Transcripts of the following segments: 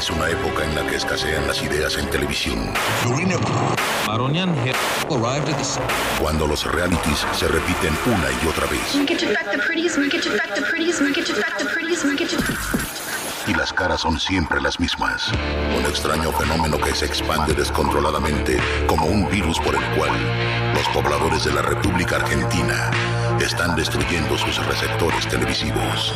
Es una época en la que escasean las ideas en televisión. Cuando los realities se repiten una y otra vez. Y las caras son siempre las mismas. Un extraño fenómeno que se expande descontroladamente como un virus por el cual los pobladores de la República Argentina están destruyendo sus receptores televisivos.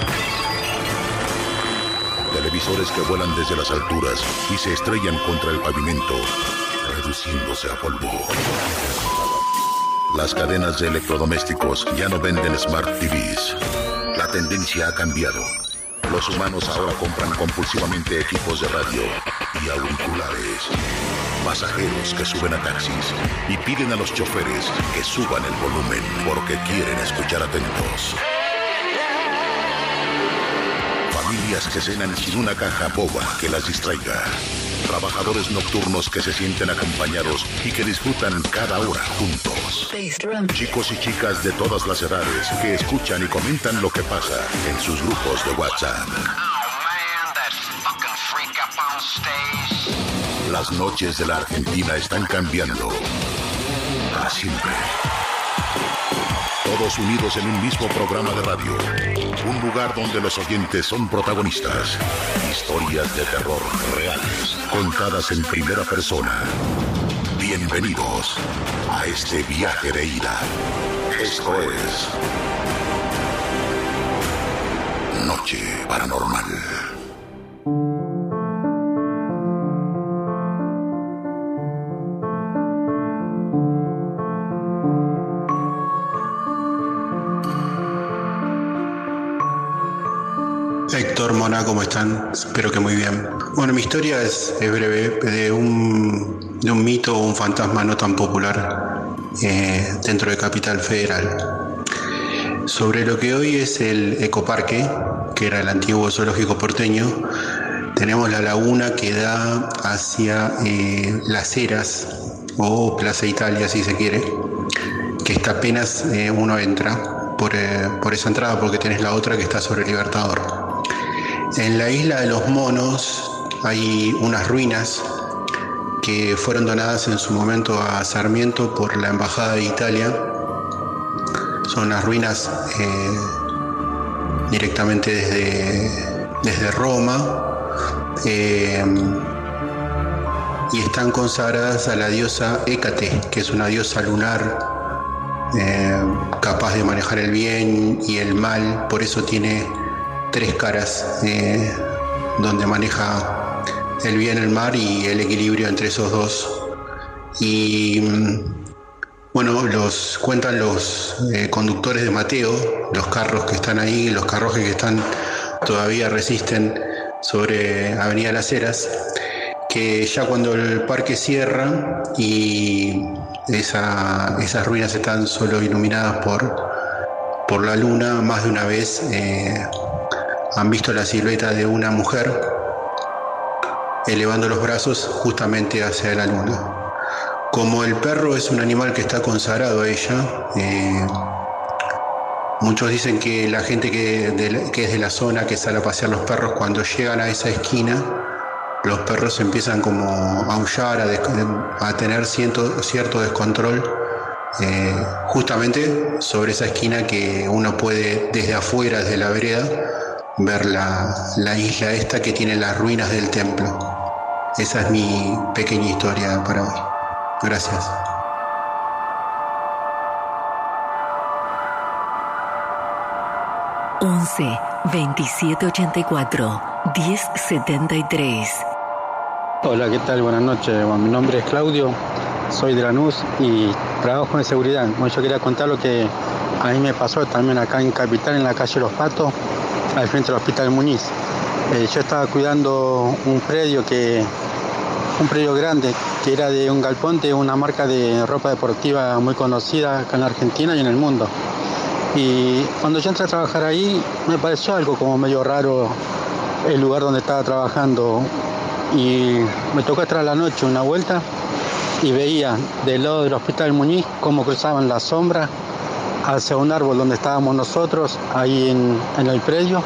Televisores que vuelan desde las alturas y se estrellan contra el pavimento, reduciéndose a polvo. Las cadenas de electrodomésticos ya no venden Smart TVs. La tendencia ha cambiado. Los humanos ahora compran compulsivamente equipos de radio y auriculares. Pasajeros que suben a taxis y piden a los choferes que suban el volumen porque quieren escuchar atentos. Familias que cenan sin una caja boba que las distraiga. Trabajadores nocturnos que se sienten acompañados y que disfrutan cada hora juntos. Chicos y chicas de todas las edades que escuchan y comentan lo que pasa en sus grupos de WhatsApp. Las noches de la Argentina están cambiando. Para siempre. Todos unidos en un mismo programa de radio. Un lugar donde los oyentes son protagonistas. Historias de terror reales, contadas en primera persona. Bienvenidos a este viaje de ida. Esto es Noche Paranormal. ¿Cómo están? Espero que muy bien. Bueno, mi historia es, es breve, de un, de un mito o un fantasma no tan popular eh, dentro de Capital Federal. Sobre lo que hoy es el ecoparque, que era el antiguo zoológico porteño, tenemos la laguna que da hacia eh, Las Heras o Plaza Italia, si se quiere, que está apenas eh, uno entra por, eh, por esa entrada, porque tenés la otra que está sobre Libertador. En la isla de los monos hay unas ruinas que fueron donadas en su momento a Sarmiento por la Embajada de Italia. Son unas ruinas eh, directamente desde, desde Roma eh, y están consagradas a la diosa Hécate, que es una diosa lunar eh, capaz de manejar el bien y el mal, por eso tiene tres caras eh, donde maneja el bien, el mar y el equilibrio entre esos dos. Y mm, bueno, los cuentan los eh, conductores de Mateo, los carros que están ahí, los carrojes que están todavía resisten sobre Avenida Las Heras, que ya cuando el parque cierra y esa- esas ruinas están solo iluminadas por, por la luna, más de una vez eh, han visto la silueta de una mujer elevando los brazos justamente hacia la luna. Como el perro es un animal que está consagrado a ella, eh, muchos dicen que la gente que, es de la zona, que sale a pasear los perros, cuando llegan a esa esquina, los perros empiezan como a aullar, a, tener cierto, cierto descontrol, eh, justamente sobre esa esquina que uno puede desde afuera, desde la vereda, ver la, la isla esta que tiene las ruinas del templo. Esa es mi pequeña historia para hoy. Gracias. 11 2784 1073. Hola, ¿qué tal? Buenas noches. mi nombre es Claudio, soy de Lanús y trabajo en seguridad. Bueno, yo quería contar lo que a mí me pasó también acá en Capital, en la calle Los Patos, al frente del Hospital Muñiz. Eh, yo estaba cuidando un predio que un predio grande que era de un galpón de una marca de ropa deportiva muy conocida acá en Argentina y en el mundo. Y cuando yo entré a trabajar ahí, me pareció algo como medio raro el lugar donde estaba trabajando. Y me tocó entrar a la noche una vuelta y veía del lado del Hospital Muñiz cómo cruzaban la sombra hacia un árbol donde estábamos nosotros, ahí en, el predio.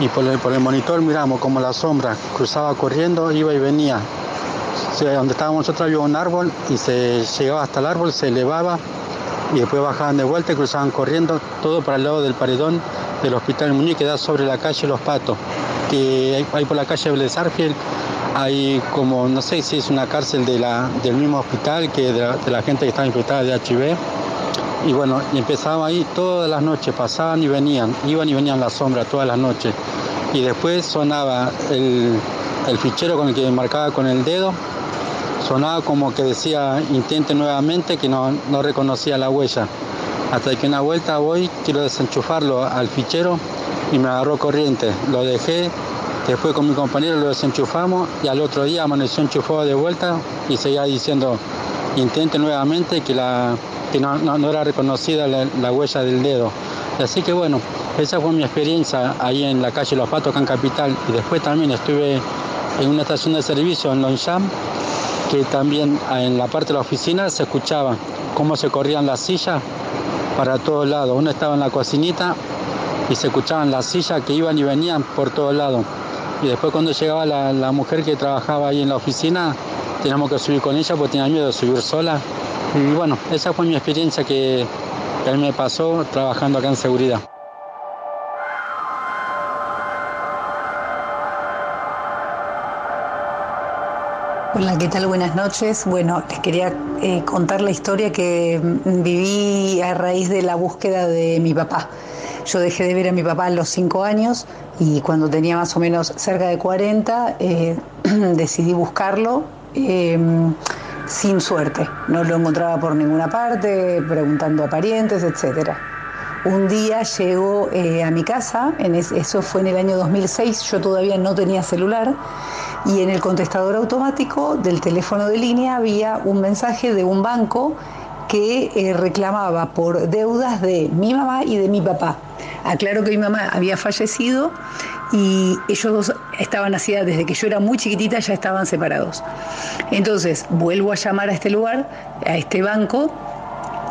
Y por el, por el monitor miramos como la sombra cruzaba corriendo, iba y venía. donde estábamos nosotros había un árbol y se llegaba hasta el árbol, se elevaba y después bajaban de vuelta y cruzaban corriendo todo para el lado del paredón del Hospital Muñiz que da sobre la calle Los Patos, que hay, por la calle Blesarfield hay como, no sé si es una cárcel de la, del mismo hospital que de la, gente que estaba infectada de HIV. Y bueno, empezaban ahí todas las noches, pasaban y venían, iban y venían la sombra todas las noches. Y después sonaba el, el fichero con el que marcaba con el dedo sonaba como que decía intente nuevamente que no, reconocía la huella. Hasta que una vuelta voy, quiero desenchufarlo al fichero y me agarró corriente. Lo dejé, después con mi compañero lo desenchufamos y al otro día amaneció enchufado de vuelta y seguía diciendo intente nuevamente que, la, no, era reconocida la, huella del dedo. Así que bueno, esa fue mi experiencia ahí en la calle Los Patos, acá en Capital. Y después también estuve en una estación de servicio en Longchamp que también en la parte de la oficina se escuchaba cómo se corrían las sillas para todos lados. Uno estaba en la cocinita y se escuchaban las sillas que iban y venían por todos lados. Y después cuando llegaba la, mujer que trabajaba ahí en la oficina, teníamos que subir con ella porque tenía miedo de subir sola. Y bueno, esa fue mi experiencia que, a mí me pasó trabajando acá en seguridad. Hola, ¿qué tal? Buenas noches. Bueno, les quería eh, contar la historia que mm, viví a raíz de la búsqueda de mi papá. Yo dejé de ver a mi papá a los cinco años y cuando tenía más o menos cerca de 40 eh, decidí buscarlo em, sin suerte. No lo encontraba por ninguna parte, preguntando a parientes, etcétera. Un día llegó eh, a mi casa, en eso fue en el año 2006, yo todavía no tenía celular y en el contestador automático del teléfono de línea había un mensaje de un banco que eh, reclamaba por deudas de mi mamá y de mi papá. Aclaro que mi mamá había fallecido y ellos dos estaban así desde que yo era muy chiquitita, ya estaban separados. Entonces vuelvo a llamar a este lugar, a este banco,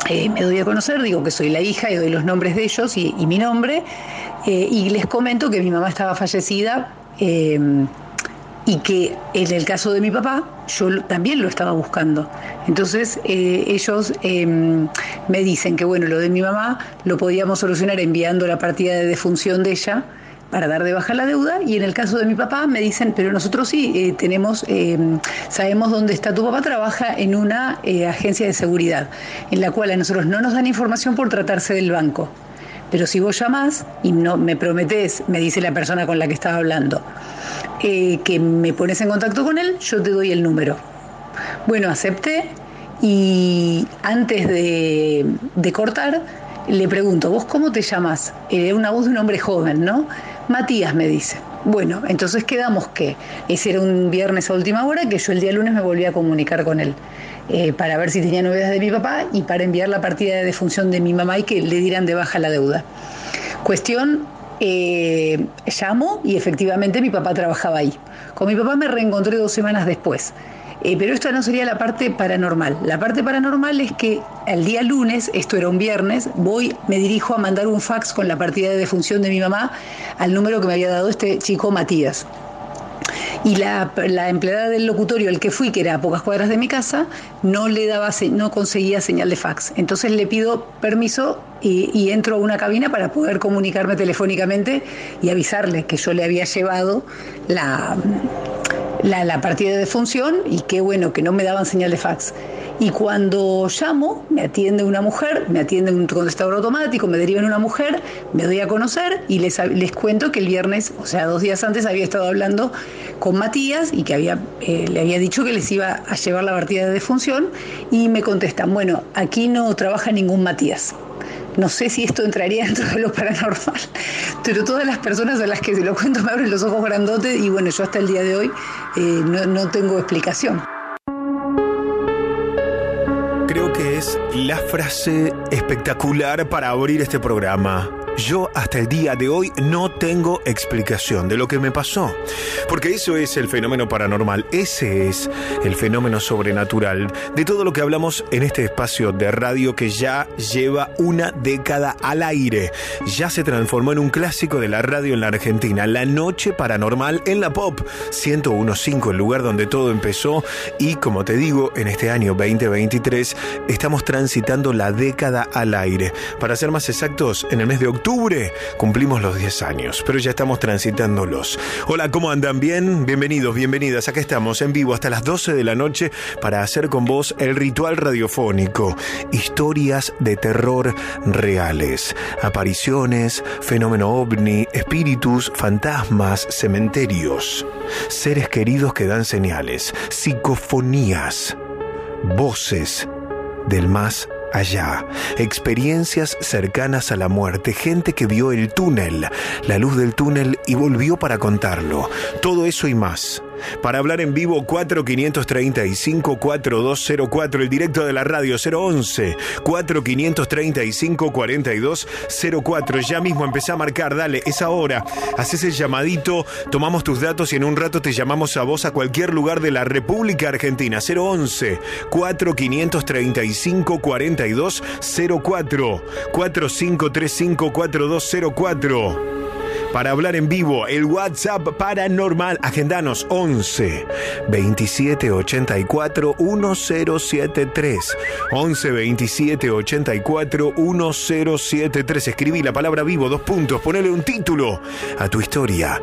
eh, me doy a conocer, digo que soy la hija y doy los nombres de ellos y, mi nombre, eh, y les comento que mi mamá estaba fallecida y que en el caso de mi papá yo también lo estaba buscando. Entonces eh, ellos em, me dicen que bueno, lo de mi mamá lo podíamos solucionar enviando la partida de defunción de ella para dar de baja la deuda y en el caso de mi papá me dicen, pero nosotros sí eh, tenemos, em, sabemos dónde está tu papá, trabaja en una eh, agencia de seguridad, en la cual a nosotros no nos dan información por tratarse del banco. Pero si vos llamás y no me prometés, me dice la persona con la que estaba hablando, eh, que me pones en contacto con él, yo te doy el número. Bueno, acepté y antes de, cortar, le pregunto, ¿vos cómo te llamas? Era una voz de un hombre joven, ¿no? Matías me dice. Bueno, entonces quedamos que ese era un viernes a última hora, que yo el día lunes me volví a comunicar con él. Eh, para ver si tenía novedades de mi papá y para enviar la partida de defunción de mi mamá y que le dieran de baja la deuda. Cuestión, eh, llamo y efectivamente mi papá trabajaba ahí. Con mi papá me reencontré dos semanas después. Eh, pero esto no sería la parte paranormal. La parte paranormal es que el día lunes, esto era un viernes, voy, me dirijo a mandar un fax con la partida de defunción de mi mamá al número que me había dado este chico Matías. Y la, la empleada del locutorio al que fui, que era a pocas cuadras de mi casa, no le daba, no conseguía señal de fax. Entonces le pido permiso y entro a una cabina para poder comunicarme telefónicamente y avisarle que yo le había llevado la, la, partida de defunción y qué bueno que no me daban señal de fax. Y cuando llamo, me atiende una mujer, me atiende un contestador automático, me derivan una mujer, me doy a conocer y les, les cuento que el viernes, o sea, dos días antes, había estado hablando con Matías y que había, eh, le había dicho que les iba a llevar la partida de defunción y me contestan, bueno, aquí no trabaja ningún Matías. No sé si esto entraría dentro de lo paranormal, pero todas las personas a las que se lo cuento me abren los ojos grandotes y bueno, yo hasta el día de hoy eh, no, no tengo explicación. Creo que es la frase espectacular para abrir este programa. Yo hasta el día de hoy no tengo explicación de lo que me pasó. Porque eso es el fenómeno paranormal, ese es el fenómeno sobrenatural de todo lo que hablamos en este espacio de radio que ya lleva una década al aire. Ya se transformó en un clásico de la radio en la Argentina, La Noche Paranormal en la Pop 1015, el lugar donde todo empezó y como te digo, en este año 2023 estamos transitando la década al aire. Para ser más exactos, en el mes de octubre cumplimos los 10 años, pero ya estamos transitándolos. Hola, ¿cómo andan? ¿Bien? Bienvenidos, bienvenidas. Acá estamos en vivo hasta las 12 de la noche para hacer con vos el ritual radiofónico. Historias de terror reales. Apariciones, fenómeno ovni, espíritus, fantasmas, cementerios. Seres queridos que dan señales. Psicofonías. Voces del más allá, experiencias cercanas a la muerte, gente que vio el túnel, la luz del túnel y volvió para contarlo. Todo eso y más. Para hablar en vivo 4535-4204, el directo de la radio 011 4535-4204. Ya mismo empecé a marcar, dale, es ahora. Haces el llamadito, tomamos tus datos y en un rato te llamamos a vos a cualquier lugar de la República Argentina 011 4535 4204 4535 4204 para hablar en vivo. El WhatsApp paranormal. Agendanos 11 27 84 1073. 11 27 84 1073. Escribí la palabra vivo, dos puntos. Ponele un título a tu historia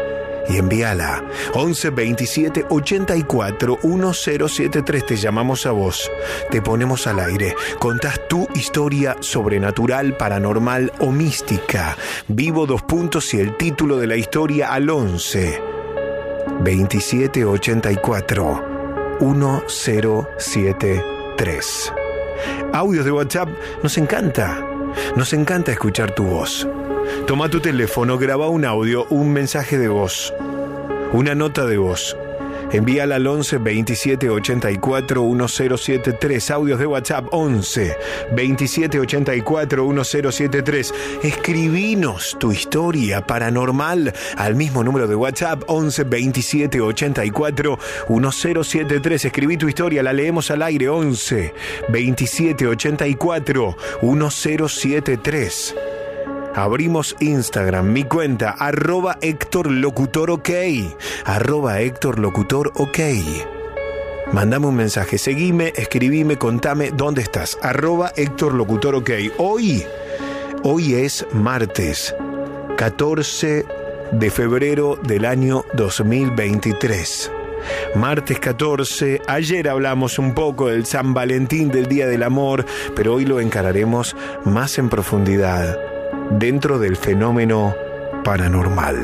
y envíala. 11 27 84 1073. Te llamamos a vos. Te ponemos al aire. Contás tu historia sobrenatural, paranormal o mística. Vivo dos puntos y el título de la historia al 11 27 84 1073. Audios de WhatsApp nos encanta. Nos encanta escuchar tu voz. Toma tu teléfono, graba un audio, un mensaje de voz, una nota de voz. Envíala al 11 27 84 1073. Audios de WhatsApp 11 27 84 1073. Escribinos tu historia paranormal al mismo número de WhatsApp 11 27 84 1073. Escribí tu historia, la leemos al aire 11 27 84 1073. Abrimos Instagram, mi cuenta, arroba Héctor Locutor OK. Arroba Héctor Locutor OK. Mandame un mensaje, seguime, escribime, contame dónde estás. Arroba Héctor Locutor OK. Hoy, hoy es martes, 14 de febrero del año 2023. Martes 14, ayer hablamos un poco del San Valentín, del Día del Amor, pero hoy lo encararemos más en profundidad dentro del fenómeno paranormal.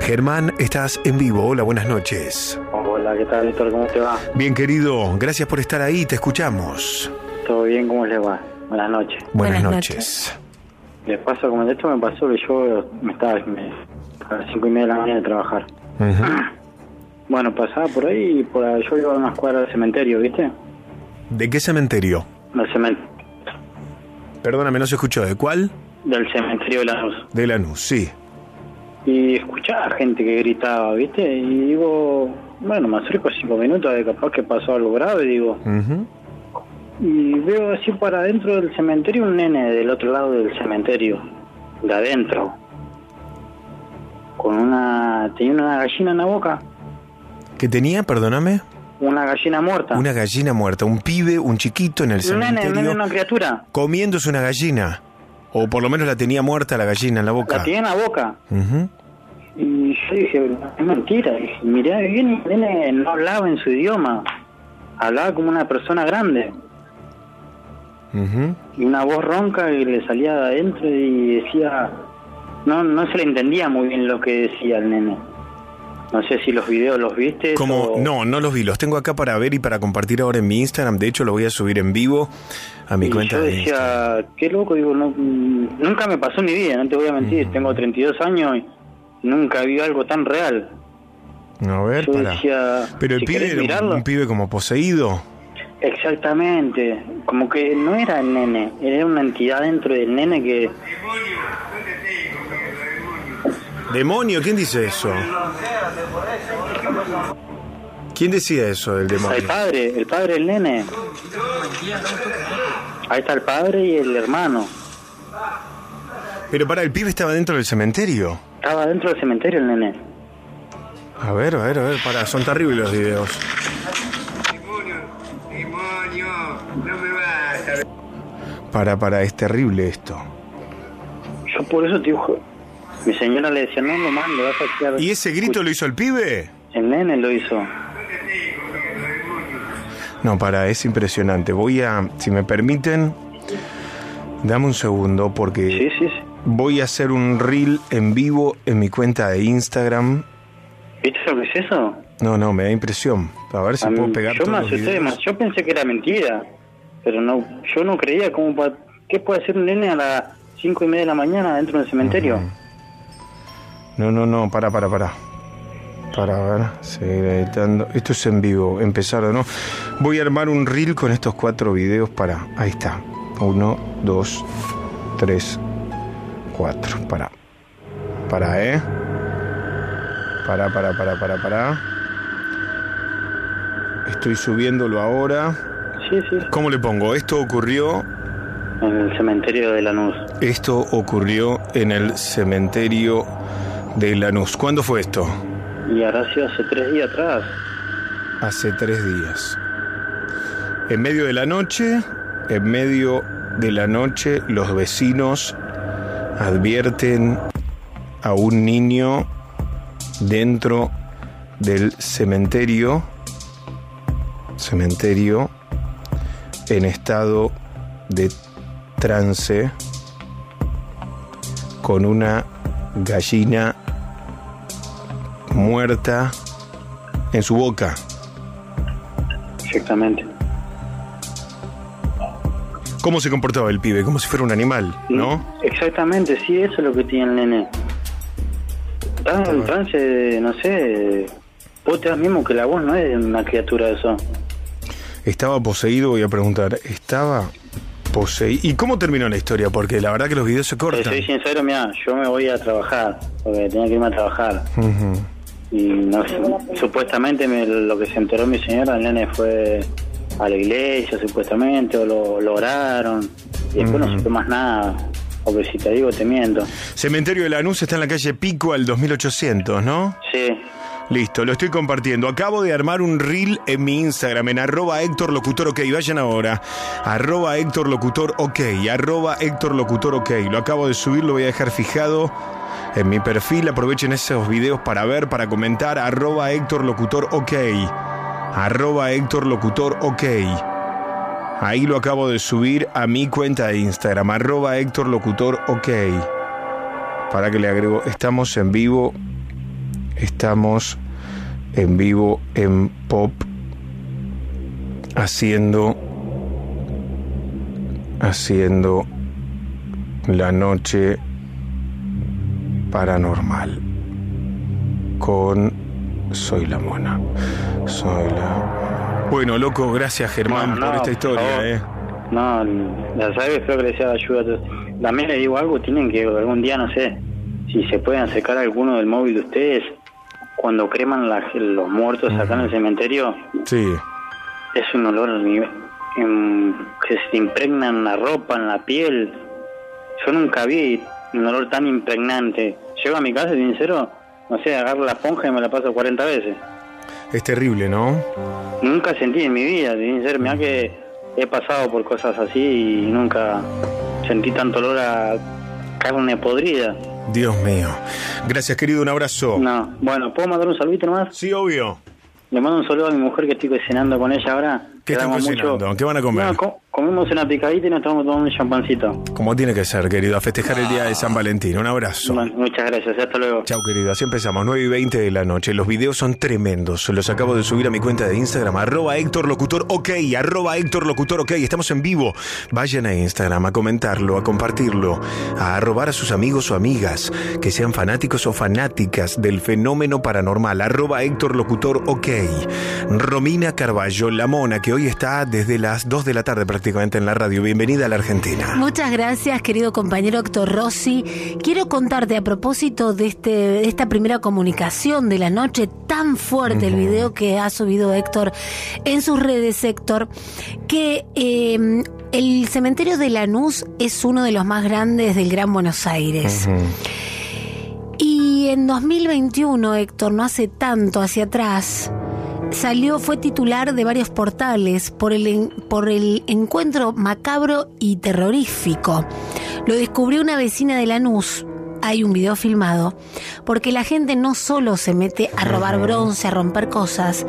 Germán, estás en vivo. Hola, buenas noches. Hola, ¿qué tal, Héctor? ¿Cómo te va? Bien, querido, gracias por estar ahí, te escuchamos. ¿Todo bien? ¿Cómo les va? Buenas noches. Buenas, noches. Les paso, como de hecho me pasó que yo me estaba me- a las cinco y media de la mañana de trabajar. Bueno, pasaba por ahí y por ahí, yo iba a unas cuadras del cementerio, ¿viste? ¿De qué cementerio? Del, cemen- Perdóname, no se escuchó. ¿De cuál? Del cementerio de la Luz. De Lanús, sí. Y escuchaba gente que gritaba, ¿viste? Y digo, bueno, me acerco cinco minutos de capaz que pasó algo grave, digo. Ujú. Y veo así para adentro del cementerio un nene del otro lado del cementerio, de adentro, con una. tenía una gallina en la boca. ¿Qué tenía, perdóname? Una gallina muerta. Una gallina muerta, un pibe, un chiquito en el Un nene, cementerio. un nene, una criatura. Comiéndose una gallina. O por lo menos la tenía muerta la gallina en la boca. La tenía en la boca. Ujú. Y yo dije, es mentira. Dije, mirá bien, el nene no hablaba en su idioma. Hablaba como una persona grande. Y una voz ronca que le salía de adentro y decía... No, no se le entendía muy bien lo que decía el nene. No sé si los videos los viste. Como, o- no, no los vi, los tengo acá para ver y para compartir ahora en mi Instagram. De hecho, lo voy a subir en vivo a mi Y cuenta yo Instagram. decía, qué loco, digo, no, mm, nunca me pasó en mi vida, no te voy a mentir, tengo 32 años y nunca vi algo tan real. A ver, Yo para. decía, Pero el si pibe era un- mirarlo. un pibe como poseído. Exactamente, como que no era el nene, era una entidad dentro del nene que ¿Demonio? ¿Quién dice eso? ¿Quién decía eso, el el demonio? padre, el padre del nene. Ahí está el padre y el hermano. Pero para, el pibe estaba dentro del cementerio. Estaba dentro del cementerio el nene. A ver, a ver, a ver, para, son terribles los videos. Para, para, es terrible esto. Yo por eso te digo, mi señora le decía, no lo mando, vas a quedar... ¿Y ese grito lo hizo el pibe? El nene lo hizo. No, para, es impresionante. Voy a, si me permiten, dame un segundo porque voy a hacer un reel en vivo en mi cuenta de Instagram. ¿Viste lo que es eso? No, no, me da impresión. A ver si A mí- puedo pegar yo todos los videos. más- yo pensé que era mentira, pero no, yo no creía cómo qué puede hacer un nene a las cinco y media de la mañana dentro del cementerio. No, no, no, para, para, para. Para ver, seguir editando. Esto es en vivo, empezar o no. Voy a armar un reel con estos cuatro videos para. Ahí está. Uno, dos, tres, cuatro. Para. Para, ¿eh? Para, para, para, para, para. Estoy subiéndolo ahora. Sí, sí. ¿Cómo le pongo? Esto ocurrió. En el cementerio de Lanús. Esto ocurrió en el cementerio de Lanús. ¿Cuándo fue esto? Y ahora sido hace tres días atrás. Hace tres días. En medio de la noche, en medio de la noche, los vecinos advierten a un niño dentro del cementerio, cementerio en estado de trance, con una gallina muerta en su boca. Exactamente. ¿Cómo se comportaba el pibe? Como si fuera un animal, ¿no? Exactamente, sí, eso es lo que tiene el nene. Estaba en trance, de, no sé, vos te das mismo que la voz no es de una criatura eso. Estaba poseído, voy a preguntar. ¿Estaba poseído? ¿Y cómo terminó la historia? Porque la verdad que los videos se cortan. soy sincero, mira, yo me voy a trabajar, porque tenía que irme a trabajar. Y no sé, supuestamente me- lo que se enteró mi señora, el nene fue a la iglesia supuestamente, o lo, lo oraron, y después no supe más nada, porque si te digo te miento. Cementerio de Lanús está en la calle Pico al 2800, ¿no? Sí. Listo, lo estoy compartiendo. Acabo de armar un reel en mi Instagram, en arroba Héctor Locutor OK. Vayan ahora. Arroba Héctor Locutor OK. Arroba Héctor Locutor OK. Lo acabo de subir, lo voy a dejar fijado en mi perfil. Aprovechen esos videos para ver, para comentar. Arroba Héctor Locutor OK. Arroba Héctor Locutor OK. Ahí lo acabo de subir a mi cuenta de Instagram. Arroba Héctor Locutor OK. Para que le agrego, estamos en vivo Estamos en vivo en pop haciendo haciendo la noche paranormal con Soy la Mona. Soy la Bueno, loco, gracias Germán Bueno, no, por esta historia, eh. No, ya sabes, espero que les sea de ayuda. a todos. También les digo algo, tienen que algún día, no sé, si se pueden acercar a alguno del móvil de ustedes, cuando creman la- los muertos acá en el cementerio, Sí. es un olor em, que se impregna en la ropa, en la piel. Yo nunca vi un olor tan impregnante. Llego a mi casa, sincero, no sé, agarro la esponja y me la paso 40 veces. Es terrible, ¿no? Nunca sentí en mi vida, sin ser, mira que he pasado por cosas así y nunca sentí tanto olor a carne podrida. Dios mío. Gracias, querido. Un abrazo. No, bueno, ¿puedo mandar un saludito nomás? Sí, obvio. Le mando un saludo a mi mujer que estoy cocinando con ella ahora. ¿Qué están cocinando? mucho- ¿Qué van a comer? No, co- comimos una picadita y nos estamos tomando un champancito. Como tiene que ser, querido, a festejar el día de San Valentín. Un abrazo. Bueno, muchas gracias, hasta luego. Chao, querido. Así empezamos, 9 y 20 de la noche. Los videos son tremendos. Los acabo de subir a mi cuenta de Instagram, arroba Héctor Locutor OK, arroba Héctor Locutor OK. Estamos en vivo. Vayan a Instagram a comentarlo, a compartirlo, a arrobar a sus amigos o amigas que sean fanáticos o fanáticas del fenómeno paranormal, arroba Héctor Locutor OK. Romina Carballo, la mona, que hoy está desde las 2 de la tarde prácticamente en la radio. Bienvenida a la Argentina. Muchas gracias, querido compañero Héctor Rossi. Quiero contarte a propósito de, este, de esta primera comunicación de la noche, tan fuerte el video que ha subido Héctor en sus redes, Héctor, que eh, el cementerio de Lanús es uno de los más grandes del Gran Buenos Aires. Y en 2021, Héctor, no hace tanto hacia atrás, salió, fue titular de varios portales por el, por el encuentro macabro y terrorífico. Lo descubrió una vecina de Lanús. Hay un video filmado, porque la gente no solo se mete a robar bronce, a romper cosas,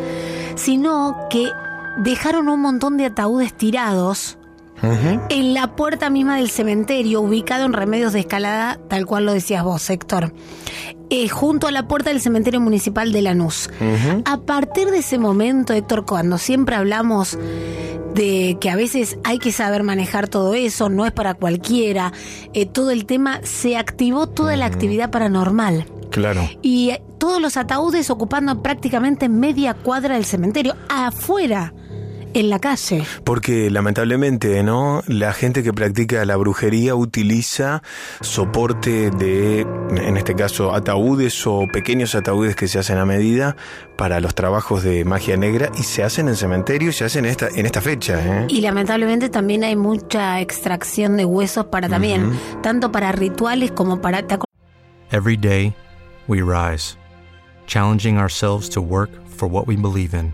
sino que dejaron un montón de ataúdes tirados en la puerta misma del cementerio, ubicado en Remedios de Escalada, tal cual lo decías vos, Héctor, eh, junto a la puerta del cementerio municipal de Lanús. A partir de ese momento, Héctor, cuando siempre hablamos de que a veces hay que saber manejar todo eso, no es para cualquiera, eh, todo el tema, se activó toda la actividad paranormal. Claro. Y eh, todos los ataúdes ocupando prácticamente media cuadra del cementerio, afuera, en la calle. Porque lamentablemente, ¿no? La gente que practica la brujería utiliza soporte de, en este caso, ataúdes o pequeños ataúdes que se hacen a medida para los trabajos de magia negra y se hacen en cementerios y se hacen en esta, en esta fecha, ¿eh? Y lamentablemente también hay mucha extracción de huesos para también, tanto para rituales como para... Every day, we rise, challenging ourselves to work for what we believe in.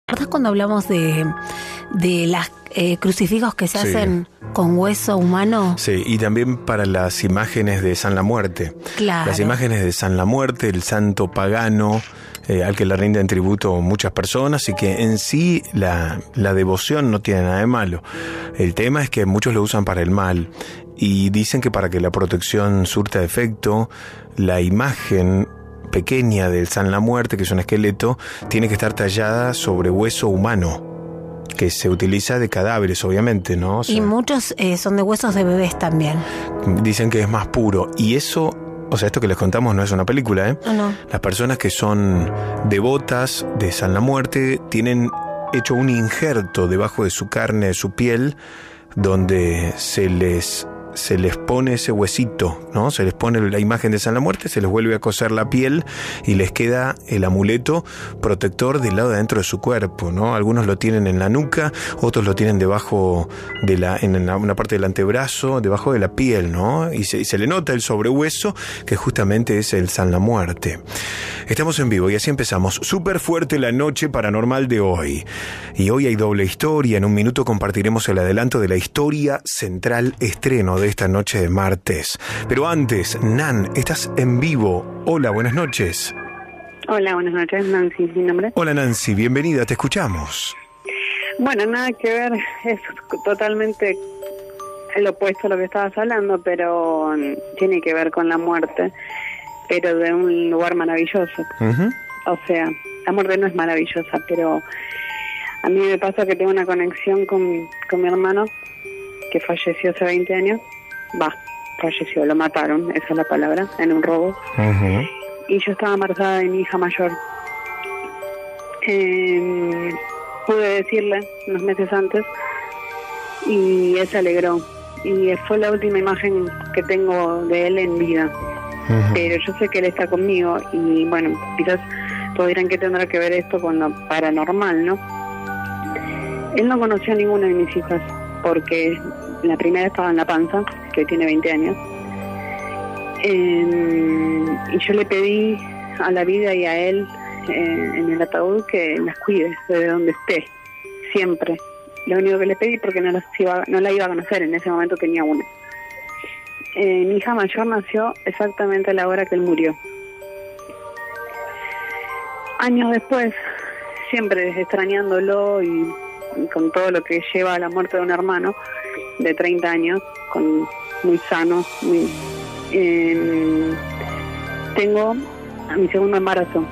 ¿Recuerdas cuando hablamos de, de las eh, crucifijos que se Sí. hacen con hueso humano? Sí, y también para las imágenes de San la Muerte. Claro. Las imágenes de San la Muerte, el santo pagano, eh, al que le rinden tributo muchas personas y que en sí la, la devoción no tiene nada de malo. El tema es que muchos lo usan para el mal y dicen que para que la protección surta efecto, la imagen pequeña del San la Muerte, que es un esqueleto, tiene que estar tallada sobre hueso humano que se utiliza de cadáveres, obviamente, ¿no? O sea, Y muchos eh, son de huesos de bebés también. dicen que es más puro. Y eso, o sea, esto que les contamos no es una película, ¿eh? No, no. Las personas que son devotas de San la Muerte tienen hecho un injerto debajo de su carne, de su piel, donde se les se les pone ese huesito, ¿no? Se les pone la imagen de San la Muerte, se les vuelve a coser la piel y les queda el amuleto protector del lado de adentro de su cuerpo, ¿no? Algunos lo tienen en la nuca, otros lo tienen debajo de la, en una parte del antebrazo, debajo de la piel, ¿no? Y se, y se le nota el sobrehueso, que justamente es el San la Muerte. Estamos en vivo y así empezamos. Súper fuerte la noche paranormal de hoy. Y hoy hay doble historia. En un minuto compartiremos el adelanto de la historia central estreno de esta noche de martes. Pero antes, Nan, estás en vivo. Hola, buenas noches. Hola, buenas noches, Nancy, mi nombre. Hola Nancy, bienvenida, te escuchamos. Bueno, nada que ver, es totalmente el opuesto a lo que estabas hablando, pero mm, tiene que ver con la muerte, pero de un lugar maravilloso. O sea, la muerte no es maravillosa, pero a mí me pasa que tengo una conexión con, con mi hermano, que falleció hace 20 años. Va, falleció, lo mataron, esa es la palabra, en un robo. Y yo estaba embarazada de mi hija mayor. Eh, pude decirle unos meses antes y él se alegró. Y fue la última imagen que tengo de él en vida. Pero yo sé que él está conmigo y bueno, quizás todos dirán que tendrá que ver esto con lo paranormal, ¿no? Él no conoció a ninguna de mis hijas porque la primera estaba en la panza, que tiene 20 años. Eh, y yo le pedí a la vida y a él eh, en el ataúd que las cuide desde donde esté, siempre. Lo único que le pedí porque no, las iba, no la iba a conocer, en ese momento tenía una. Eh, mi hija mayor nació exactamente a la hora que él murió. Años después, siempre extrañándolo y, y con todo lo que lleva a la muerte de un hermano de 30 años, con muy sano, muy, eh, tengo a mi segundo embarazo.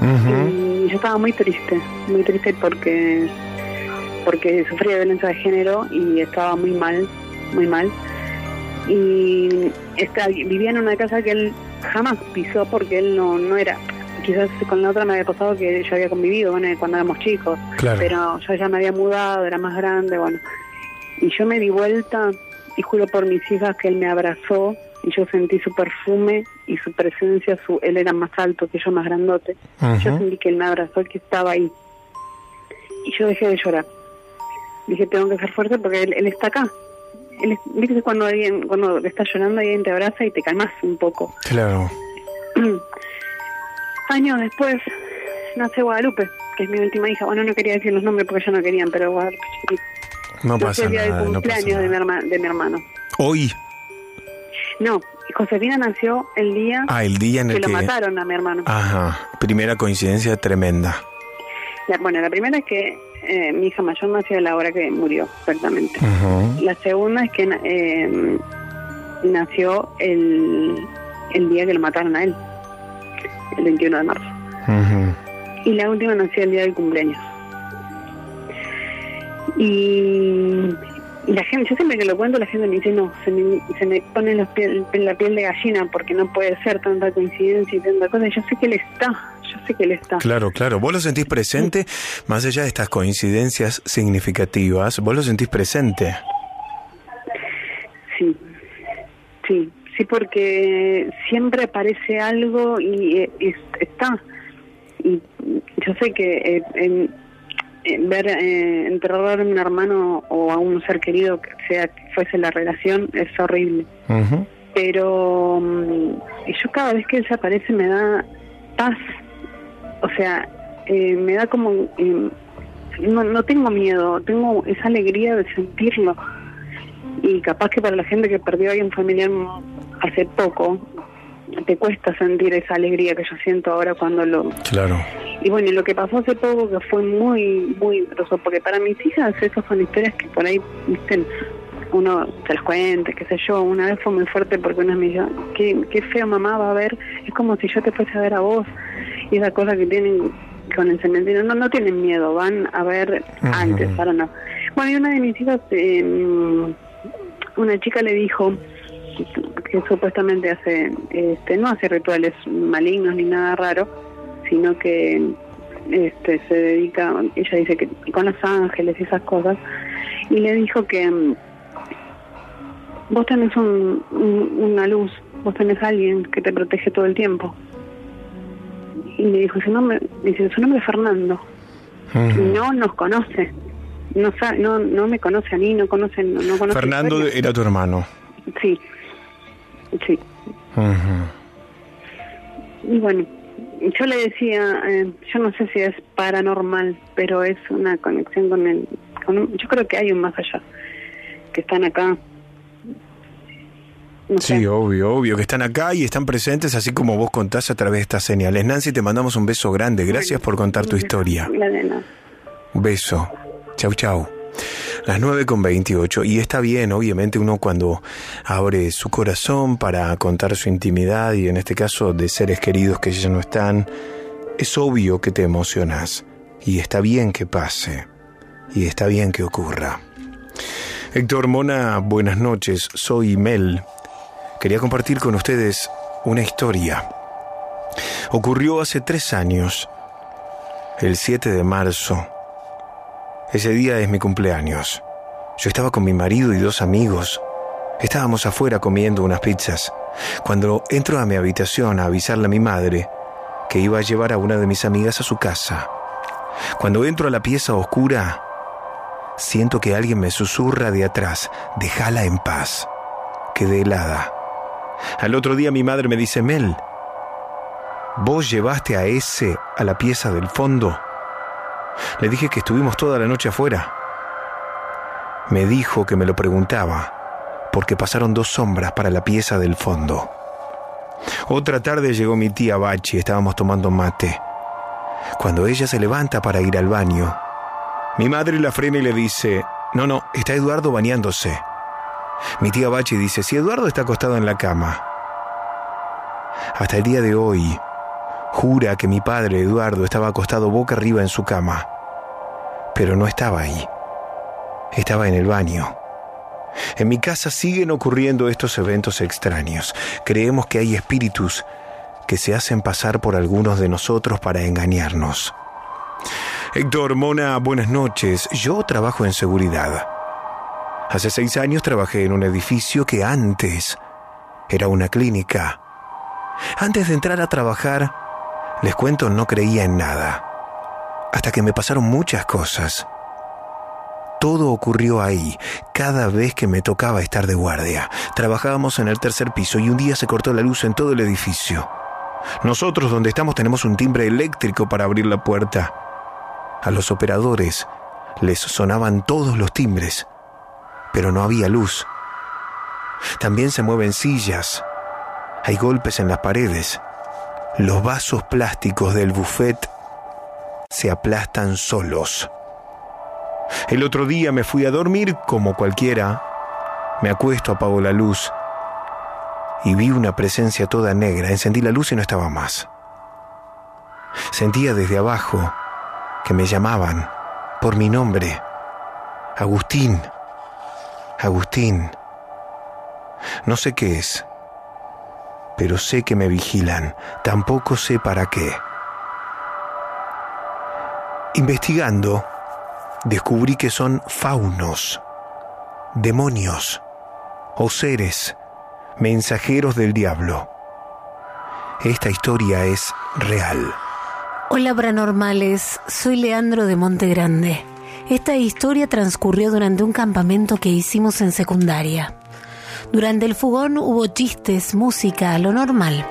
Y yo estaba muy triste, muy triste porque porque sufría violencia de género y estaba muy mal, muy mal. Y está, vivía en una casa que él jamás pisó porque él no, no era. Quizás con la otra me había pasado que yo había convivido bueno, cuando éramos chicos, Claro. pero yo ya me había mudado, era más grande, bueno. Y yo me di vuelta y juro por mis hijas que él me abrazó y yo sentí su perfume y su presencia, su él era más alto que yo, más grandote. Yo sentí que él me abrazó, que estaba ahí. Y yo dejé de llorar. Dije, tengo que ser fuerte porque él, él está acá. Él es- ¿Viste cuando alguien, cuando estás llorando alguien te abraza y te calmas un poco? Claro. Años después nace Guadalupe, que es mi última hija. Bueno, no quería decir los nombres porque ya no querían, pero Guadalupe chiquita. No pasa el nada, del no pasa de, mi herma- de mi hermano. Hoy, No, Josefina nació el día Ah, el día en el que lo que- mataron a mi hermano. ajá, primera coincidencia tremenda. La- bueno, la primera es que eh, mi hija mayor nació a la hora que murió, exactamente. La segunda es que eh, nació el, el día que lo mataron a él, el 21 de marzo. Y la última nació el día del cumpleaños. Y, y la gente, yo siempre que lo cuento, la gente me dice, no, se me, se me pone los piel- la piel de gallina porque no puede ser tanta coincidencia y tanta cosa. Yo sé que él está, yo sé que él está. Claro, claro. ¿Vos lo sentís presente? Más allá de estas coincidencias significativas, ¿vos lo sentís presente? Sí, sí, sí, porque siempre aparece algo y eh, es- está. Y yo sé que eh, ver eh, enterrar a un hermano o a un ser querido que sea que fuese la relación es horrible. Pero mm, yo cada vez que él se aparece me da paz. O sea, eh, me da como... no, no tengo miedo, tengo esa alegría de sentirlo y capaz que para la gente que perdió a alguien familiar hace poco te cuesta sentir esa alegría que yo siento ahora cuando lo Claro. y bueno y lo que pasó hace poco que fue muy muy groso porque para mis hijas esas son historias que por ahí viste uno se las cuenta qué sé yo. Una vez fue muy fuerte porque una me dijo qué, qué feo mamá va a ver es como si yo te fuese a ver a vos y esa cosa que tienen con el cementerio no no tienen miedo van a ver antes ahora no. Bueno y una de mis hijas eh, una chica le dijo que supuestamente hace este no hace rituales malignos ni nada raro sino que este se dedica ella dice que con los ángeles y esas cosas y le dijo que mm, vos tenés un, un- una luz vos tenés a alguien que te protege todo el tiempo. Y me dijo su nombre dice su nombre es Fernando y no nos conoce. No no no me conoce a mí no conoce no, no conoce Fernando era tu hermano. sí sí. Y bueno, yo le decía, eh, yo no sé si es paranormal, pero es una conexión con el... Con un- yo creo que hay un más allá, que están acá. Sí, obvio, obvio, que están acá y están presentes, así como vos contás a través de estas señales. Nancy, te mandamos un beso grande. Gracias por contar tu historia. La de nada. Un beso. Chau, chau. Las 9 con 28. Y está bien, obviamente, uno cuando abre su corazón para contar su intimidad y en este caso de seres queridos que ya no están, es obvio que te emocionas. Y está bien que pase. Y está bien que ocurra. Héctor Mona, buenas noches. Soy Mel. Quería compartir con ustedes una historia. Ocurrió hace tres años, el 7 de marzo. Ese día es mi cumpleaños. Yo estaba con mi marido y dos amigos. Estábamos afuera comiendo unas pizzas, cuando entro a mi habitación a avisarle a mi madre que iba a llevar a una de mis amigas a su casa. Cuando entro a la pieza oscura, siento que alguien me susurra de atrás, déjala en paz. Quedé helada. Al otro día mi madre me dice, Mel, ¿vos llevaste a ese a la pieza del fondo? Le dije que estuvimos toda la noche afuera. Me dijo que me lo preguntaba, porque pasaron dos sombras para la pieza del fondo. Otra tarde llegó mi tía Bachi, estábamos tomando mate. Cuando ella se levanta para ir al baño, mi madre la frena y le dice, no, no, está Eduardo bañándose. Mi tía Bachi dice, si Eduardo está acostado en la cama. Hasta el día de hoy, jura que mi padre Eduardo estaba acostado boca arriba en su cama, pero no estaba ahí, estaba en el baño. En mi casa siguen ocurriendo estos eventos extraños. Creemos que hay espíritus que se hacen pasar por algunos de nosotros para engañarnos. Héctor Mona, buenas noches. Yo trabajo en seguridad. Hace seis años trabajé en un edificio que antes era una clínica. Antes de entrar a trabajar, les cuento, no creía en nada. Hasta que me pasaron muchas cosas. Todo ocurrió ahí, cada vez que me tocaba estar de guardia. Trabajábamos en el tercer piso y un día se cortó la luz en todo el edificio. Nosotros donde estamos tenemos un timbre eléctrico para abrir la puerta. A los operadores les sonaban todos los timbres, pero no había luz. También se mueven sillas, hay golpes en las paredes. Los vasos plásticos del buffet se aplastan solos. El otro día me fui a dormir como cualquiera. Me acuesto, apago la luz y vi una presencia toda negra. Encendí la luz y no estaba más. Sentía desde abajo que me llamaban por mi nombre. Agustín. Agustín. No sé qué es, pero sé que me vigilan. Tampoco sé para qué. Investigando, descubrí que son faunos, demonios o seres mensajeros del diablo. Esta historia es real. Hola, paranormales. Soy Leandro de Monte Grande. Esta historia transcurrió durante un campamento que hicimos en secundaria. Durante el fugón hubo chistes, música, lo normal.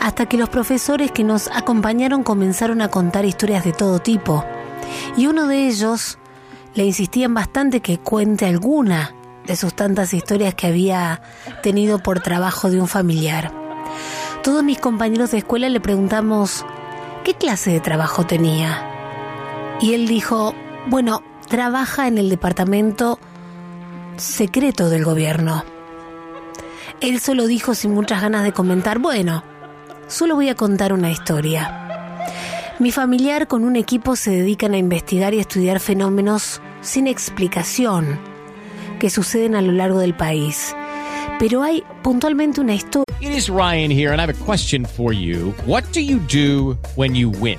Hasta que los profesores que nos acompañaron comenzaron a contar historias de todo tipo. Y uno de ellos le insistían bastante que cuente alguna de sus tantas historias que había tenido por trabajo de un familiar. Todos mis compañeros de escuela le preguntamos qué clase de trabajo tenía. Y él dijo, bueno, trabaja en el departamento secreto del gobierno. Él solo dijo sin muchas ganas de comentar, bueno, solo voy a contar una historia. Mi familiar con un equipo se dedican a investigar y estudiar fenómenos sin explicación que suceden a lo largo del país. Pero hay puntualmente una historia. It is Ryan here and I have a question for you. What do you do when you win?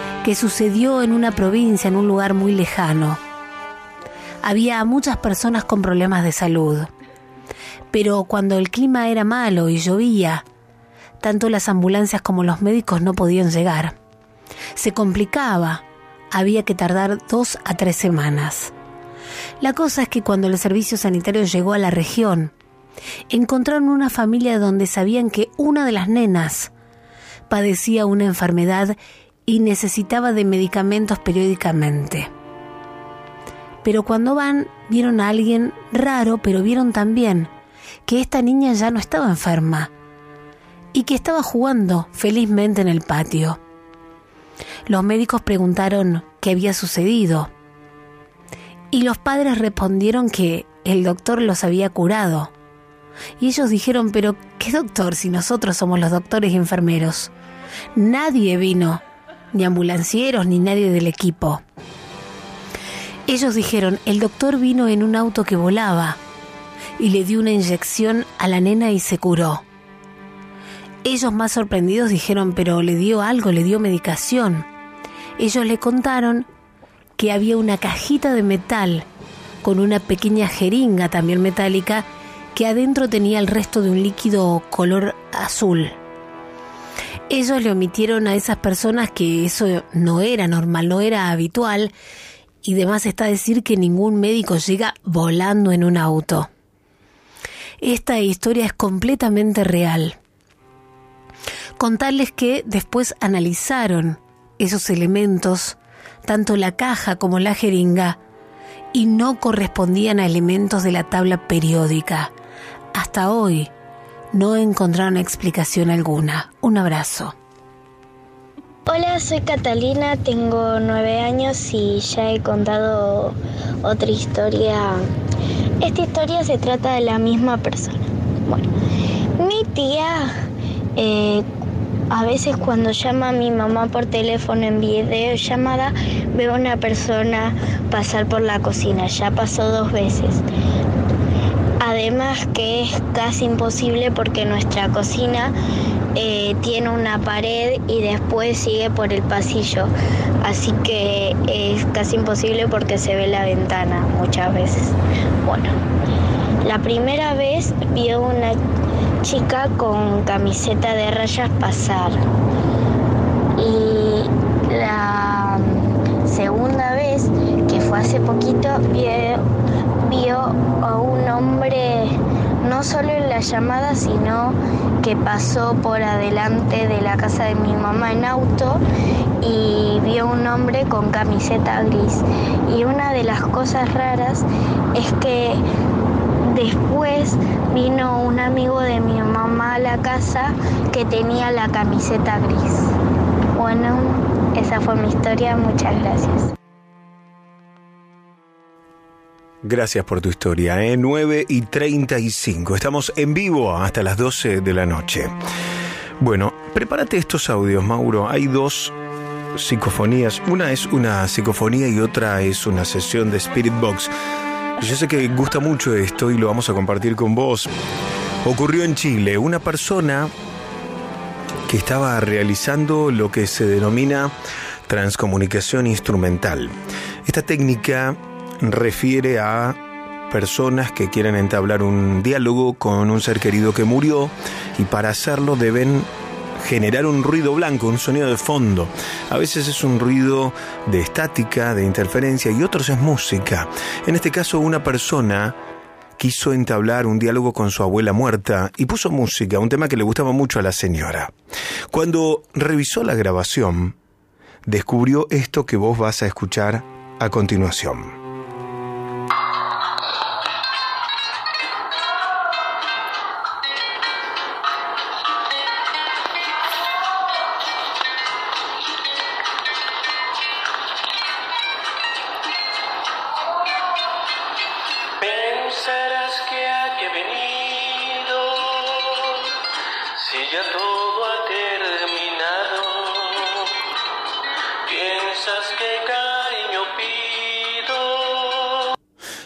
que sucedió en una provincia, en un lugar muy lejano. Había muchas personas con problemas de salud, pero cuando el clima era malo y llovía, tanto las ambulancias como los médicos no podían llegar. Se complicaba, había que tardar dos a tres semanas. La cosa es que cuando el servicio sanitario llegó a la región, encontraron una familia donde sabían que una de las nenas padecía una enfermedad y necesitaba de medicamentos periódicamente. Pero cuando van, vieron a alguien raro, pero vieron también que esta niña ya no estaba enferma y que estaba jugando felizmente en el patio. Los médicos preguntaron qué había sucedido y los padres respondieron que el doctor los había curado. Y ellos dijeron, pero ¿qué doctor si nosotros somos los doctores y enfermeros? Nadie vino, ni ambulancieros, ni nadie del equipo. Ellos dijeron, el doctor vino en un auto que volaba y le dio una inyección a la nena y se curó. Ellos más sorprendidos dijeron, pero le dio algo, le dio medicación. Ellos le contaron que había una cajita de metal con una pequeña jeringa también metálica que adentro tenía el resto de un líquido color azul. Ellos le omitieron a esas personas que eso no era normal, no era habitual, y demás está decir que ningún médico llega volando en un auto. Esta historia es completamente real. Contarles que después analizaron esos elementos, tanto la caja como la jeringa, y no correspondían a elementos de la tabla periódica. Hasta hoy no encontraron explicación alguna. Un abrazo. Hola, soy Catalina, tengo nueve años y ya he contado otra historia. Esta historia se trata de la misma persona. Bueno, mi tía eh, a veces cuando llama a mi mamá por teléfono en videollamada veo a una persona pasar por la cocina. Ya pasó dos veces. Además que es casi imposible porque nuestra cocina eh, tiene una pared y después sigue por el pasillo. Así que es casi imposible porque se ve la ventana muchas veces. Bueno, la primera vez vio una chica con camiseta de rayas pasar. Y la segunda vez, que fue hace poquito, vio, vio a un hombre no solo en la llamada, sino que pasó por adelante de la casa de mi mamá en auto y vio un hombre con camiseta gris. Y una de las cosas raras es que después vino un amigo de mi mamá a la casa que tenía la camiseta gris. Bueno, esa fue mi historia, muchas gracias. Gracias por tu historia, ¿eh? 9 y 35. Estamos en vivo hasta las 12 de la noche. Bueno, prepárate estos audios, Mauro. Hay dos psicofonías. Una es una psicofonía y otra es una sesión de Spirit Box. Yo sé que gusta mucho esto y lo vamos a compartir con vos. Ocurrió en Chile. Una persona que estaba realizando lo que se denomina transcomunicación instrumental. Esta técnica refiere a personas que quieren entablar un diálogo con un ser querido que murió y para hacerlo deben generar un ruido blanco, un sonido de fondo. A veces es un ruido de estática, de interferencia y otros es música. En este caso una persona quiso entablar un diálogo con su abuela muerta y puso música, un tema que le gustaba mucho a la señora. Cuando revisó la grabación, descubrió esto que vos vas a escuchar a continuación.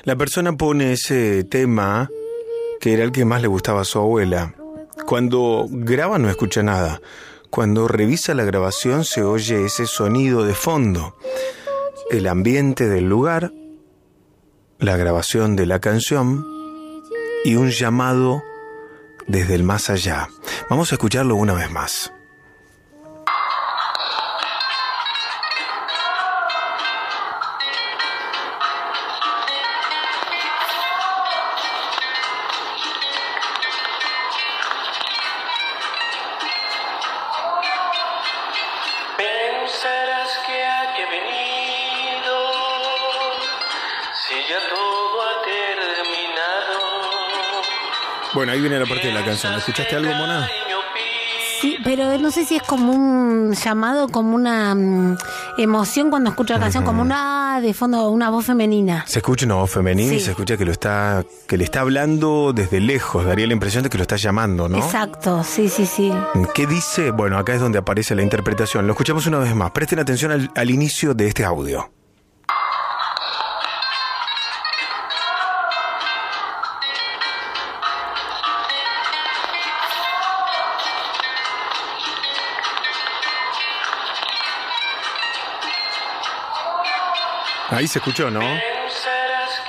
La persona pone ese tema que era el que más le gustaba a su abuela. Cuando graba no escucha nada. Cuando revisa la grabación se oye ese sonido de fondo. El ambiente del lugar, la grabación de la canción y un llamado desde el más allá. Vamos a escucharlo una vez más. Ahí viene la parte de la canción. ¿Escuchaste algo, Mona? Sí, pero no sé si es como un llamado, como una mm, emoción cuando escucho la canción, como una de fondo, una voz femenina. Se escucha una voz femenina y se escucha que lo está, que le está hablando desde lejos. Daría la impresión de que lo está llamando, ¿no? Exacto, sí, sí, sí. ¿Qué dice? Bueno, acá es donde aparece la interpretación. Lo escuchamos una vez más. Presten atención al, al inicio de este audio. Ahí se escuchó, ¿no?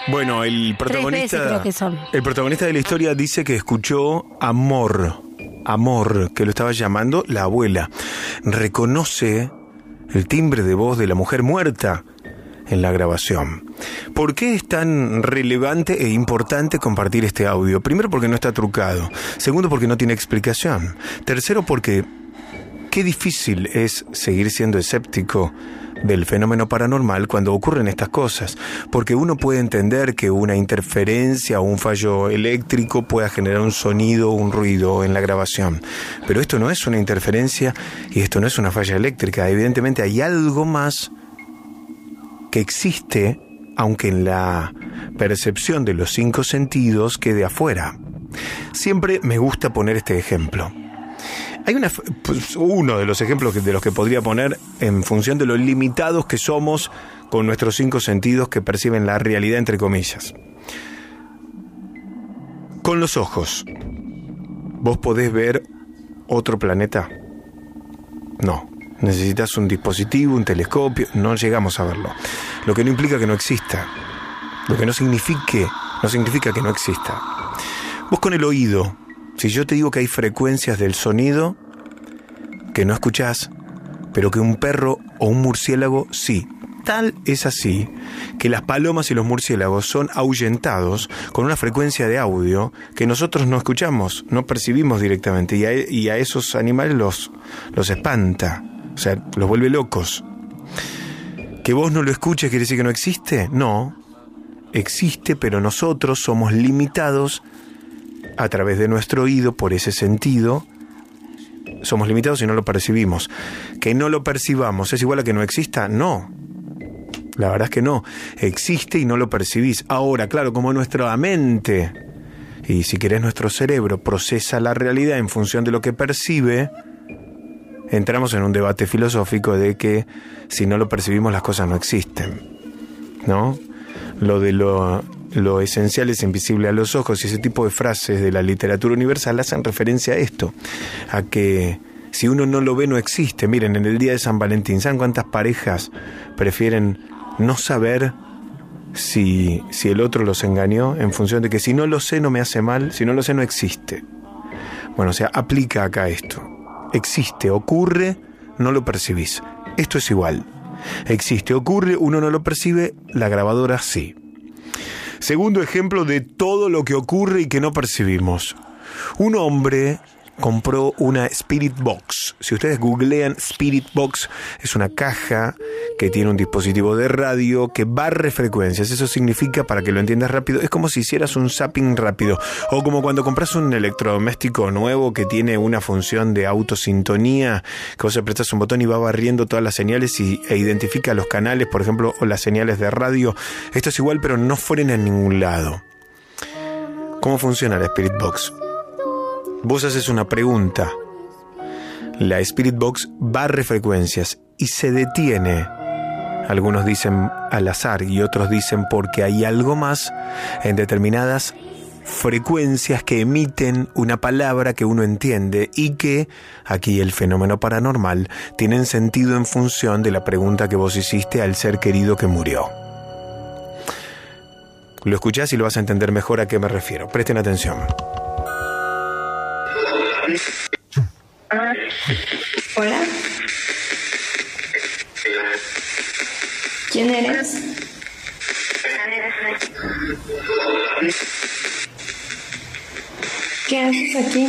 Bueno, el protagonista. veces creo que son. El protagonista de la historia dice que escuchó amor. Amor, que lo estaba llamando la abuela. Reconoce el timbre de voz de la mujer muerta en la grabación. ¿Por qué es tan relevante e importante compartir este audio? Primero porque no está trucado. Segundo porque no tiene explicación. Tercero porque qué difícil es seguir siendo escéptico del fenómeno paranormal cuando ocurren estas cosas, porque uno puede entender que una interferencia o un fallo eléctrico pueda generar un sonido o un ruido en la grabación, pero esto no es una interferencia y esto no es una falla eléctrica, evidentemente hay algo más que existe, aunque en la percepción de los cinco sentidos quede afuera. Siempre me gusta poner este ejemplo. Hay una, pues, uno de los ejemplos de los que podría poner en función de lo limitados que somos con nuestros cinco sentidos que perciben la realidad entre comillas. Con los ojos, ¿vos podés ver otro planeta? No. Necesitas un dispositivo, un telescopio, no llegamos a verlo. Lo que no implica que no exista. Lo que no signifique, no significa que no exista. Vos con el oído, si yo te digo que hay frecuencias del sonido que no escuchás, pero que un perro o un murciélago sí. Tal es así que las palomas y los murciélagos son ahuyentados con una frecuencia de audio que nosotros no escuchamos, no percibimos directamente y a, y a esos animales los, los espanta, o sea, los vuelve locos. ¿Que vos no lo escuches quiere decir que no existe? No, existe, pero nosotros somos limitados a través de nuestro oído por ese sentido. Somos limitados y no lo percibimos. Que no lo percibamos es igual a que no exista. No. La verdad es que no. Existe y no lo percibís. Ahora, claro, como nuestra mente y si querés nuestro cerebro procesa la realidad en función de lo que percibe, entramos en un debate filosófico de que si no lo percibimos las cosas no existen. ¿No? Lo de lo, lo esencial es invisible a los ojos y ese tipo de frases de la literatura universal hacen referencia a esto, a que si uno no lo ve no existe. Miren, en el día de San Valentín, ¿saben cuántas parejas prefieren no saber si, si el otro los engañó en función de que si no lo sé no me hace mal, si no lo sé no existe? Bueno, o sea, aplica acá esto. Existe, ocurre, no lo percibís. Esto es igual. Existe, ocurre, uno no lo percibe, la grabadora sí. Segundo ejemplo de todo lo que ocurre y que no percibimos. Un hombre compró una Spirit Box. Si ustedes googlean Spirit Box, es una caja que tiene un dispositivo de radio que barre frecuencias. Eso significa, para que lo entiendas rápido, es como si hicieras un zapping rápido. O como cuando compras un electrodoméstico nuevo que tiene una función de autosintonía, que vos apretas un botón y va barriendo todas las señales y, e identifica los canales, por ejemplo, o las señales de radio. Esto es igual, pero no fueren a ningún lado. ¿Cómo funciona la Spirit Box? Vos haces una pregunta. La Spirit Box barre frecuencias y se detiene Algunos dicen al azar y otros dicen porque hay algo más en determinadas frecuencias que emiten una palabra que uno entiende y que, aquí el fenómeno paranormal, tienen sentido en función de la pregunta que vos hiciste al ser querido que murió. Lo escuchás y lo vas a entender mejor a qué me refiero. Presten atención. Hola. ¿Quién eres? ¿Qué haces aquí?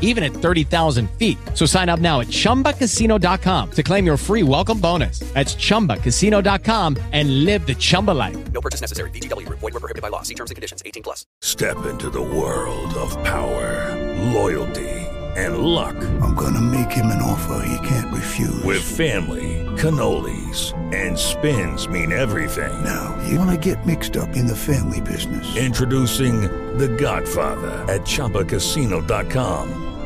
even at 30,000 feet. So sign up now at chumbacasino.com to claim your free welcome bonus. That's chumbacasino.com and live the Chumba life. No purchase necessary. VGW Group. Void were prohibited by law. See terms and conditions. 18 plus. Step into the world of power, loyalty, and luck. I'm gonna make him an offer he can't refuse. With family, cannolis, and spins mean everything. Now, you wanna get mixed up in the family business. Introducing The Godfather at ChumbaCasino.com.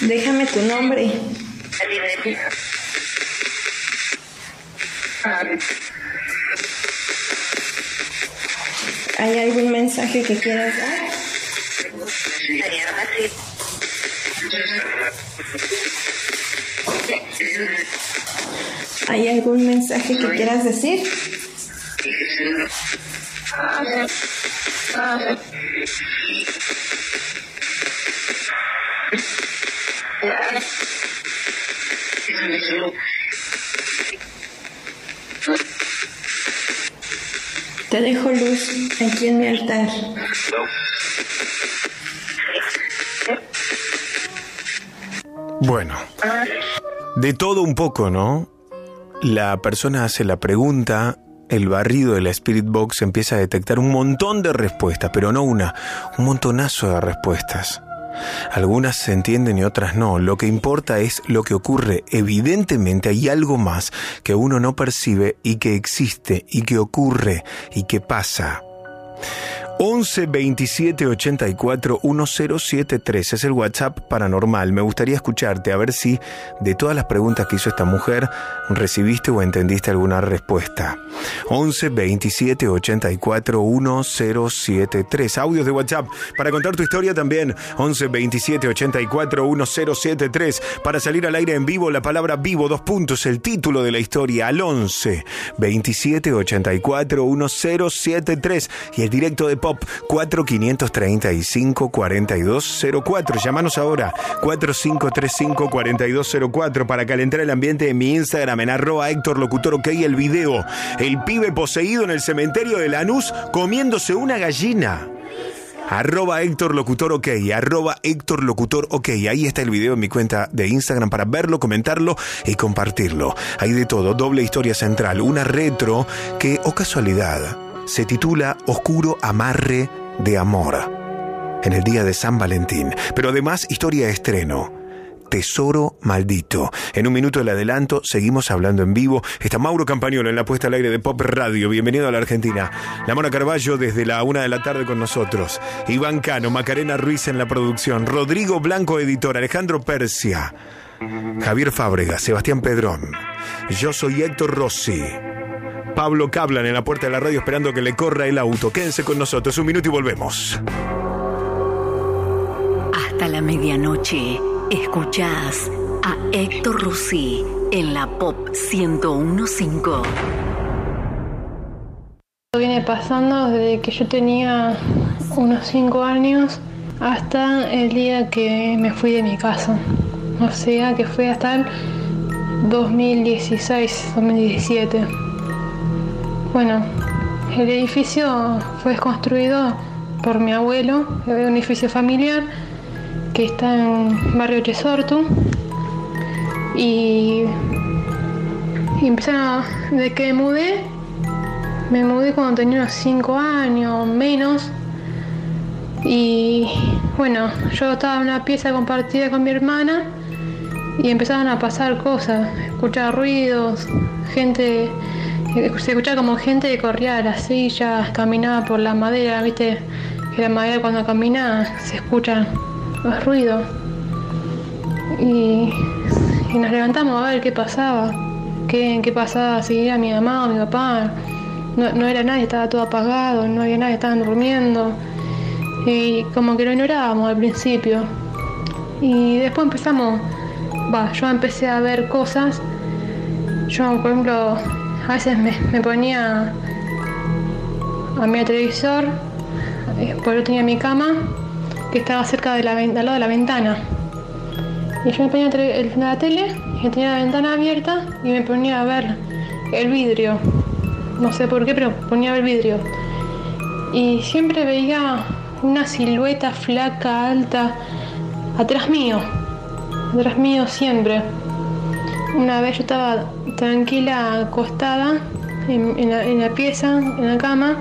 Déjame tu nombre. ¿Hay algún mensaje que quieras dar? ¿Hay algún mensaje que quieras decir? Te dejo luz aquí en mi altar. Bueno, de todo un poco, ¿no? La persona hace la pregunta, el barrido de la Spirit Box empieza a detectar un montón de respuestas, pero no una, un montonazo de respuestas. Algunas se entienden y otras no. Lo que importa es lo que ocurre. Evidentemente hay algo más que uno no percibe y que existe y que ocurre y que pasa. 11 27 84 1073 es el WhatsApp paranormal. Me gustaría escucharte a ver si de todas las preguntas que hizo esta mujer recibiste o entendiste alguna respuesta. 11 27 84 1073. Audios de WhatsApp para contar tu historia también. 11 27 84 1073. Para salir al aire en vivo, la palabra vivo, dos puntos, el título de la historia al 11 27 84 1073 y el directo de Pop 4535 4204. Llámanos ahora 4535 4204 para calentar el ambiente en mi Instagram en arroba Héctor Locutor OK el video. El pibe poseído en el cementerio de Lanús comiéndose una gallina. Arroba Héctor Locutor OK, arroba Héctor Locutor OK. Ahí está el video en mi cuenta de Instagram para verlo, comentarlo y compartirlo. Hay de todo, doble historia central, una retro que, o casualidad, se titula Oscuro Amarre de Amor. En el día de San Valentín. Pero además, historia de estreno. Tesoro Maldito. En un minuto del adelanto, seguimos hablando en vivo. Está Mauro Campañolo en la puesta al aire de Pop Radio. Bienvenido a la Argentina. La Mona Carballo desde la una de la tarde con nosotros. Iván Cano, Macarena Ruiz en la producción. Rodrigo Blanco, editor. Alejandro Persia. Javier Fábrega, Sebastián Pedrón. Yo soy Héctor Rossi. Pablo Cablan en la puerta de la radio esperando que le corra el auto. Quédense con nosotros un minuto y volvemos. Hasta la medianoche, escuchás a Héctor Rossi en la Pop 1015. Viene pasando desde que yo tenía unos 5 años hasta el día que me fui de mi casa. O sea que fue hasta el 2016, 2017. Bueno, el edificio fue construido por mi abuelo, es un edificio familiar que está en barrio Chesortu. Y, y empezaron, de que mudé, me mudé cuando tenía unos 5 años, menos. Y bueno, yo estaba en una pieza compartida con mi hermana y empezaban a pasar cosas, escuchar ruidos, gente, se escuchaba como gente que corría a las sillas, caminaba por la madera, viste, que la madera cuando camina se escuchan los ruidos. Y, y nos levantamos a ver qué pasaba, qué, qué pasaba, si era mi mamá o mi papá. No, no era nadie, estaba todo apagado, no había nadie, estaban durmiendo. Y como que lo ignorábamos al principio. Y después empezamos, yo empecé a ver cosas. Yo, por ejemplo, a veces me, ponía a mi televisor, eh, porque yo tenía mi cama, que estaba cerca de la, al lado de la ventana. Y yo me ponía el- la tele, y tenía la ventana abierta, y me ponía a ver el vidrio. No sé por qué, pero ponía a ver vidrio. Y siempre veía una silueta flaca, alta, atrás mío. Atrás mío siempre. Una vez yo estaba tranquila, acostada en, la, en la pieza, en la cama,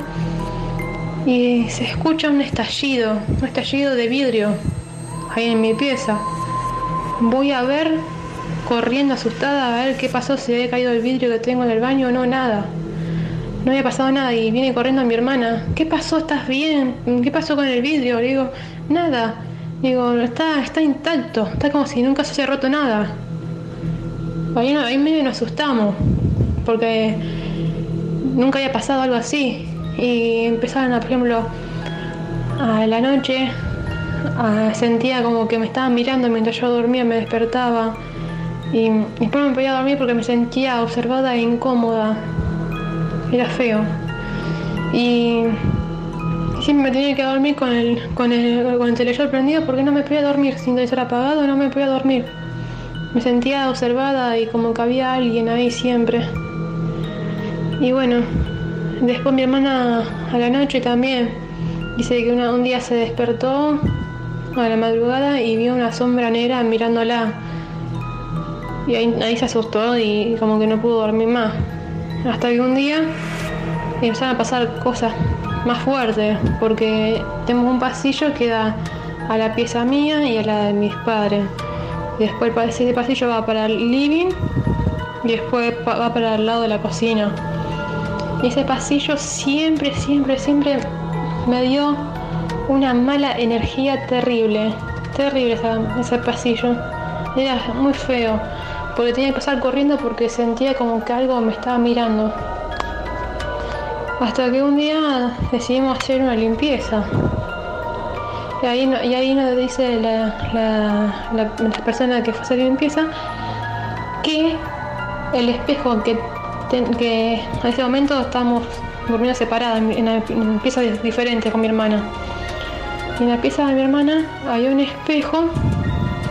y se escucha un estallido, un estallido de vidrio ahí en mi pieza. Voy a ver, corriendo asustada, a ver qué pasó, si había caído el vidrio que tengo en el baño no, nada. No había pasado nada y viene corriendo mi hermana. ¿Qué pasó? ¿Estás bien? ¿Qué pasó con el vidrio? Le digo, nada. Digo, está, está intacto, está como si nunca se haya roto nada. Ahí, medio nos asustamos, porque nunca había pasado algo así. Y empezaron, a, por ejemplo, a la noche, sentía como que me estaban mirando mientras yo dormía, me despertaba. Y después me podía dormir porque me sentía observada e incómoda. Era feo. Y siempre me tenía que dormir con el, con el, con el televisor prendido porque no me podía dormir. Sin televisor apagado no me podía dormir. Me sentía observada y como que había alguien ahí siempre. Y bueno, después mi hermana a la noche también dice que un día se despertó a la madrugada y vio una sombra negra mirándola. Y ahí, ahí se asustó y como que no pudo dormir más. Hasta que un día empezaron a pasar cosas más fuertes, porque tenemos un pasillo que da a la pieza mía y a la de mis padres. Después ese pasillo va para el living y después va para el lado de la cocina. Y ese pasillo siempre, siempre, siempre me dio una mala energía terrible. Terrible ese pasillo. Era muy feo. Porque tenía que pasar corriendo porque sentía como que algo me estaba mirando. Hasta que un día decidimos hacer una limpieza. Y ahí, y ahí nos dice la, la, la- persona que fue a hacer limpieza que el espejo que, que en ese momento estábamos durmiendo separadas, en, en piezas diferentes con mi hermana. Y en la pieza de mi hermana había un espejo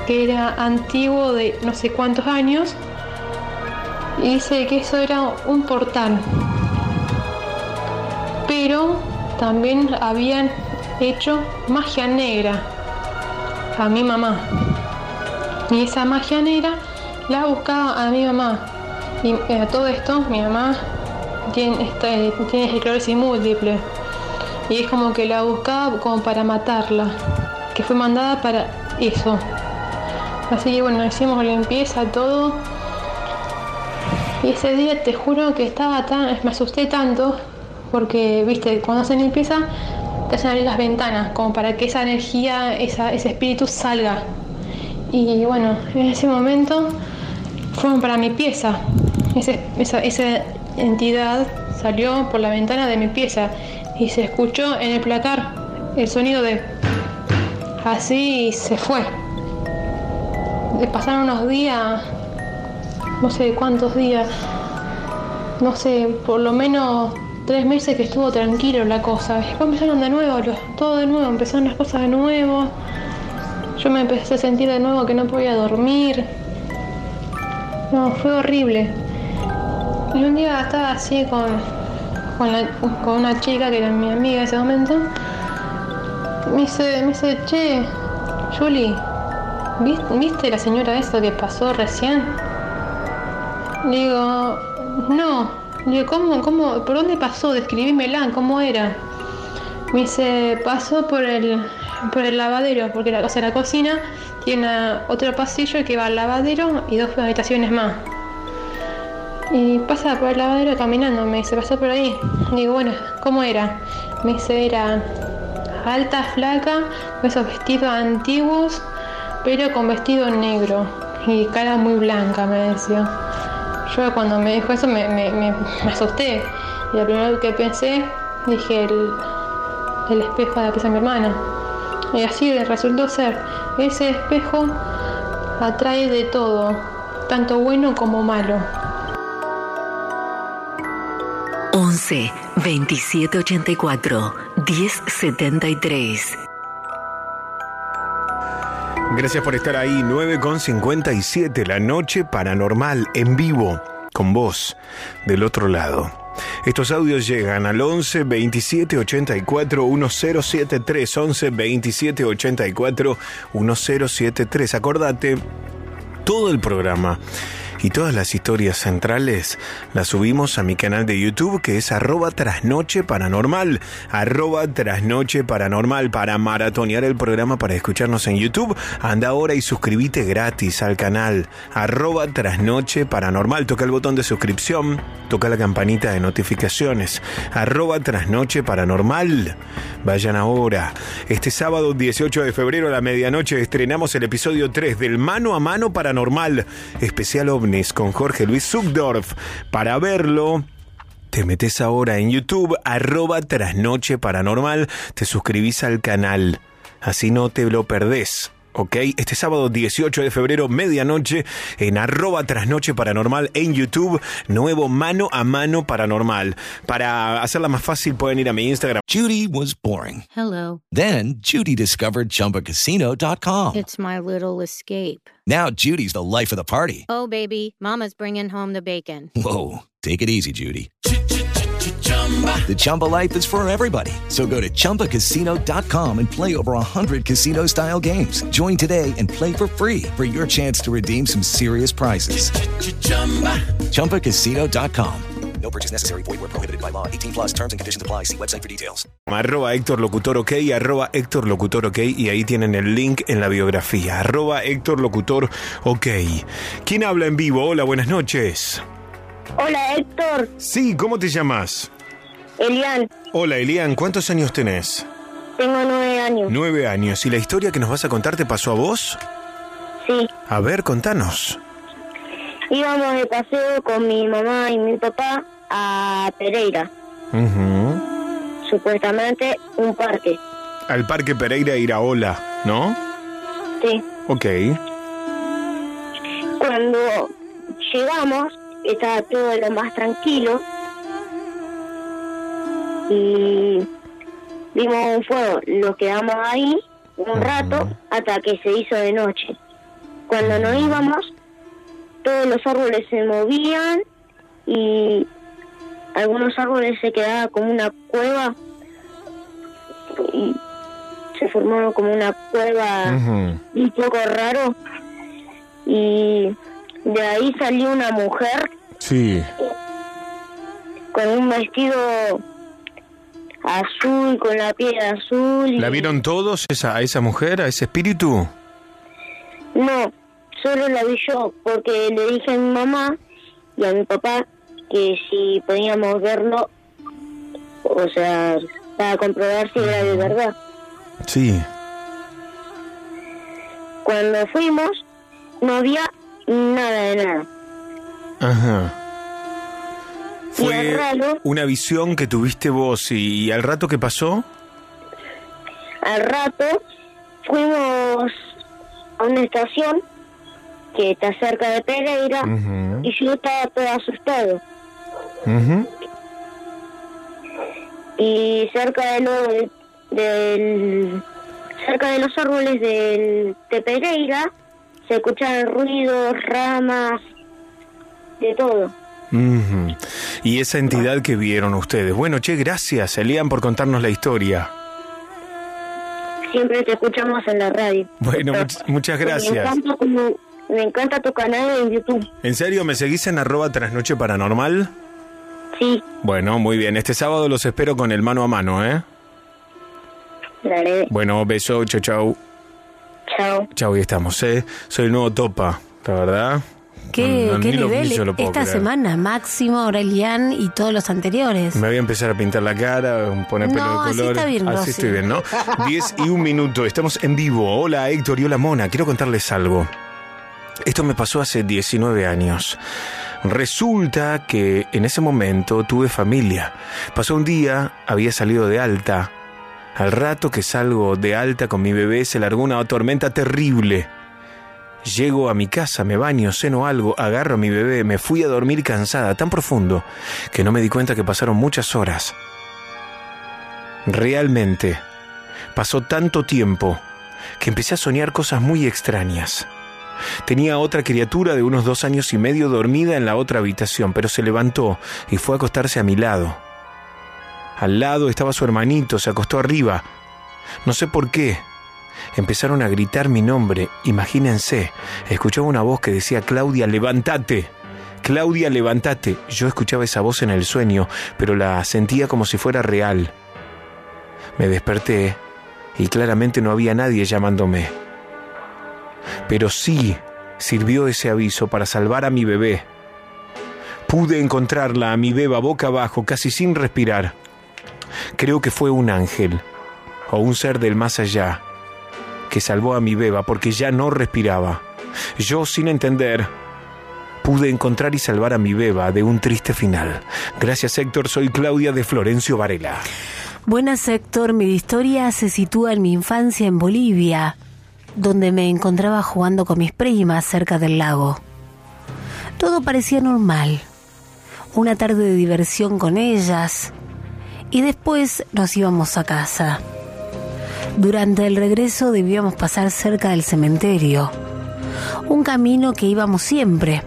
que era antiguo de no sé cuántos años y dice que eso era un portal. Pero también habían hecho magia negra a mi mamá. Y esa magia negra la buscaba a mi mamá. Y eh, a todo esto, mi mamá tiene, está- tiene esclerosis múltiple. Y es como que la buscaba como para matarla. Que fue mandada para eso. Así que bueno, hicimos limpieza, todo. Y ese día te juro que estaba tan. me asusté tanto. Porque, viste, cuando hacen limpieza, te hacen abrir las ventanas, como para que esa energía, ese espíritu salga. Y bueno, en ese momento fueron para mi pieza. Ese- esa, entidad salió por la ventana de mi pieza y se escuchó en el placar el sonido de así se fue. Pasaron unos días, no sé cuántos días, no sé, por lo menos tres meses que estuvo tranquilo la cosa. Después empezaron de nuevo, todo de nuevo, empezaron las cosas de nuevo. Yo me empecé a sentir de nuevo que no podía dormir. No, fue horrible. Y un día estaba así con, con, una chica que era mi amiga en ese momento. Me dice, me dice, che, Julie, ¿vis- ¿viste la señora esa que pasó recién? Digo, no. Digo, ¿cómo, cómo, por dónde pasó? Describímela, ¿cómo era? Me dice, pasó por el, por el lavadero, porque la, o sea, la cocina tiene otro pasillo que va al lavadero y dos habitaciones más. Y pasa por el lavadero caminando, me dice, pasó por ahí. Digo, bueno, ¿cómo era? Me dice, era alta, flaca, con esos vestidos antiguos, pero con vestido negro y cara muy blanca, me decía. Yo cuando me dijo eso me, me- me- asusté. Y lo primero que pensé, dije, el, el espejo de la pieza de mi hermana. Y así resultó ser. Ese espejo atrae de todo, tanto bueno como malo. 11 27 84 10 73. Gracias por estar ahí, 9.57, la noche paranormal en vivo, con vos, del otro lado. Estos audios llegan al 11 27 84 1073, 11 27 84 1073. Acordate, todo el programa y todas las historias centrales las subimos a mi canal de YouTube que es arroba trasnoche paranormal, arroba trasnoche paranormal para maratonear el programa para escucharnos en YouTube. Anda ahora y suscríbete gratis al canal arroba trasnoche paranormal. Toca el botón de suscripción, toca la campanita de notificaciones, arroba trasnoche paranormal. Vayan ahora. Este sábado 18 de febrero a la medianoche estrenamos el episodio 3 del Mano a Mano Paranormal, especial con Jorge Luis Zugdorf. Para verlo, te metes ahora en YouTube, arroba trasnoche paranormal, te suscribís al canal, así no te lo perdés. ¿Ok? Este sábado 18 de febrero, medianoche, en arroba trasnoche paranormal en YouTube, nuevo mano a mano paranormal. Para hacerla más fácil pueden ir a mi Instagram. Judy was boring. Hello. Then Judy discovered ChumbaCasino.com. It's my little escape. Now Judy's the life of the party. Oh, baby, Mama's bringing home the bacon. Whoa, take it easy, Judy. The Chumba life is for everybody. So go to ChumbaCasino.com and play over 100 casino style games. Join today and play for free for your chance to redeem some serious prizes. ChumbaCasino.com. No purchase necessary. Void where prohibited by law. 18 plus terms and conditions apply. See website for details. Arroba Héctor Locutor OK, arroba Héctor Locutor OK, y ahí tienen el link en la biografía. Arroba Héctor Locutor OK. ¿Quién habla en vivo? Hola, buenas noches. Hola Héctor, Sí, ¿cómo te llamas? Elian, Hola, Elian, ¿cuántos años tenés? tengo nueve años. Nueve años. ¿Y la historia que nos vas a contar te pasó a vos? Sí, A ver, contanos. íbamos de paseo con mi mamá y mi papá a Pereira, supuestamente un parque. Al Parque Pereira Iraola, ¿no? Sí, Ok. cuando llegamos estaba todo lo más tranquilo y vimos un fuego, lo quedamos ahí un rato hasta que se hizo de noche. Cuando nos íbamos, todos los árboles se movían y algunos árboles se quedaban como una cueva y se formaron como una cueva Ujú. un poco raro y de ahí salió una mujer Sí. con un vestido azul con la piel azul y ¿La vieron todos esa, a esa mujer, a ese espíritu? no solo la vi yo porque le dije a mi mamá y a mi papá que si podíamos verlo o sea para comprobar si era de verdad Sí. cuando fuimos no había nada de nada Ajá. Fue una visión que tuviste vos y, al rato que pasó. Al rato fuimos a una estación que está cerca de Pereira y yo estaba todo asustado. Y cerca de lo, del cerca de los árboles del, de Pereira se escuchaban ruidos, ramas, de todo. Ujú. Y esa entidad que vieron ustedes. Bueno, che, gracias, Elian, por contarnos la historia. Siempre te escuchamos en la radio. Bueno, much- muchas Me gracias. encanta, me encanta tu canal en YouTube. ¿En serio me seguís en arroba trasnoche paranormal? Sí, Bueno, muy bien. Este sábado los espero con el mano a mano, ¿eh? dale, Bueno, beso, chau, chau. chao. Chau, y estamos, ¿eh? Soy el nuevo Topa, la verdad. ¿Qué, No, no, lo- nivel? lo puedo Esta creer. semana, Máximo, Aurelian y todos los anteriores. Me voy a empezar a pintar la cara, poner pelo No, de así color. está bien, Así Rosy. estoy bien, ¿no? 10 y un minuto, estamos en vivo. Hola Héctor y hola Mona, quiero contarles algo. Esto me pasó hace 19 años. Resulta que en ese momento tuve familia. Pasó un día, había salido de alta. Al rato que salgo de alta con mi bebé se largó una tormenta terrible. Llego a mi casa, me baño, ceno algo, agarro a mi bebé, me fui a dormir cansada, tan profundo, que no me di cuenta que pasaron muchas horas. Realmente, pasó tanto tiempo que empecé a soñar cosas muy extrañas. Tenía otra criatura de unos dos años y medio dormida en la otra habitación, pero se levantó y fue a acostarse a mi lado. Al lado estaba su hermanito, se acostó arriba. No sé por qué. Empezaron a gritar mi nombre. Imagínense, escuchaba una voz que decía, Claudia, levántate. Claudia, levántate. Yo escuchaba esa voz en el sueño, pero la sentía como si fuera real. Me desperté y claramente no había nadie llamándome. Pero sí sirvió ese aviso para salvar a mi bebé. Pude encontrarla a mi beba boca abajo, casi sin respirar. Creo que fue un ángel o un ser del más allá que salvó a mi beba porque ya no respiraba. Yo, sin entender, pude encontrar y salvar a mi beba de un triste final. Gracias Héctor, soy Claudia de Florencio Varela. Buenas, Héctor. Mi historia se sitúa en mi infancia en Bolivia, donde me encontraba jugando con mis primas cerca del lago. Todo parecía normal. Una tarde de diversión con ellas y después nos íbamos a casa. Durante el regreso debíamos pasar cerca del cementerio, un camino que íbamos siempre,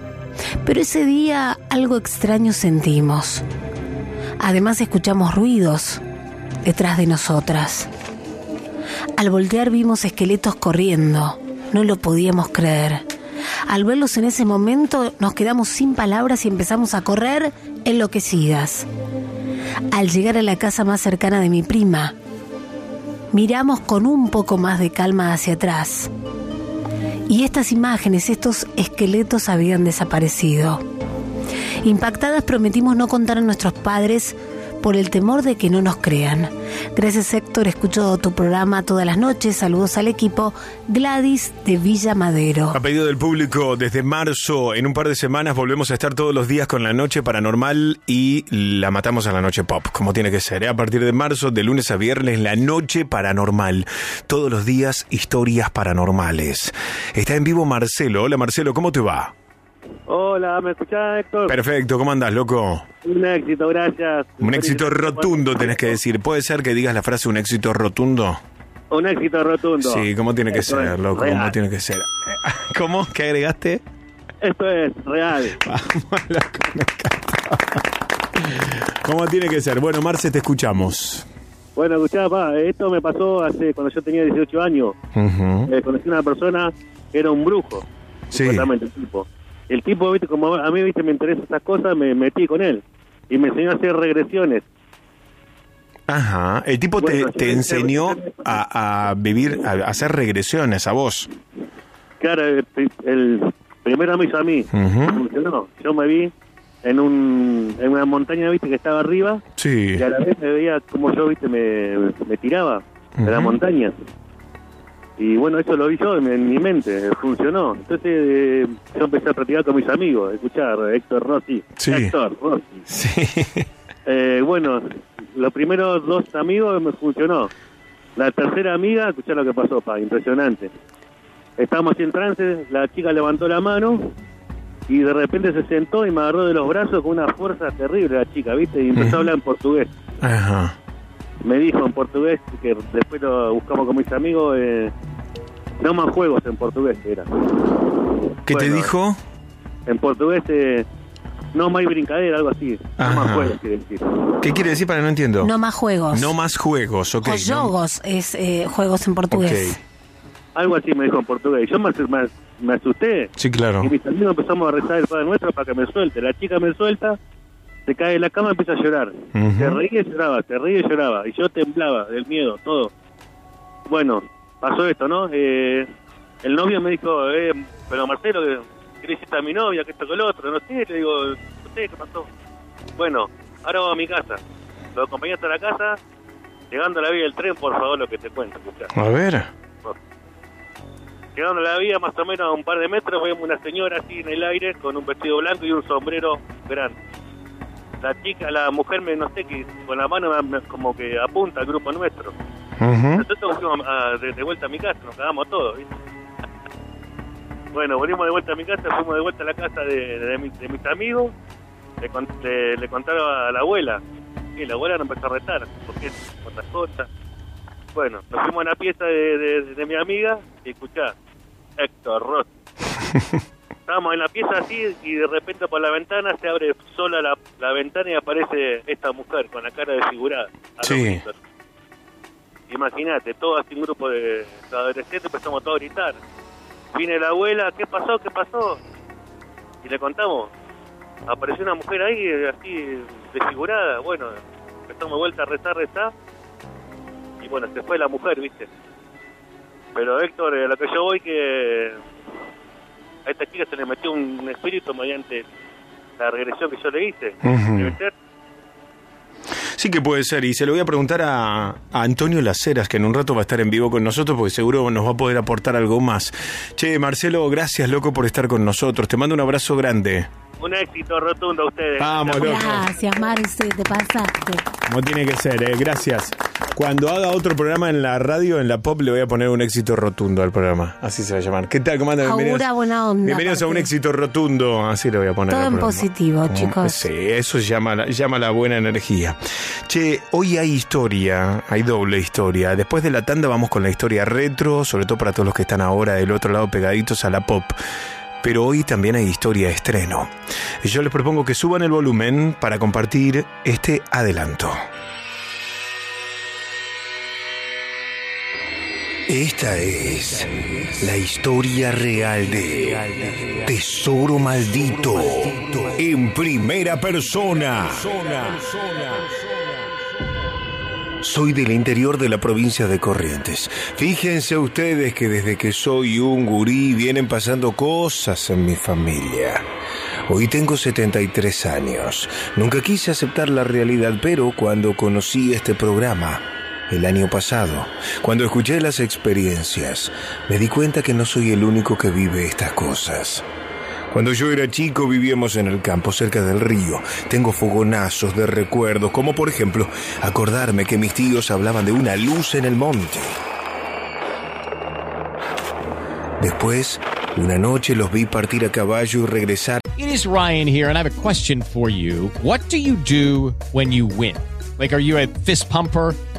pero ese día algo extraño sentimos. Además escuchamos ruidos detrás de nosotras. Al voltear vimos esqueletos corriendo. No lo podíamos creer. Al verlos en ese momento nos quedamos sin palabras y empezamos a correr enloquecidas. Al llegar a la casa más cercana de mi prima, miramos con un poco más de calma hacia atrás. Y estas imágenes, estos esqueletos habían desaparecido. Impactadas prometimos no contar a nuestros padres por el temor de que no nos crean. Gracias Héctor, escucho tu programa todas las noches. Saludos al equipo. Gladys de Villa Madero. A pedido del público, desde marzo, en un par de semanas volvemos a estar todos los días con la noche paranormal y la matamos a la noche pop, como tiene que ser. ¿eh? A partir de marzo, de lunes a viernes, la noche paranormal. Todos los días, historias paranormales. Está en vivo Marcelo. Hola Marcelo, ¿cómo te va? Hola, ¿me escuchás, Héctor? Perfecto, ¿cómo andás, loco? Un éxito, gracias. Un éxito rotundo tenés que decir. ¿Puede ser que digas la frase un éxito rotundo? Un éxito rotundo. Sí, ¿cómo tiene que Esto ser, loco? real. ¿Cómo tiene que ser? ¿Cómo? ¿Qué agregaste? Esto es real. ¿Cómo tiene que ser? Bueno, Marce, te escuchamos. Bueno, escuchá, pa, esto me pasó hace cuando yo tenía 18 años. Eh, conocí a una persona que era un brujo. Sí. Supuestamente, el tipo. El tipo, viste, como a mí, viste, me interesan estas cosas, me metí con él. Y me enseñó a hacer regresiones. Ajá. El tipo te, Bueno, te enseñó a, a vivir, a, hacer regresiones a vos. Claro, el, el primero me hizo a mí. Ujú. Funcionó. Yo me vi en, un, en una montaña, viste, que estaba arriba. Sí. Y a la vez me veía como yo, viste, me, me tiraba de la montaña. Y bueno, eso lo vi yo en, en mi mente, funcionó. Entonces eh, yo empecé a practicar con mis amigos, escuchar Héctor Rossi. Sí. Héctor Rossi. Sí. Eh, bueno, los primeros dos amigos me funcionó. La tercera amiga, escuchá lo que pasó, pa, impresionante. Estábamos en trance, la chica levantó la mano y de repente se sentó y me agarró de los brazos con una fuerza terrible la chica, ¿viste? Y empezó Ujú. a hablar en portugués. Ajá. Me dijo en portugués, que después lo buscamos con mis amigos, eh, no más juegos en portugués era. ¿Qué te dijo? En portugués, eh, no más brincadera, algo así. No más juegos, quiere decir. ¿Qué quiere decir para no entiendo? No más juegos. No más juegos, ok. o no- jogos es eh, juegos en portugués. Algo así me dijo en portugués. Yo me, me, me asusté. Sí, claro. Y mis amigos empezamos a rezar el Padre Nuestro para que me suelte. La chica me suelta, se cae de la cama y empieza a llorar. Ujú. Se reía y lloraba, se reía y lloraba. Y yo temblaba del miedo, todo. Bueno, pasó esto, ¿no? Eh, el novio me dijo, eh, pero Marcelo, ¿qué qué le hiciste a mi novia? que esto, que lo otro? No sé, le digo, no sé, ¿qué pasó? Bueno, ahora vamos a mi casa. Lo acompañé hasta la casa. Llegando a la vía del tren, por favor, lo que te cuento. escuchá. A ver. Llegando a la vía, más o menos a un par de metros, vemos una señora así en el aire con un vestido blanco y un sombrero grande. La chica, la mujer, me no sé, que con la mano me- como que apunta al grupo nuestro. Nosotros fuimos a- de, de vuelta a mi casa, nos cagamos todos, ¿viste? Bueno, volvimos de vuelta a mi casa, fuimos de vuelta a la casa de, de mi- de mis amigos, le, le- le contaron a la abuela, y la abuela nos empezó a retar, porque otras cosas. Bueno, nos fuimos a la pieza de, de- de mi amiga y escuchá, Héctor Ross. Estábamos en la pieza así y de repente por la ventana se abre sola la, la ventana y aparece esta mujer con la cara desfigurada. Sí. Imagínate, todo así un grupo de adolescentes empezamos todos a gritar. Viene la abuela, ¿qué pasó? ¿Qué pasó? Y le contamos. Apareció una mujer ahí, así desfigurada. Bueno, empezamos de vuelta a rezar, rezar. Y bueno, se fue la mujer, ¿viste? Pero Héctor, eh, a lo que yo voy que a esta chica se le metió un espíritu mediante la regresión que yo le hice. Debe ser. Sí que puede ser, y se lo voy a preguntar a, a Antonio Laceras, que en un rato va a estar en vivo con nosotros, porque seguro nos va a poder aportar algo más. Che, Marcelo, gracias, loco, por estar con nosotros. Te mando un abrazo grande. Un éxito rotundo a ustedes. Vamos, loco. Gracias, Marce, te pasaste. Como tiene que ser, ¿eh? Gracias. Cuando haga otro programa en la radio, en la pop, le voy a poner un éxito rotundo al programa. Así se va a llamar. ¿Qué tal? ¿Cómo andan? Bienvenidos. Augura buena onda. Bienvenidos a un éxito rotundo. Así le voy a poner. Todo en positivo, chicos. Sí, eso llama la, llama la buena energía. Che, hoy hay historia, hay doble historia. Después de la tanda vamos con la historia retro, sobre todo para todos los que están ahora del otro lado pegaditos a la pop. Pero hoy también hay historia estreno. Yo les propongo que suban el volumen para compartir este adelanto. Esta es la historia real de Tesoro Maldito en primera persona. Soy del interior de la provincia de Corrientes. Fíjense ustedes que desde que soy un gurí vienen pasando cosas en mi familia. Hoy tengo 73 años. Nunca quise aceptar la realidad, pero cuando conocí este programa, el año pasado, cuando escuché las experiencias, me di cuenta que no soy el único que vive estas cosas. Cuando yo era chico vivíamos en el campo, cerca del río. Tengo fogonazos de recuerdos, como por ejemplo acordarme que mis tíos hablaban de una luz en el monte. Después, una noche los vi partir a caballo y regresar. It is Ryan here, and I have a question for you. What do you do when you win? Like, are you a fist pumper?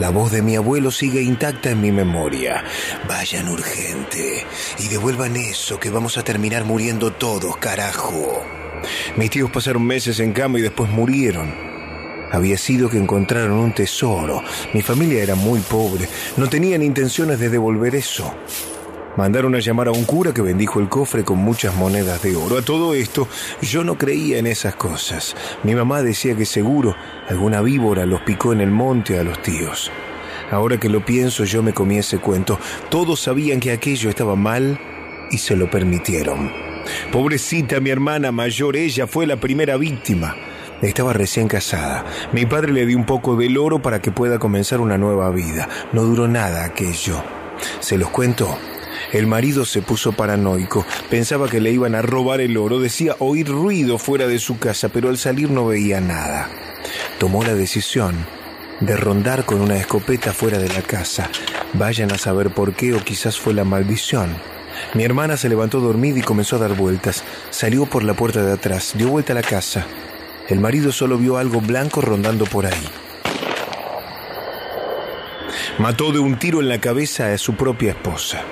La voz de mi abuelo sigue intacta en mi memoria. Vayan urgente y devuelvan eso que vamos a terminar muriendo todos, carajo. Mis tíos pasaron meses en cama y después murieron. Había sido que encontraron un tesoro. Mi familia era muy pobre. No tenían intenciones de devolver eso. Mandaron a llamar a un cura que bendijo el cofre con muchas monedas de oro. A todo esto, yo no creía en esas cosas. Mi mamá decía que seguro alguna víbora los picó en el monte a los tíos. Ahora que lo pienso, yo me comí ese cuento. Todos sabían que aquello estaba mal y se lo permitieron. Pobrecita mi hermana mayor, ella fue la primera víctima. Estaba recién casada. Mi padre le dio un poco del oro para que pueda comenzar una nueva vida. No duró nada aquello. Se los cuento. El marido se puso paranoico, pensaba que le iban a robar el oro, decía oír ruido fuera de su casa, pero al salir no veía nada. Tomó la decisión de rondar con una escopeta fuera de la casa. Vayan a saber por qué o quizás fue la maldición. Mi hermana se levantó dormida y comenzó a dar vueltas. Salió por la puerta de atrás, dio vuelta a la casa. El marido solo vio algo blanco rondando por ahí. Mató de un tiro en la cabeza a su propia esposa.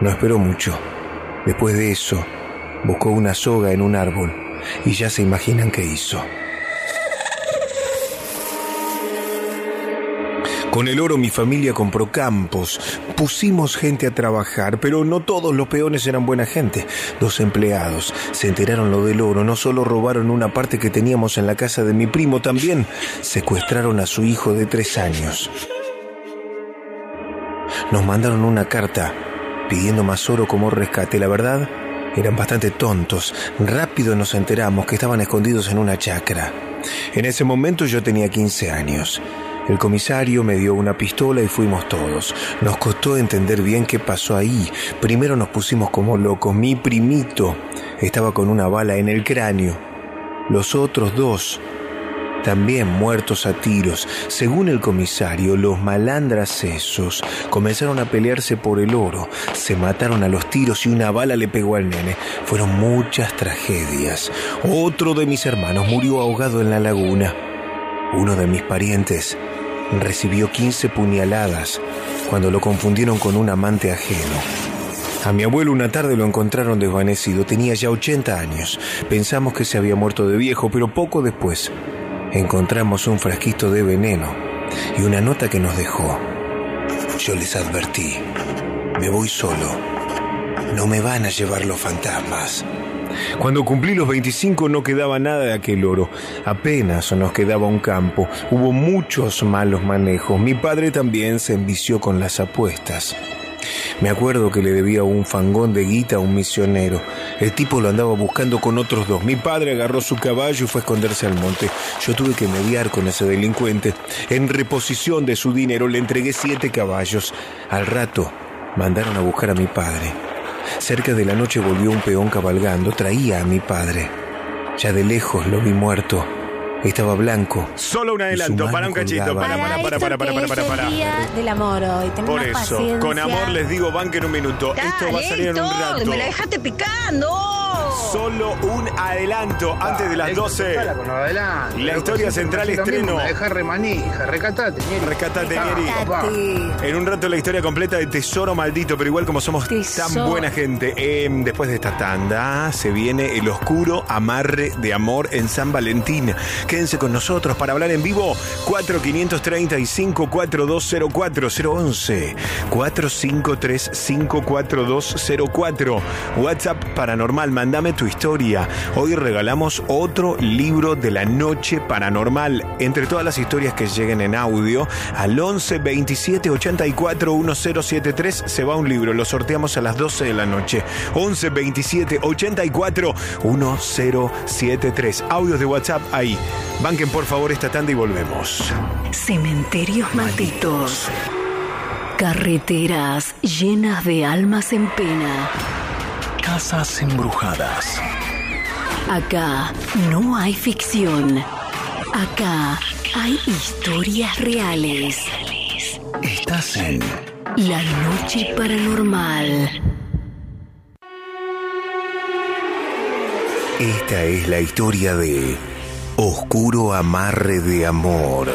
No esperó mucho. Después de eso, buscó una soga en un árbol y ya se imaginan qué hizo. Con el oro mi familia compró campos, pusimos gente a trabajar, pero no todos los peones eran buena gente. Dos empleados se enteraron lo del oro, no solo robaron una parte que teníamos en la casa de mi primo, también secuestraron a su hijo de tres años. Nos mandaron una carta pidiendo más oro como rescate. La verdad, eran bastante tontos. Rápido nos enteramos que estaban escondidos en una chacra. En ese momento yo tenía 15 años. El comisario me dio una pistola y fuimos todos. Nos costó entender bien qué pasó ahí. Primero nos pusimos como locos. Mi primito estaba con una bala en el cráneo. Los otros dos también muertos a tiros. Según el comisario, los malandras esos comenzaron a pelearse por el oro, se mataron a los tiros y una bala le pegó al nene. Fueron muchas tragedias. Otro de mis hermanos murió ahogado en la laguna. Uno de mis parientes recibió 15 puñaladas cuando lo confundieron con un amante ajeno. A mi abuelo una tarde lo encontraron desvanecido, tenía ya 80 años. Pensamos que se había muerto de viejo, pero poco después encontramos un frasquito de veneno y una nota que nos dejó. Yo les advertí, me voy solo, no me van a llevar los fantasmas. Cuando cumplí los 25 no quedaba nada de aquel oro, apenas nos quedaba un campo, hubo muchos malos manejos, mi padre también se envició con las apuestas. Me acuerdo que le debía un fangón de guita a un misionero. El tipo lo andaba buscando con otros dos. Mi padre agarró su caballo y fue a esconderse al monte. Yo tuve que mediar con ese delincuente. En reposición de su dinero le entregué siete caballos. Al rato mandaron a buscar a mi padre. Cerca de la noche volvió un peón cabalgando. Traía a mi padre. Ya de lejos lo vi muerto. Estaba blanco. Solo un adelanto, para un cachito. Para, para, para, para, para, para, para, para. Día del amor hoy. Tenemos Por eso, paciencia. con amor les digo, banquen un minuto. Esto va a salir en un rato. me la dejaste picando. Solo un adelanto antes de las 12. La historia central estreno. Deja remanija, recatate, Nieri. Recatate, Ah, Nieri. En un rato la historia completa de Tesoro Maldito, pero igual como somos tan buena gente, eh, después de esta tanda se viene el oscuro amarre de amor en San Valentín. Quédense con nosotros para hablar en vivo 4535 4204 011 4535 4204 WhatsApp Paranormal, mandame tu historia. Hoy regalamos otro libro de la noche paranormal. Entre todas las historias que lleguen en audio, al 11 27 84 1073 se va un libro. Lo sorteamos a las 12 de la noche. 11 27 84 1073. Audios de WhatsApp ahí. Banquen por favor esta tanda y volvemos. Cementerios malditos. Carreteras llenas de almas en pena. Casas embrujadas. Acá no hay ficción. Acá hay historias reales. Estás en La noche paranormal. Esta es la historia de Oscuro Amarre de Amor.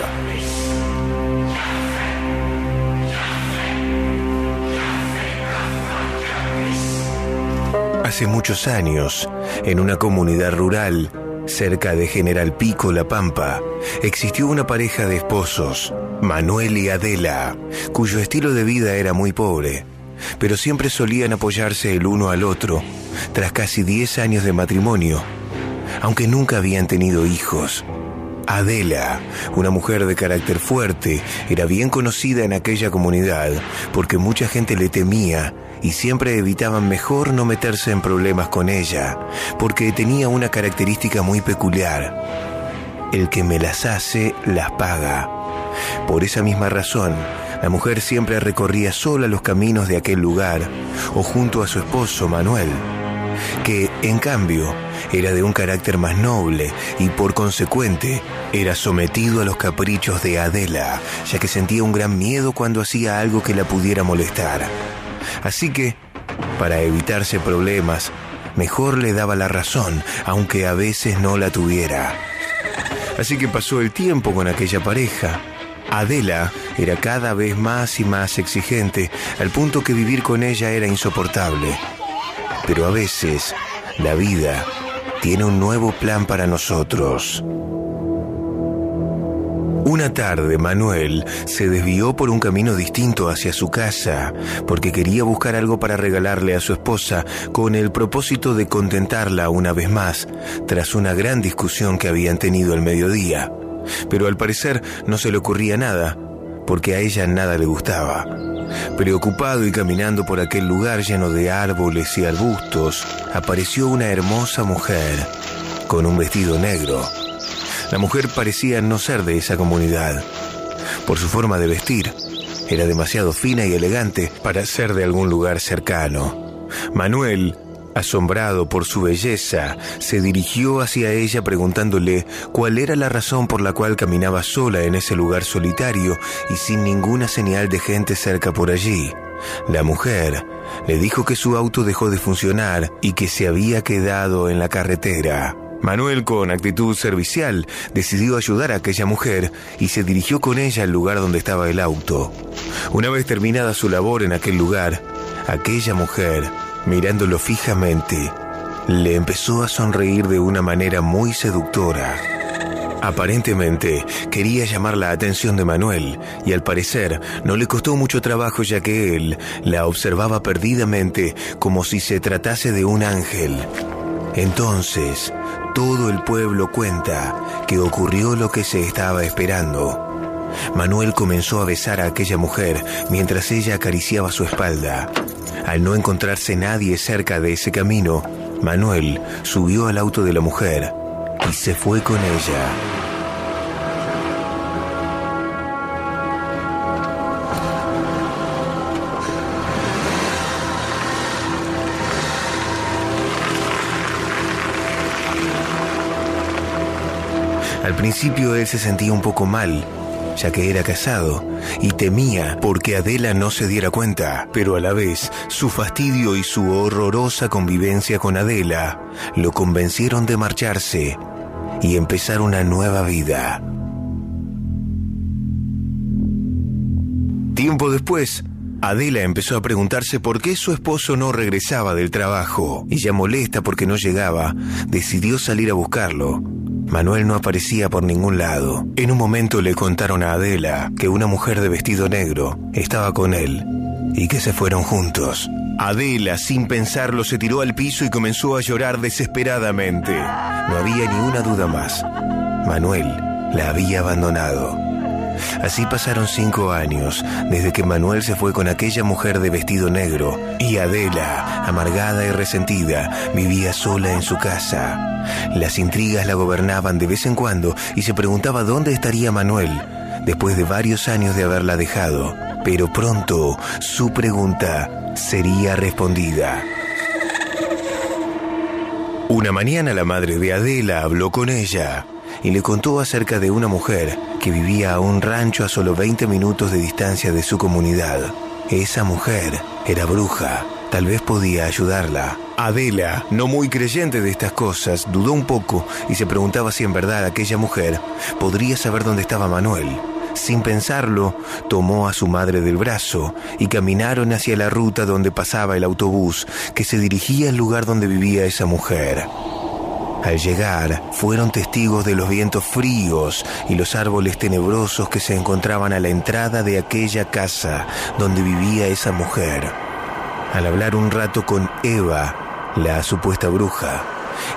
Hace muchos años, en una comunidad rural, cerca de General Pico La Pampa, existió una pareja de esposos, Manuel y Adela, cuyo estilo de vida era muy pobre, pero siempre solían apoyarse el uno al otro tras casi 10 años de matrimonio, aunque nunca habían tenido hijos. Adela, una mujer de carácter fuerte, era bien conocida en aquella comunidad porque mucha gente le temía y siempre evitaban mejor no meterse en problemas con ella, porque tenía una característica muy peculiar. El que me las hace, las paga. Por esa misma razón, la mujer siempre recorría sola los caminos de aquel lugar o junto a su esposo Manuel, que, en cambio, era de un carácter más noble y por consecuente era sometido a los caprichos de Adela, ya que sentía un gran miedo cuando hacía algo que la pudiera molestar. Así que, para evitarse problemas, mejor le daba la razón, aunque a veces no la tuviera. Así que pasó el tiempo con aquella pareja. Adela era cada vez más y más exigente, al punto que vivir con ella era insoportable. Pero a veces, la vida tiene un nuevo plan para nosotros. Una tarde Manuel se desvió por un camino distinto hacia su casa porque quería buscar algo para regalarle a su esposa con el propósito de contentarla una vez más tras una gran discusión que habían tenido al mediodía. Pero al parecer no se le ocurría nada porque a ella nada le gustaba. Preocupado y caminando por aquel lugar lleno de árboles y arbustos, apareció una hermosa mujer con un vestido negro. La mujer parecía no ser de esa comunidad. Por su forma de vestir, era demasiado fina y elegante para ser de algún lugar cercano. Manuel, asombrado por su belleza, se dirigió hacia ella preguntándole cuál era la razón por la cual caminaba sola en ese lugar solitario y sin ninguna señal de gente cerca por allí. La mujer le dijo que su auto dejó de funcionar y que se había quedado en la carretera. Manuel, con actitud servicial, decidió ayudar a aquella mujer y se dirigió con ella al lugar donde estaba el auto. Una vez terminada su labor en aquel lugar, aquella mujer, mirándolo fijamente, le empezó a sonreír de una manera muy seductora. Aparentemente quería llamar la atención de Manuel y al parecer no le costó mucho trabajo ya que él la observaba perdidamente como si se tratase de un ángel. Entonces, todo el pueblo cuenta que ocurrió lo que se estaba esperando. Manuel comenzó a besar a aquella mujer mientras ella acariciaba su espalda. Al no encontrarse nadie cerca de ese camino, Manuel subió al auto de la mujer y se fue con ella. Al principio él se sentía un poco mal, ya que era casado, y temía porque Adela no se diera cuenta, pero a la vez su fastidio y su horrorosa convivencia con Adela lo convencieron de marcharse y empezar una nueva vida. Tiempo después, Adela empezó a preguntarse por qué su esposo no regresaba del trabajo y ya molesta porque no llegaba, decidió salir a buscarlo. Manuel no aparecía por ningún lado. En un momento le contaron a Adela que una mujer de vestido negro estaba con él y que se fueron juntos. Adela, sin pensarlo, se tiró al piso y comenzó a llorar desesperadamente. No había ni una duda más. Manuel la había abandonado. Así pasaron cinco años desde que Manuel se fue con aquella mujer de vestido negro y Adela, amargada y resentida, vivía sola en su casa. Las intrigas la gobernaban de vez en cuando y se preguntaba dónde estaría Manuel después de varios años de haberla dejado. Pero pronto su pregunta sería respondida. Una mañana la madre de Adela habló con ella y le contó acerca de una mujer que vivía a un rancho a solo 20 minutos de distancia de su comunidad. Esa mujer era bruja, tal vez podía ayudarla. Adela, no muy creyente de estas cosas, dudó un poco y se preguntaba si en verdad aquella mujer podría saber dónde estaba Manuel. Sin pensarlo, tomó a su madre del brazo y caminaron hacia la ruta donde pasaba el autobús que se dirigía al lugar donde vivía esa mujer. Al llegar, fueron testigos de los vientos fríos y los árboles tenebrosos que se encontraban a la entrada de aquella casa donde vivía esa mujer. Al hablar un rato con Eva, la supuesta bruja,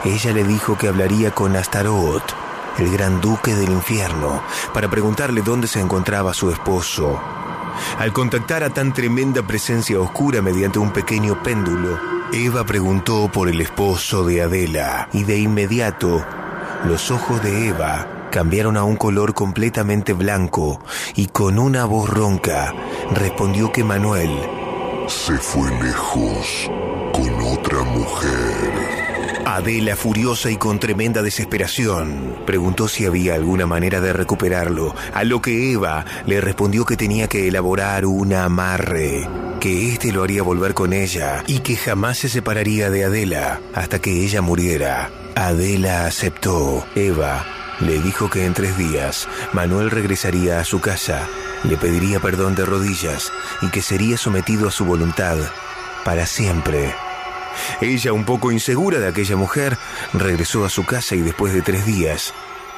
ella le dijo que hablaría con Astaroth, el gran duque del infierno, para preguntarle dónde se encontraba su esposo. Al contactar a tan tremenda presencia oscura mediante un pequeño péndulo, Eva preguntó por el esposo de Adela y de inmediato los ojos de Eva cambiaron a un color completamente blanco y con una voz ronca respondió que Manuel Se fue lejos con otra mujer. Adela, furiosa y con tremenda desesperación, preguntó si había alguna manera de recuperarlo, a lo que Eva le respondió que tenía que elaborar un amarre, que éste lo haría volver con ella y que jamás se separaría de Adela hasta que ella muriera. Adela aceptó. Eva le dijo que en tres días Manuel regresaría a su casa, le pediría perdón de rodillas y que sería sometido a su voluntad para siempre. Ella, un poco insegura de aquella mujer, regresó a su casa y después de tres días,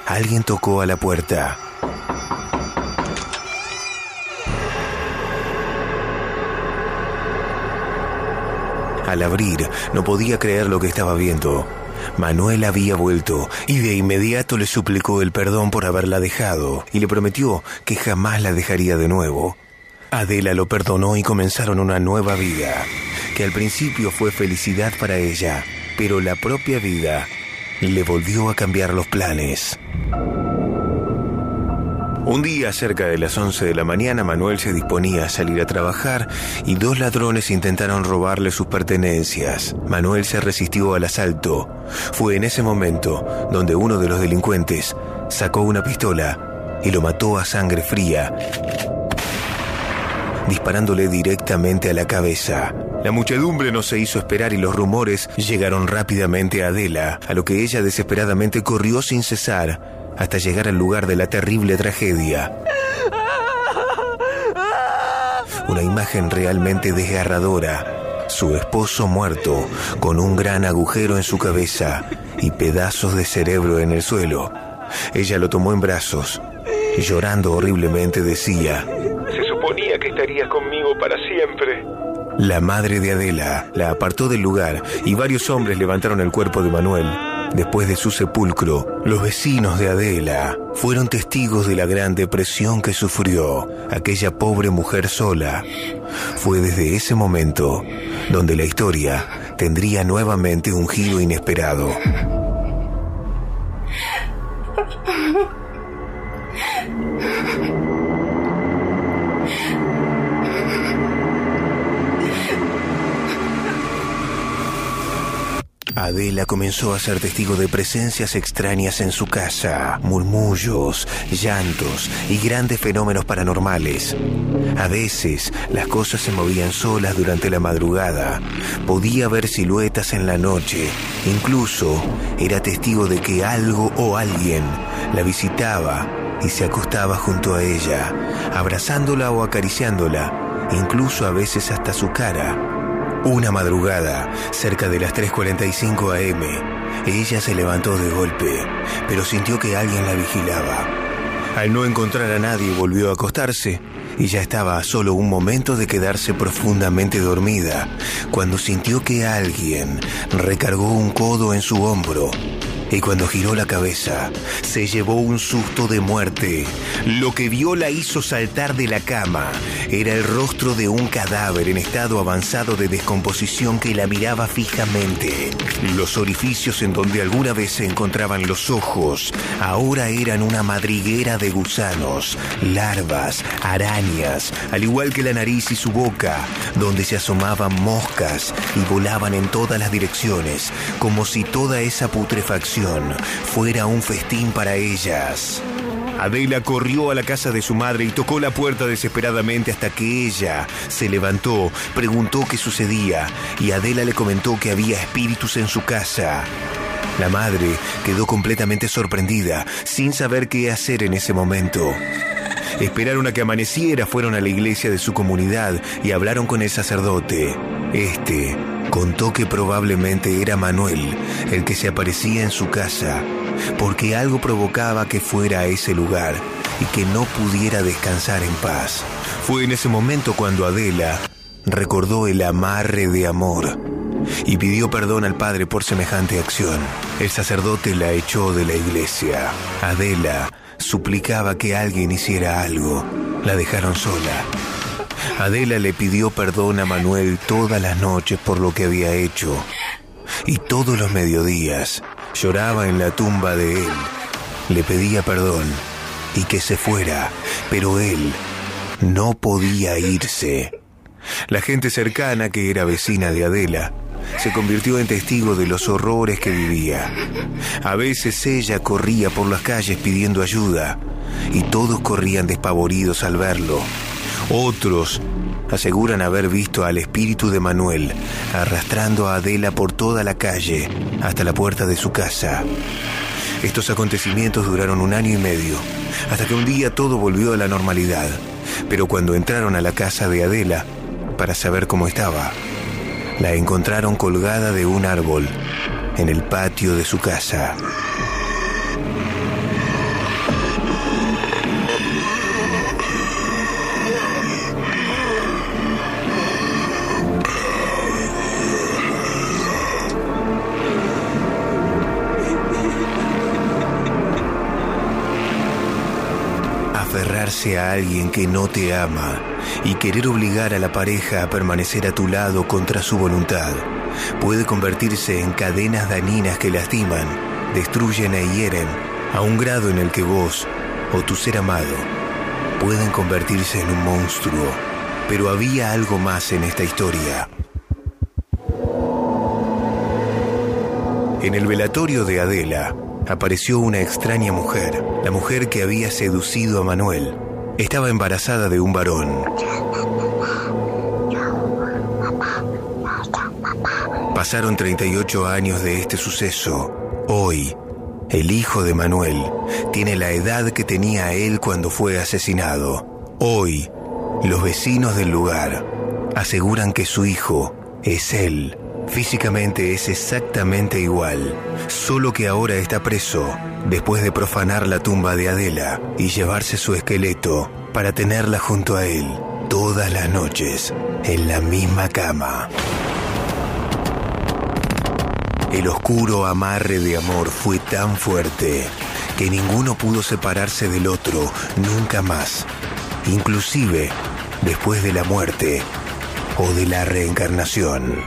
alguien tocó a la puerta. Al abrir, no podía creer lo que estaba viendo. Manuel había vuelto y de inmediato le suplicó el perdón por haberla dejado y le prometió que jamás la dejaría de nuevo. Adela lo perdonó y comenzaron una nueva vida, que al principio fue felicidad para ella, pero la propia vida le volvió a cambiar los planes. Un día, cerca de las 11 de la mañana, Manuel se disponía a salir a trabajar y dos ladrones intentaron robarle sus pertenencias. Manuel se resistió al asalto. Fue en ese momento donde uno de los delincuentes sacó una pistola y lo mató a sangre fría, disparándole directamente a la cabeza. La muchedumbre no se hizo esperar y los rumores llegaron rápidamente a Adela, a lo que ella desesperadamente corrió sin cesar hasta llegar al lugar de la terrible tragedia. Una imagen realmente desgarradora. Su esposo muerto, con un gran agujero en su cabeza y pedazos de cerebro en el suelo. Ella lo tomó en brazos y llorando horriblemente decía, Se suponía que estarías conmigo para siempre. La madre de Adela la apartó del lugar y varios hombres levantaron el cuerpo de Manuel. Después de su sepulcro, los vecinos de Adela fueron testigos de la gran depresión que sufrió aquella pobre mujer sola. Fue desde ese momento donde la historia tendría nuevamente un giro inesperado. Adela comenzó a ser testigo de presencias extrañas en su casa, murmullos, llantos y grandes fenómenos paranormales. A veces las cosas se movían solas durante la madrugada, podía ver siluetas en la noche, incluso era testigo de que algo o alguien la visitaba y se acostaba junto a ella, abrazándola o acariciándola, incluso a veces hasta su cara. Una madrugada, cerca de las 3.45 am, ella se levantó de golpe, pero sintió que alguien la vigilaba. Al no encontrar a nadie volvió a acostarse y ya estaba a solo un momento de quedarse profundamente dormida cuando sintió que alguien recargó un codo en su hombro y cuando giró la cabeza se llevó un susto de muerte. Lo que vio la hizo saltar de la cama. Era el rostro de un cadáver en estado avanzado de descomposición que la miraba fijamente. Los orificios en donde alguna vez se encontraban los ojos ahora eran una madriguera de gusanos, larvas, arañas, al igual que la nariz y su boca, donde se asomaban moscas y volaban en todas las direcciones, como si toda esa putrefacción fuera un festín para ellas. Adela corrió a la casa de su madre y tocó la puerta desesperadamente hasta que ella se levantó, preguntó qué sucedía y Adela le comentó que había espíritus en su casa. La madre quedó completamente sorprendida, sin saber qué hacer en ese momento. Esperaron a que amaneciera, fueron a la iglesia de su comunidad y hablaron con el sacerdote. Este contó que probablemente era Manuel el que se aparecía en su casa, porque algo provocaba que fuera a ese lugar y que no pudiera descansar en paz. Fue en ese momento cuando Adela recordó el amarre de amor y pidió perdón al padre por semejante acción. El sacerdote la echó de la iglesia. Adela suplicaba que alguien hiciera algo. La dejaron sola. Adela le pidió perdón a Manuel todas las noches por lo que había hecho. Y todos los mediodías lloraba en la tumba de él. Le pedía perdón y que se fuera, pero él no podía irse. La gente cercana, que era vecina de Adela, se convirtió en testigo de los horrores que vivía. A veces ella corría por las calles pidiendo ayuda y todos corrían despavoridos al verlo. Otros aseguran haber visto al espíritu de Manuel arrastrando a Adela por toda la calle hasta la puerta de su casa. Estos acontecimientos duraron un año y medio, hasta que un día todo volvió a la normalidad. Pero cuando entraron a la casa de Adela, para saber cómo estaba, la encontraron colgada de un árbol en el patio de su casa. A alguien que no te ama y querer obligar a la pareja a permanecer a tu lado contra su voluntad puede convertirse en cadenas dañinas que lastiman, destruyen e hieren a un grado en el que vos o tu ser amado pueden convertirse en un monstruo. Pero había algo más en esta historia. En el velatorio de Adela apareció una extraña mujer, la mujer que había seducido a Manuel. Estaba embarazada de un varón. Pasaron 38 años de este suceso. Hoy, el hijo de Manuel tiene la edad que tenía él cuando fue asesinado. Hoy, los vecinos del lugar aseguran que su hijo es él. Físicamente es exactamente igual, solo que ahora está preso después de profanar la tumba de Adela y llevarse su esqueleto para tenerla junto a él todas las noches en la misma cama. El oscuro amarre de amor fue tan fuerte que ninguno pudo separarse del otro nunca más, inclusive después de la muerte o de la reencarnación.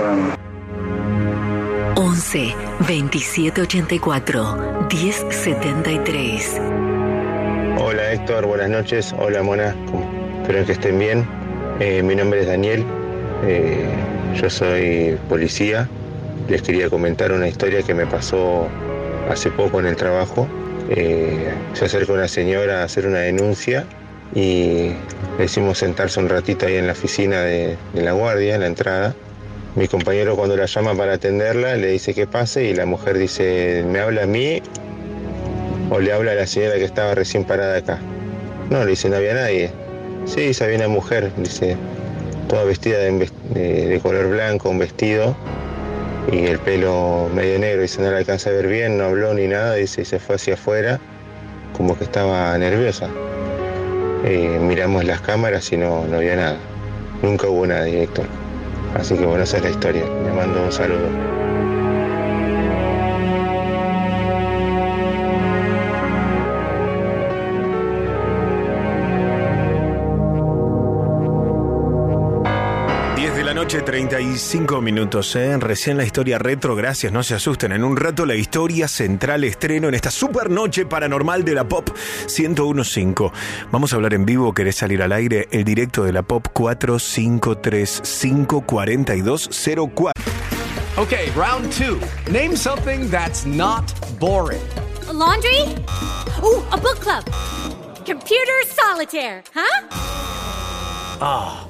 Programa. 11 27 84 10 73. Hola Héctor, buenas noches. Hola Mona, espero que estén bien. Eh, mi nombre es Daniel, eh, yo soy policía. Les quería comentar una historia que me pasó hace poco en el trabajo. Eh, se acerca una señora a hacer una denuncia y le hicimos sentarse un ratito ahí en la oficina de, de la guardia, en la entrada. Mi compañero cuando la llama para atenderla le dice que pase y la mujer dice, ¿me habla a mí o le habla a la señora que estaba recién parada acá? No, le dice, no había nadie. Sí, había una mujer, dice, toda vestida de, ves- de- de color blanco, un vestido y el pelo medio negro, dice, no la alcanza a ver bien, no habló ni nada, dice, y se fue hacia afuera, como que estaba nerviosa. Eh, miramos las cámaras y no, no había nada. Nunca hubo nadie, Héctor. Así que bueno, esa es la historia. Le mando un saludo. Noche, 35 minutos, ¿eh? Recién la historia retro, gracias, no se asusten. En un rato la historia central estreno en esta super noche paranormal de la Pop 1015. Vamos a hablar en vivo, ¿querés salir al aire? El directo de la Pop 45354204. Okay, round two. Name something that's not boring. A laundry? Ooh, a book club. Computer solitaire, huh? Ah,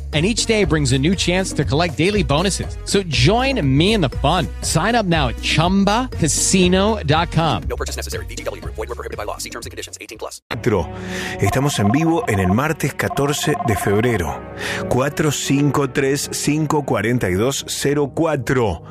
And each day brings a new chance to collect daily bonuses. So join me in the fun. Sign up now at chumbacasino.com. No purchase necessary. VGW Group. Void where prohibited by law. See terms and conditions. 18 plus. Estamos en vivo en el martes 14 de febrero. 453-542-04.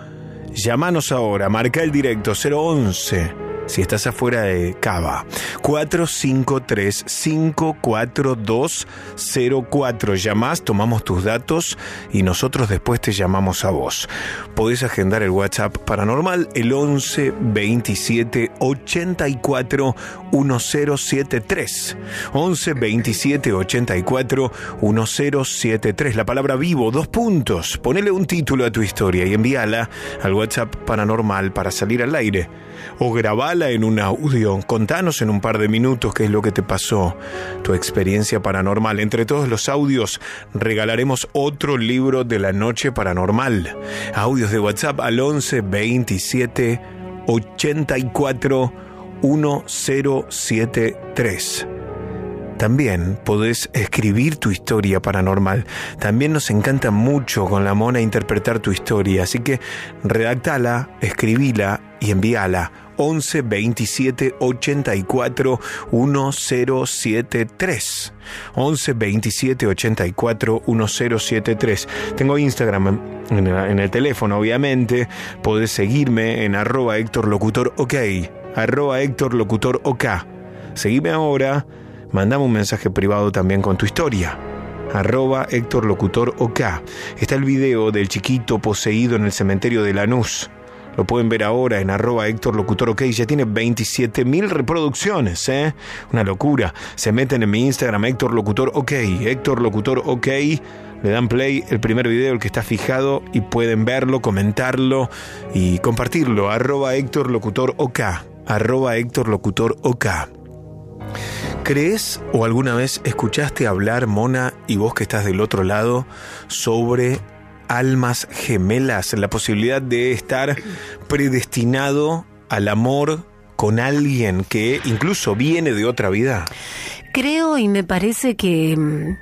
Llámanos ahora, marca el directo 011. Si estás afuera de Cava, 453-542-04. Llamás, tomamos tus datos y nosotros después te llamamos a vos. Podés agendar el WhatsApp paranormal el 11 27 84 1073. 11 27 84 1073. La palabra vivo, dos puntos. Ponele un título a tu historia y envíala al WhatsApp paranormal para salir al aire. O grabala en un audio. Contanos en un par de minutos qué es lo que te pasó, tu experiencia paranormal. Entre todos los audios regalaremos otro libro de la noche paranormal. Audios de WhatsApp al 11 27 84 1073. También podés escribir tu historia paranormal. También nos encanta mucho con la mona interpretar tu historia. Así que redactala, escribila y envíala. 11 27 84 1073. 11 27 84 1073. Tengo Instagram en, el teléfono, obviamente. Podés seguirme en arroba Héctor Locutor OK. Arroba Héctor Locutor OK. Seguime ahora. Mandame un mensaje privado también con tu historia. Arroba Héctor Locutor OK. Está el video del chiquito poseído en el cementerio de Lanús. Lo pueden ver ahora en arroba Héctor Locutor OK. Ya tiene 27 mil reproducciones, ¿eh? Una locura. Se meten en mi Instagram, Héctor Locutor OK. Héctor Locutor OK. Le dan play el primer video, el que está fijado, y pueden verlo, comentarlo y compartirlo. Arroba Héctor Locutor OK. Arroba Héctor Locutor OK. ¿Crees o alguna vez escuchaste hablar, Mona, y vos que estás del otro lado, sobre almas gemelas, la posibilidad de estar predestinado al amor con alguien que incluso viene de otra vida? Creo y me parece que, mm,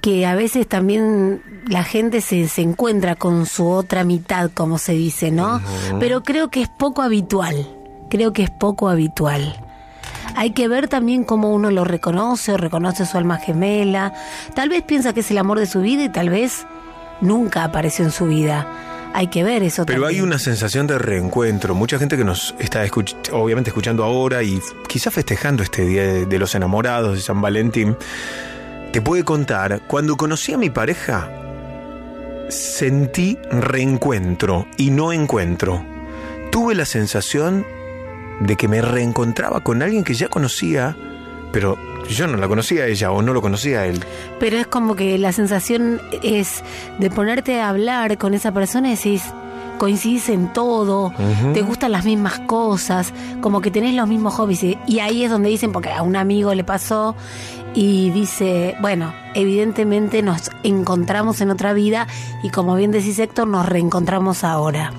que a veces también la gente se, se encuentra con su otra mitad, como se dice, ¿no? Pero creo que es poco habitual. Creo que es poco habitual. Hay que ver también cómo uno lo reconoce o reconoce su alma gemela. Tal vez piensa que es el amor de su vida y tal vez nunca apareció en su vida. Hay que ver eso Pero también. hay una sensación de reencuentro. Mucha gente que nos está escuch- obviamente escuchando ahora y quizás festejando este Día de, de los Enamorados de San Valentín, te puede contar, cuando conocí a mi pareja, sentí reencuentro y no encuentro. Tuve la sensación de que me reencontraba con alguien que ya conocía, pero yo no la conocía a ella o no lo conocía a él. Pero es como que la sensación es de ponerte a hablar con esa persona y decís, coincidís en todo, te gustan las mismas cosas, como que tenés los mismos hobbies. Y- Y ahí es donde dicen, porque a un amigo le pasó y dice, bueno, evidentemente nos encontramos en otra vida y como bien decís Héctor, nos reencontramos ahora.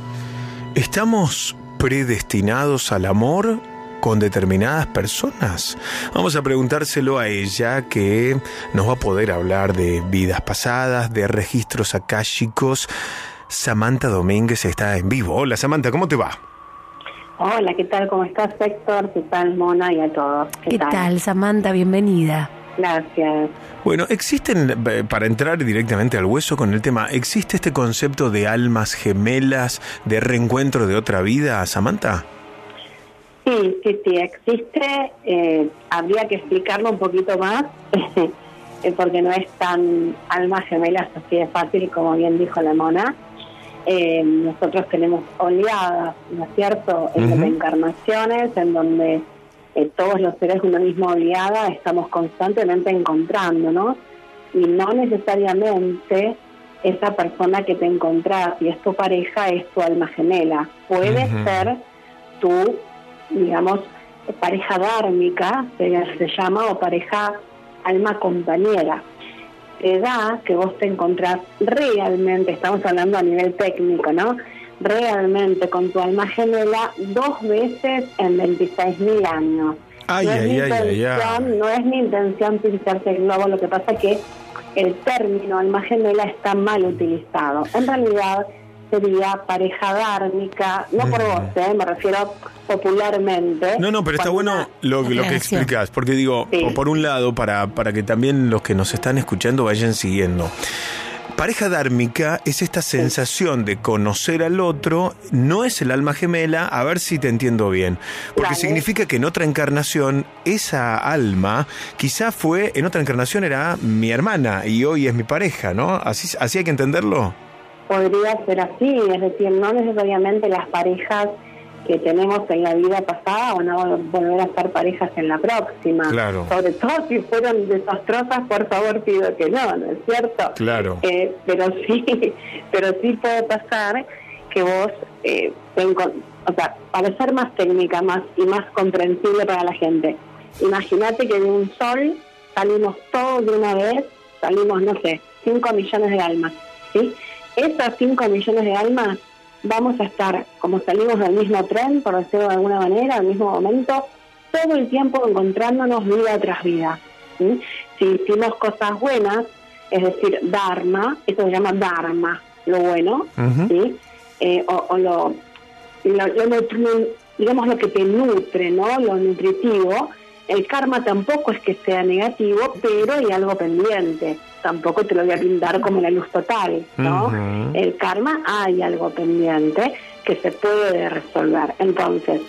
¿Estamos predestinados al amor con determinadas personas? Vamos a preguntárselo a ella que nos va a poder hablar de vidas pasadas, de registros akáshicos. Samantha Domínguez está en vivo. Hola Samantha, ¿cómo te va? Hola, ¿qué tal? ¿Cómo estás, Héctor? ¿Qué tal, Mona? Y a todos. ¿Qué tal, Samantha? Bienvenida. Gracias. Bueno, existen, eh, para entrar directamente al hueso con el tema, ¿existe este concepto de almas gemelas, de reencuentro de otra vida, Samantha? Sí, sí, sí, existe. Eh, habría que explicarlo un poquito más, eh, porque no es tan almas gemelas así de fácil como bien dijo la Mona. Eh, nosotros tenemos oleadas, ¿no es cierto?, en Ujú. reencarnaciones en donde eh, todos los seres de una misma oleada estamos constantemente encontrándonos y no necesariamente esa persona que te encontrás y es tu pareja es tu alma gemela. Puede ser tu, digamos, pareja dármica, se, llama, o pareja alma compañera. Te da que vos te encontrás realmente, estamos hablando a nivel técnico, ¿no? Realmente con tu alma gemela dos veces en 26.000 años. Ay, no, es ay, intención, no es mi intención pincharte el globo, lo que pasa que el término alma gemela está mal utilizado. En realidad sería pareja dármica, no por vos, ¿eh? me refiero popularmente. No, no, pero está bueno lo, lo que explicas, porque digo, o por un lado, para, para que también los que nos están escuchando vayan siguiendo. Pareja dármica es esta sensación de conocer al otro, no es el alma gemela, a ver si te entiendo bien, porque Dale. significa que en otra encarnación esa alma quizá fue, en otra encarnación era mi hermana y hoy es mi pareja, ¿no? Así, así hay que entenderlo. Podría ser así, es decir, no necesariamente las parejas que tenemos en la vida pasada van a vol- volver a ser parejas en la próxima. Claro. Sobre todo si fueron desastrosas, por favor pido que no, ¿no es cierto? Claro. Eh, pero sí, pero sí puede pasar que vos, eh, o sea, para ser más técnica más y más comprensible para la gente, imagínate que de un sol salimos todos de una vez, salimos, no sé, 5 millones de almas, ¿sí? Esas 5 millones de almas vamos a estar, como salimos del mismo tren, por decirlo de alguna manera, al mismo momento, todo el tiempo encontrándonos vida tras vida. ¿sí? Si hicimos cosas buenas, es decir, Dharma, eso se llama Dharma, lo bueno, ¿sí? Eh, o, o lo, lo, lo digamos lo que te nutre, ¿no? Lo nutritivo. El karma tampoco es que sea negativo, pero hay algo pendiente. Tampoco te lo voy a pintar como la luz total, ¿no? El karma hay algo pendiente que se puede resolver. Entonces,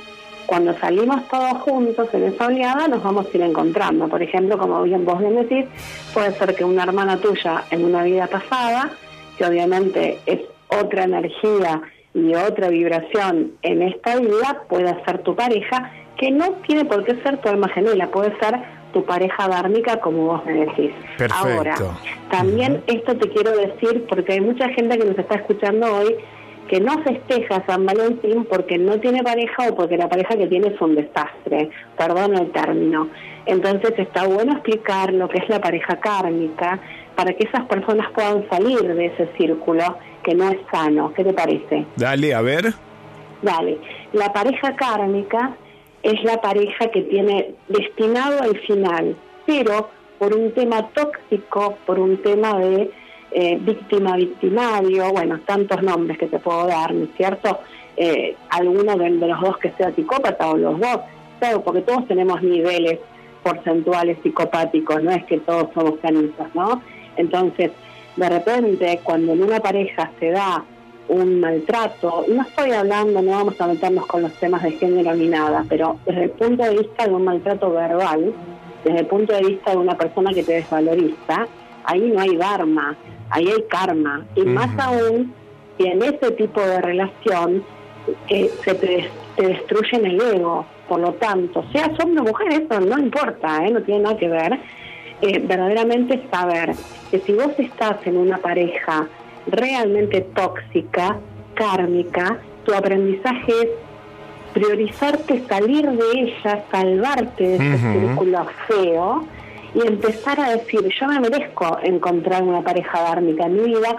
cuando salimos todos juntos en esa oleada, nos vamos a ir encontrando. Por ejemplo, como bien vos bien decís, puede ser que una hermana tuya en una vida pasada, que obviamente es otra energía y otra vibración en esta vida, pueda ser tu pareja, que no tiene por qué ser tu alma gemela, puede ser tu pareja dármica, como vos me decís. Perfecto. Ahora, también esto te quiero decir, porque hay mucha gente que nos está escuchando hoy que no festeja San Valentín porque no tiene pareja o porque la pareja que tiene es un desastre, perdón el término. Entonces está bueno explicar lo que es la pareja kármica para que esas personas puedan salir de ese círculo que no es sano. ¿Qué te parece? Dale, a ver. Dale, la pareja kármica es la pareja que tiene destinado al final, pero por un tema tóxico, por un tema de eh, víctima-victimario, bueno, tantos nombres que te puedo dar, ¿no es cierto? Eh, alguno de, los dos que sea psicópata o los dos, claro, porque todos tenemos niveles porcentuales psicopáticos, no es que todos somos canitos, ¿no? Entonces, de repente, cuando en una pareja se da un maltrato, no estoy hablando, no vamos a meternos con los temas de género ni nada, pero desde el punto de vista de un maltrato verbal, desde el punto de vista de una persona que te desvaloriza, ahí no hay dharma, ahí hay karma. Y más aún, si en ese tipo de relación eh, se te, te destruyen el ego. Por lo tanto, seas hombre o mujer, eso no importa, ¿eh? no tiene nada que ver. Eh, verdaderamente saber que si vos estás en una pareja realmente tóxica, kármica, tu aprendizaje es priorizarte, salir de ella, salvarte de ese Ujú. círculo feo y empezar a decir, yo me merezco encontrar una pareja dármica en mi vida,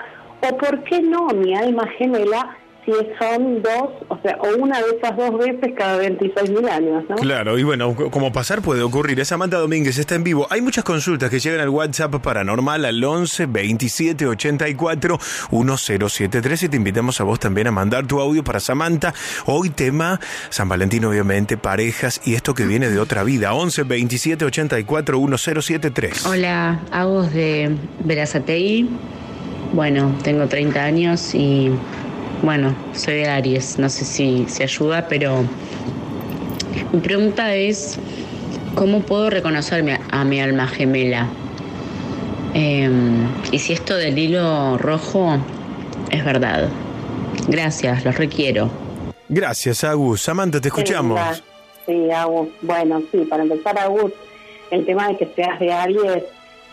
o por qué no mi alma gemela si son dos, o sea, o una de esas dos veces cada 26 mil años, ¿no? Claro, y bueno, como pasar puede ocurrir. Es Samantha Domínguez, está en vivo. Hay muchas consultas que llegan al WhatsApp paranormal al 11 27 84 1073 y te invitamos a vos también a mandar tu audio para Samantha. Hoy tema San Valentín, obviamente, parejas y esto que viene de otra vida. 11 27 84 1073. Hola, Agus de Verazatei. Bueno, tengo 30 años y bueno, soy de Aries. No sé si se ayuda, pero mi pregunta es, ¿cómo puedo reconocerme a mi alma gemela? Em, y si esto del hilo rojo es verdad. Gracias, los requiero. Gracias, Agus. Samantha, te escuchamos. Sí, Agus. Bueno, sí, para empezar, Agus, el tema de que seas de Aries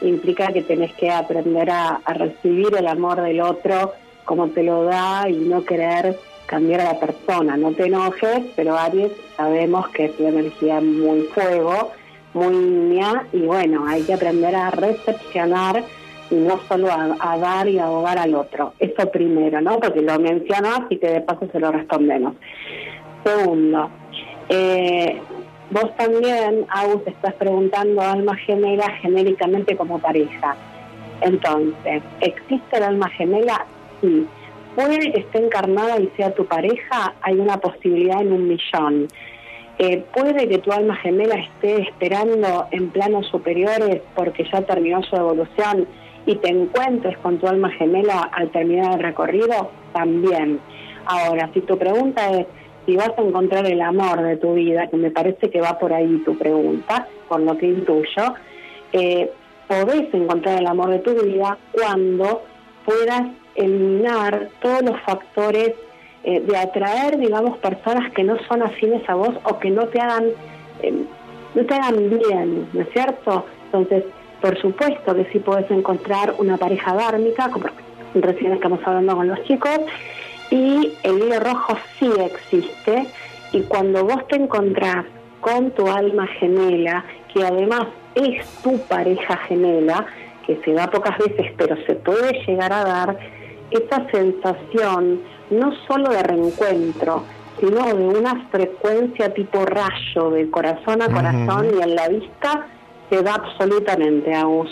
implica que tenés que aprender a, a recibir el amor del otro como te lo da y no querer cambiar a la persona. No te enojes, pero Aries sabemos que es una energía muy fuego, muy niña, y bueno, hay que aprender a recepcionar y no solo a, dar y a ahogar al otro. Eso primero, ¿no? Porque lo mencionas y que de paso se lo respondemos. Segundo, eh, vos también, Agus, estás preguntando alma gemela genéricamente como pareja. Entonces, ¿existe el alma gemela? Sí. Puede que esté encarnada y sea tu pareja, hay una posibilidad en un millón. Eh, puede que tu alma gemela esté esperando en planos superiores porque ya terminó su evolución y te encuentres con tu alma gemela al terminar el recorrido, también. Ahora, si tu pregunta es si vas a encontrar el amor de tu vida, que me parece que va por ahí tu pregunta, por lo que intuyo, eh, podés encontrar el amor de tu vida cuando puedas eliminar todos los factores eh, de atraer, digamos, personas que no son afines a vos o que no te hagan, eh, no te hagan bien, ¿no es cierto? Entonces, por supuesto que sí podés encontrar una pareja dármica, como recién estamos hablando con los chicos, y el hilo rojo sí existe, y cuando vos te encontrás con tu alma gemela, que además es tu pareja gemela, que se da pocas veces, pero se puede llegar a dar, esa sensación no solo de reencuentro, sino de una frecuencia tipo rayo, de corazón a corazón y en la vista, se da absolutamente, Agus.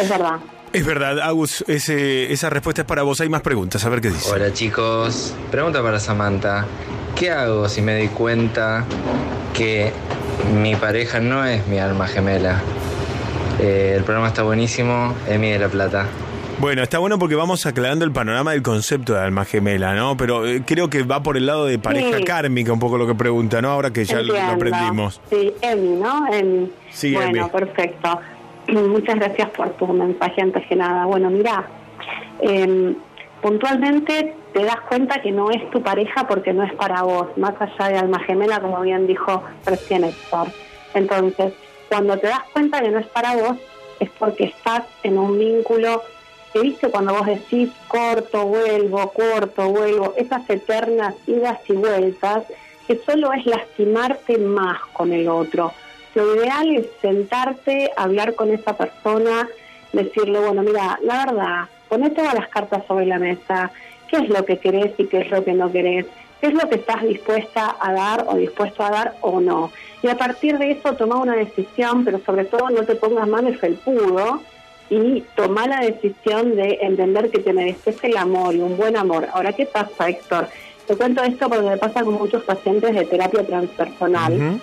Es verdad. Es verdad, Agus, ese- esa respuesta es para vos. Hay más preguntas, a ver qué dice. Hola chicos, pregunta para Samantha. ¿Qué hago si me doy cuenta que mi pareja no es mi alma gemela? Eh, el programa está buenísimo, Emi de la Plata. Bueno, está bueno porque vamos aclarando el panorama del concepto de alma gemela, ¿no? Pero eh, creo que va por el lado de pareja Sí. kármica, un poco lo que pregunta, ¿no? Ahora que ya lo- aprendimos. Sí, Emi, ¿no? Emi. Sí, bueno, perfecto. Muchas gracias por tu mensaje antes que nada. Bueno, mira, em, puntualmente te das cuenta que no es tu pareja porque no es para vos, más allá de alma gemela, como bien dijo recién Héctor. Entonces, cuando te das cuenta que no es para vos, es porque estás en un vínculo que viste cuando vos decís corto, vuelvo, corto, vuelvo, esas eternas idas y vueltas, que solo es lastimarte más con el otro. Lo ideal es sentarte, hablar con esa persona, decirle, bueno, mira, la verdad, poné todas las cartas sobre la mesa, qué es lo que querés y qué es lo que no querés, qué es lo que estás dispuesta a dar o dispuesto a dar o no. Y a partir de eso toma una decisión, pero sobre todo no te pongas más de felpudo y toma la decisión de entender que te mereces el amor y un buen amor. Ahora, ¿qué pasa, Héctor? Te cuento esto porque me pasa con muchos pacientes de terapia transpersonal,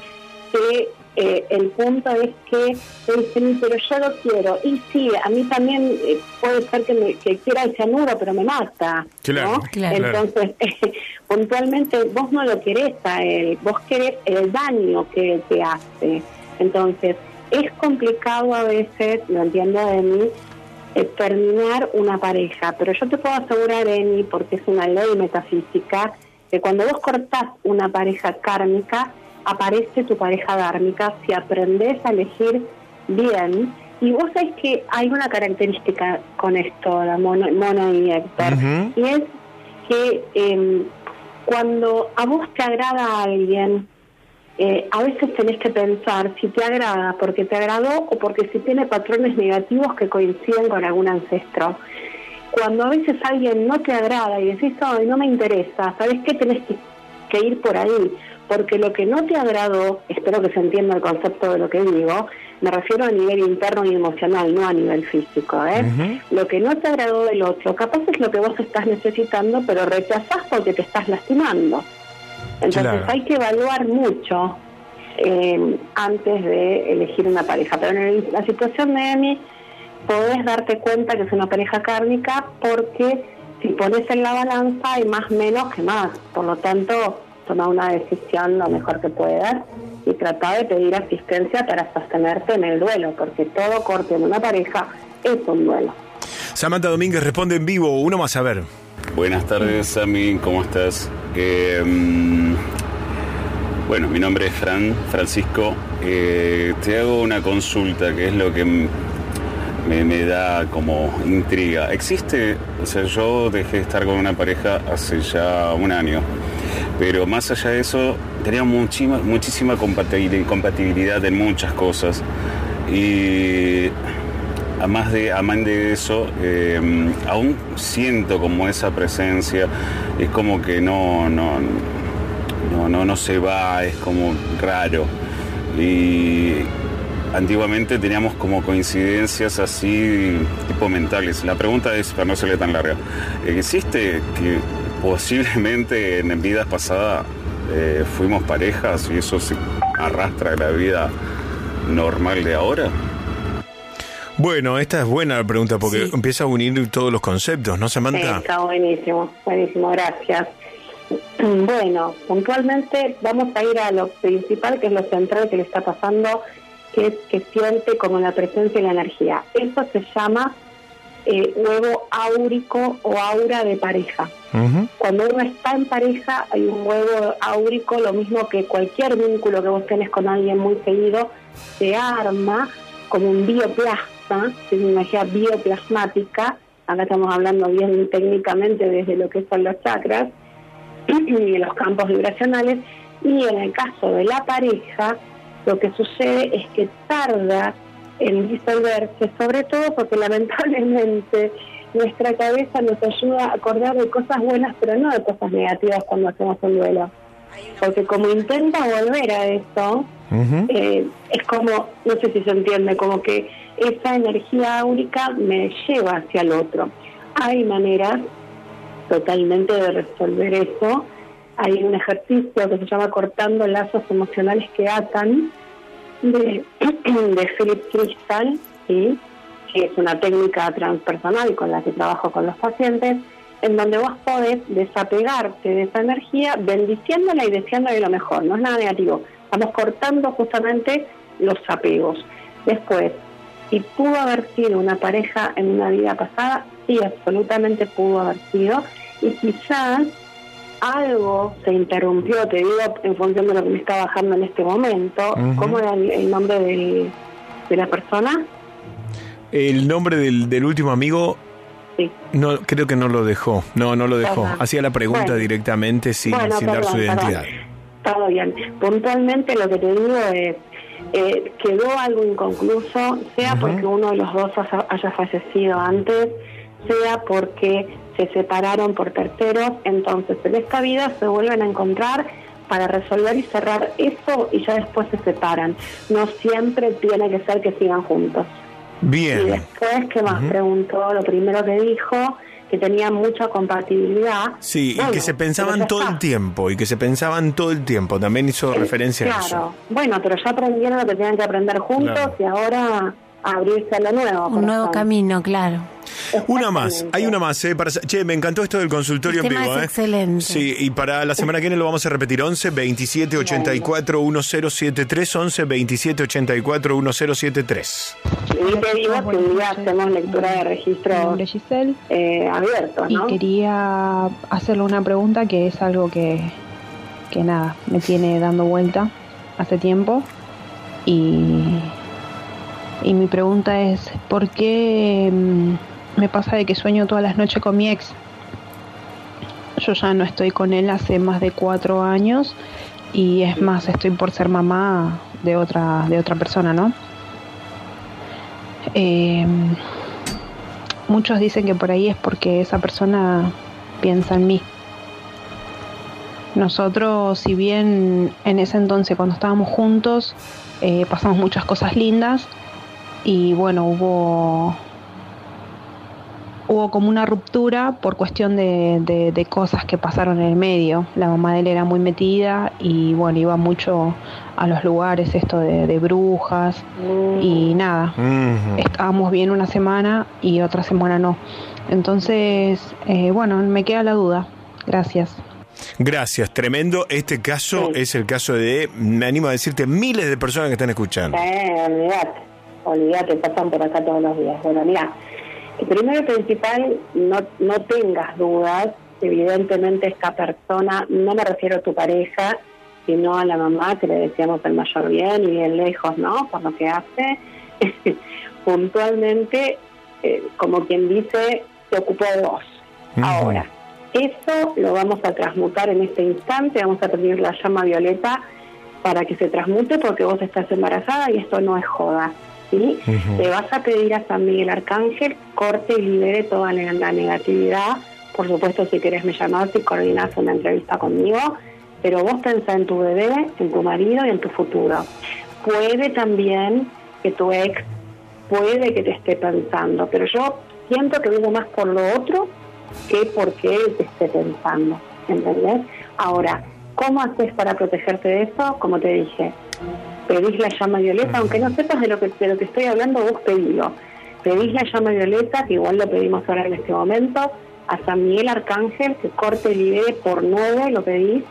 que eh, el punto es que te dicen, pero yo lo quiero. Y sí, a mí también eh, puede ser que, me, que quiera el cianuro, pero me mata. Claro, ¿no? claro. Entonces, puntualmente vos no lo querés a él, vos querés el daño que él te hace. Entonces, es complicado a veces, lo entiendo de mí, eh, terminar una pareja. Pero yo te puedo asegurar, Eni, porque es una ley metafísica, que cuando vos cortás una pareja kármica, aparece tu pareja dármica si aprendes a elegir bien. Y vos sabés que hay una característica con esto, la Mono, Mono y Héctor, y es que em, cuando a vos te agrada alguien, eh, a veces tenés que pensar si te agrada porque te agradó o porque si tiene patrones negativos que coinciden con algún ancestro. Cuando a veces alguien no te agrada y decís, ay, no me interesa, ¿sabes qué? Tenés que, que ir por ahí, porque lo que no te agradó, espero que se entienda el concepto de lo que digo, me refiero a nivel interno y emocional, no a nivel físico. ¿eh? Lo que no te agradó del otro, capaz es lo que vos estás necesitando, pero rechazás porque te estás lastimando. Entonces Claro. hay que evaluar mucho eh, antes de elegir una pareja. Pero en el- la situación de Emi, podés darte cuenta que es una pareja kármica porque si pones en la balanza hay más menos que más. Por lo tanto, toma una decisión lo mejor que puedas y trata de pedir asistencia para sostenerte en el duelo, porque todo corte en una pareja es un duelo. Samantha Domínguez responde en vivo. Uno más a ver. Buenas tardes, Sammy, ¿cómo estás? Mm, bueno, mi nombre es Fran, Francisco. Eh, te hago una consulta, que es lo que me, da como intriga. Existe, o sea, yo dejé de estar con una pareja hace ya un año, pero más allá de eso, teníamos muchísima, muchísima compatibili- compatibilidad en muchas cosas. Y Además de, de eso, eh, aún siento como esa presencia, es como que no, no, no, no, no se va, es como raro. Y antiguamente teníamos como coincidencias así, tipo mentales. La pregunta es, para no serle tan larga, ¿existe que posiblemente en vidas pasadas eh, fuimos parejas y eso se arrastra a la vida normal de ahora? Bueno, esta es buena la pregunta porque empieza a unir todos los conceptos, ¿no, Sí, Samantha? está buenísimo, buenísimo, gracias. Bueno, puntualmente vamos a ir a lo principal, que es lo central que le está pasando, que es que siente como la presencia y la energía. Eso se llama eh, huevo áurico o aura de pareja. Cuando uno está en pareja hay un huevo áurico, lo mismo que cualquier vínculo que vos tenés con alguien muy seguido, se arma como un bioplasma, es una energía bioplasmática, acá estamos hablando bien técnicamente desde lo que son los chakras y los campos vibracionales, y en el caso de la pareja, lo que sucede es que tarda en disolverse, sobre todo porque lamentablemente nuestra cabeza nos ayuda a acordar de cosas buenas, pero no de cosas negativas cuando hacemos un duelo. Porque como intenta volver a eso, eh, es como, no sé si se entiende, como que esa energía áurica me lleva hacia el otro. Hay maneras totalmente de resolver eso. Hay un ejercicio que se llama cortando lazos emocionales que atan de, Philip Crystal, ¿sí? que es una técnica transpersonal con la que trabajo con los pacientes, en donde vos podés desapegarte de esa energía, bendiciéndola y deseándole lo mejor, no es nada negativo. Estamos cortando justamente los apegos. Después, si pudo haber sido una pareja en una vida pasada, sí, absolutamente pudo haber sido, y quizás algo se interrumpió, te digo, en función de lo que me está bajando en este momento. ¿Cómo era el, el nombre del- de la persona? El nombre del, del último amigo, Sí. no, creo que no lo dejó. No, no lo dejó. Hacía la pregunta Bueno. directamente sin, Bueno, sin dar su perdón. identidad. Todo bien. Puntualmente lo que te digo es, eh, quedó algo inconcluso, sea porque uno de los dos haya, fallecido antes, sea porque se separaron por terceros, entonces en esta vida se vuelven a encontrar para resolver y cerrar eso y ya después se separan. No siempre tiene que ser que sigan juntos. Y Bien. después, ¿qué más preguntó? Lo primero que dijo, que tenían mucha compatibilidad. Sí, y que se pensaban todo el tiempo, y que se pensaban todo el tiempo. También hizo referencia a eso. Claro, bueno, pero ya aprendieron lo que tenían que aprender juntos Claro. y ahora abrirse a lo nuevo. Un nuevo camino, claro. Una más, hay una más. eh, para, che, me encantó esto del consultorio El en vivo. es eh. excelente. Sí, y para la semana que viene lo vamos a repetir. 11 27 84 1073. 11 27 84 1073. Y te digo que un día hacemos lectura de registro eh, abiertos, ¿no? Y quería hacerle una pregunta que es algo que, que nada, me tiene dando vuelta hace tiempo. Y, y mi pregunta es, ¿por qué mm, me pasa de que sueño todas las noches con mi ex? Yo ya no estoy con él hace más de cuatro años y es más, estoy por ser mamá de otra, de otra persona, ¿no? Eh, muchos dicen que por ahí es porque esa persona piensa en mí. Nosotros, si bien en ese entonces cuando estábamos juntos eh, pasamos muchas cosas lindas y bueno, hubo hubo como una ruptura por cuestión de, de- de cosas que pasaron en el medio. La mamá de él era muy metida y bueno, iba mucho a los lugares esto de, de brujas y nada. Estábamos bien una semana y otra semana no. Entonces, eh, bueno, me queda la duda. Gracias. Gracias, tremendo. Este caso es el caso de, me animo a decirte, miles de personas que están escuchando. Eh, olvídate, pasan por acá todos los días. Bueno, mira, primero y principal, no, no tengas dudas. Evidentemente esta persona, no me refiero a tu pareja, sino a la mamá, que le deseamos el mayor bien y bien lejos, ¿no? Por lo que hace. Puntualmente, eh, como quien dice, se ocupó de vos. Ahora, eso lo vamos a transmutar en este instante, vamos a pedir la llama violeta para que se transmute porque vos estás embarazada y esto no es joda. ¿Sí? Le vas a pedir a San Miguel Arcángel corte y libere toda la la negatividad. Por supuesto, si querés me llamás y coordinás una entrevista conmigo, pero vos pensá en tu bebé, en tu marido y en tu futuro. Puede también que tu ex, puede que te esté pensando, pero yo siento que vivo más por lo otro que porque él te esté pensando, ¿entendés? Ahora, ¿cómo haces para protegerte de eso? Como te dije, pedís la llama violeta, aunque no sepas de lo que, de lo que estoy hablando, vos pedilo. Pedís la llama violeta, que igual lo pedimos ahora en este momento, a San Miguel Arcángel, que corte y libere por nueve, lo pedís,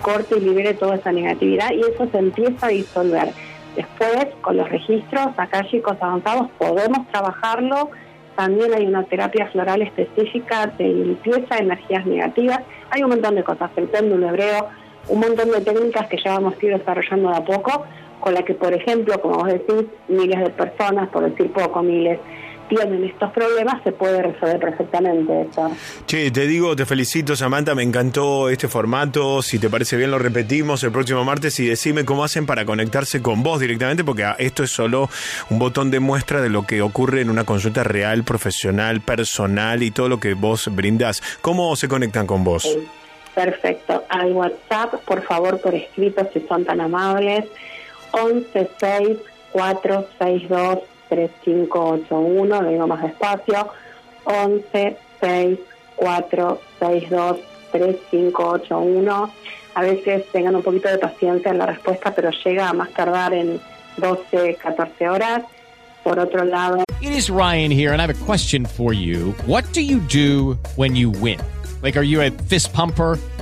corte y libere toda esa negatividad y eso se empieza a disolver. Después, con los registros acálicos avanzados, podemos trabajarlo. También hay una terapia floral específica de limpieza de energías negativas. Hay un montón de cosas, el péndulo hebreo, un montón de técnicas que ya vamos a ir desarrollando de a poco, con la que, por ejemplo, como vos decís, miles de personas, por decir poco, miles, tienen estos problemas, se puede resolver perfectamente esto. Che, te digo, te felicito Samantha, me encantó este formato, si te parece bien lo repetimos el próximo martes y decime cómo hacen para conectarse con vos directamente, porque ah, esto es solo un botón de muestra de lo que ocurre en una consulta real, profesional, personal y todo lo que vos brindás. ¿Cómo se conectan con vos? Perfecto. Al WhatsApp, por favor, por escrito, si son tan amables, 1164623581, lo digo más despacio, 1164623581. A veces tengan un poquito de paciencia en la respuesta, pero llega a más tardar en 12, 14 horas. Por otro lado, It is Ryan here, and I have a question for you. What do you do when you win? Like, are you a fist pumper?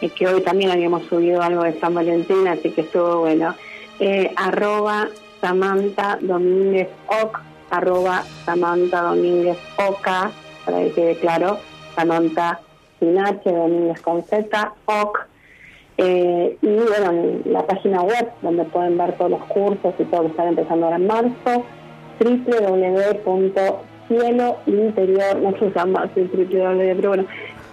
Eh, que hoy también habíamos subido algo de San Valentín, así que estuvo bueno. Eh, arroba Samantha Domínguez Oc, arroba Samantha Domínguez Oca, para que quede claro, Samantha sin H, Domínguez con Z, OC. Eh, y bueno, en la página web donde pueden ver todos los cursos y todo lo que están empezando ahora en marzo, www.cielointerior, no se llama así www, pero bueno,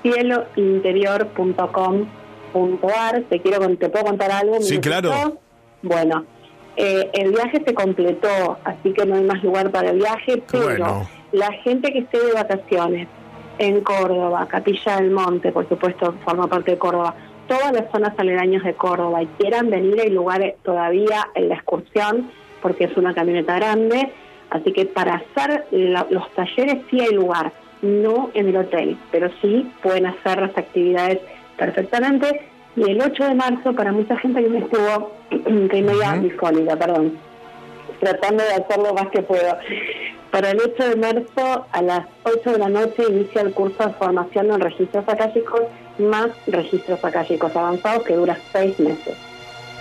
cielointerior.com.ar. Te quiero te puedo contar algo. Sí, ¿Me claro. gustó? Bueno, eh, el viaje se completó, así que no hay más lugar para el viaje, pero Bueno. la gente que esté de vacaciones en Córdoba, Capilla del Monte, por supuesto, forma parte de Córdoba, todas las zonas aledañas de Córdoba y quieran venir, hay lugares todavía en la excursión, porque es una camioneta grande, así que para hacer la- los talleres sí hay lugar, no en el hotel, pero sí pueden hacer las actividades perfectamente. Y el 8 de marzo, para mucha gente que me estuvo, que media disfónica, perdón, tratando de hacer lo más que puedo. Para el 8 de marzo, a las 8 de la noche, inicia el curso de formación en registros acálicos más registros acálicos avanzados que dura seis meses.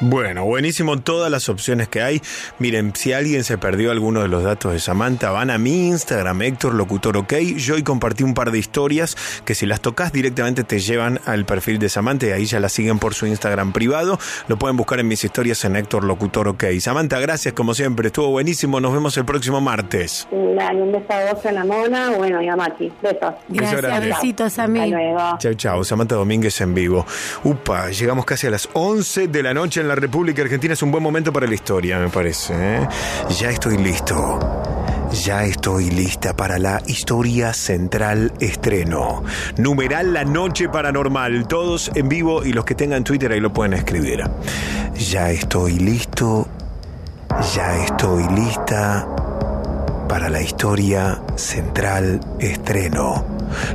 Bueno, buenísimo todas las opciones que hay. Miren, si alguien se perdió alguno de los datos de Samantha, van a mi Instagram, Héctor Locutor OK. Yo hoy compartí un par de historias que si las tocas directamente te llevan al perfil de Samantha y ahí ya la siguen por su Instagram privado. Lo pueden buscar en mis historias en Héctor Locutor OK. Samantha, gracias como siempre, estuvo buenísimo. Nos vemos el próximo martes. Dale, un beso a vos, mona, bueno, y a Mati. Besos. Beso grande. Besitos a mí. Hasta luego. Chau, chau. Samantha Domínguez en vivo. Upa, llegamos casi a las 11 de la noche en la República Argentina. Es un buen momento para la historia, me parece. ¿eh? Ya estoy listo. Ya estoy lista para la historia central estreno. Numeral La Noche Paranormal. Todos en vivo y los que tengan Twitter ahí lo pueden escribir. Ya estoy listo. Ya estoy lista para la historia central estreno.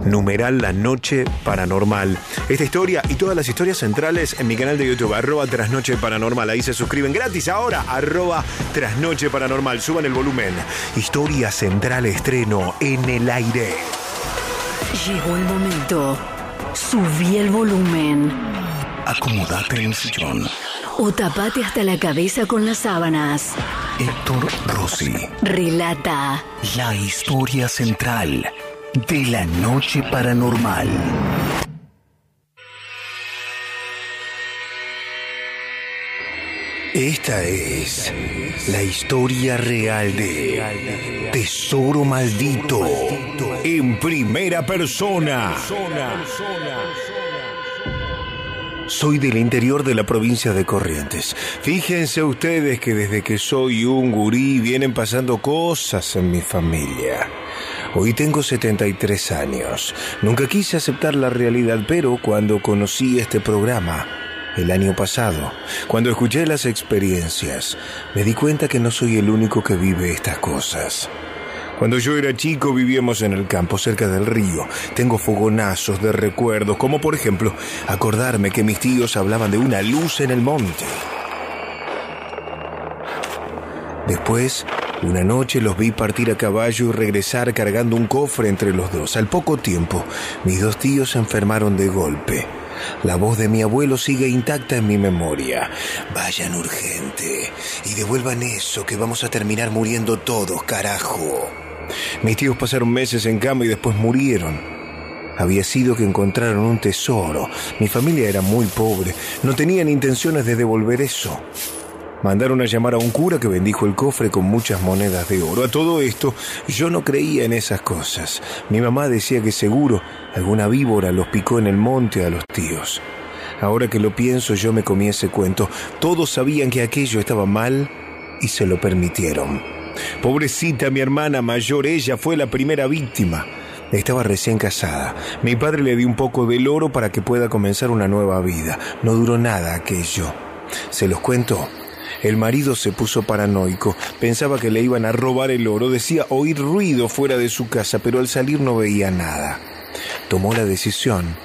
Numeral La Noche Paranormal. Esta historia y todas las historias centrales en mi canal de YouTube, arroba Trasnoche Paranormal. Ahí se suscriben gratis ahora, arroba Trasnoche Paranormal. Suban el volumen. Historia central estreno en el aire. Llegó el momento. Subí el volumen. Acomodate en el sillón. O tapate hasta la cabeza con las sábanas. Héctor Rossi. Relata. La historia central de la noche paranormal. Esta es la historia real de Tesoro Maldito en primera persona. Soy del interior de la provincia de Corrientes. Fíjense ustedes que desde que soy un gurí vienen pasando cosas en mi familia. Hoy tengo 73 años. Nunca quise aceptar la realidad, pero cuando conocí este programa, el año pasado, cuando escuché las experiencias, me di cuenta que no soy el único que vive estas cosas. Cuando yo era chico vivíamos en el campo cerca del río. Tengo fogonazos de recuerdos, como por ejemplo acordarme que mis tíos hablaban de una luz en el monte. Después, una noche los vi partir a caballo y regresar cargando un cofre entre los dos. Al poco tiempo, mis dos tíos se enfermaron de golpe. La voz de mi abuelo sigue intacta en mi memoria. Vayan urgente y devuelvan eso que vamos a terminar muriendo todos, carajo. Mis tíos pasaron meses en cama y después murieron. Había sido que encontraron un tesoro. Mi familia era muy pobre. No tenían intenciones de devolver eso. Mandaron a llamar a un cura que bendijo el cofre con muchas monedas de oro. A todo esto, yo no creía en esas cosas. Mi mamá decía que seguro alguna víbora los picó en el monte a los tíos. Ahora que lo pienso, yo me comí ese cuento. Todos sabían que aquello estaba mal y se lo permitieron. Pobrecita mi hermana mayor, ella fue la primera víctima. Estaba recién casada. Mi padre le dio un poco del oro para que pueda comenzar una nueva vida. No duró nada aquello. Se los cuento. El marido se puso paranoico, pensaba que le iban a robar el oro, decía oír ruido fuera de su casa, pero al salir no veía nada. Tomó la decisión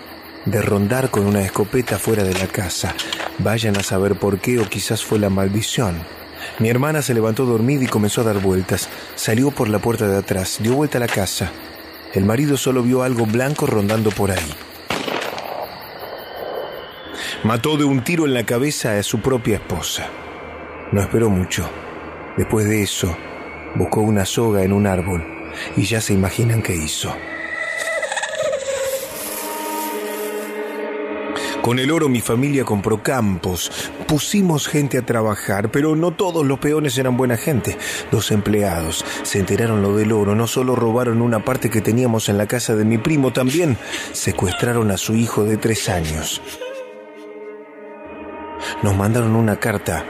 de rondar con una escopeta fuera de la casa. Vayan a saber por qué o quizás fue la maldición. Mi hermana se levantó dormida y comenzó a dar vueltas. Salió por la puerta de atrás, dio vuelta a la casa. El marido solo vio algo blanco rondando por ahí. Mató de un tiro en la cabeza a su propia esposa. No esperó mucho. Después de eso, buscó una soga en un árbol y ya se imaginan qué hizo. Con el oro mi familia compró campos, pusimos gente a trabajar, pero no todos los peones eran buena gente. Los empleados se enteraron lo del oro, no solo robaron una parte que teníamos en la casa de mi primo, también secuestraron a su hijo de tres años. Nos mandaron una carta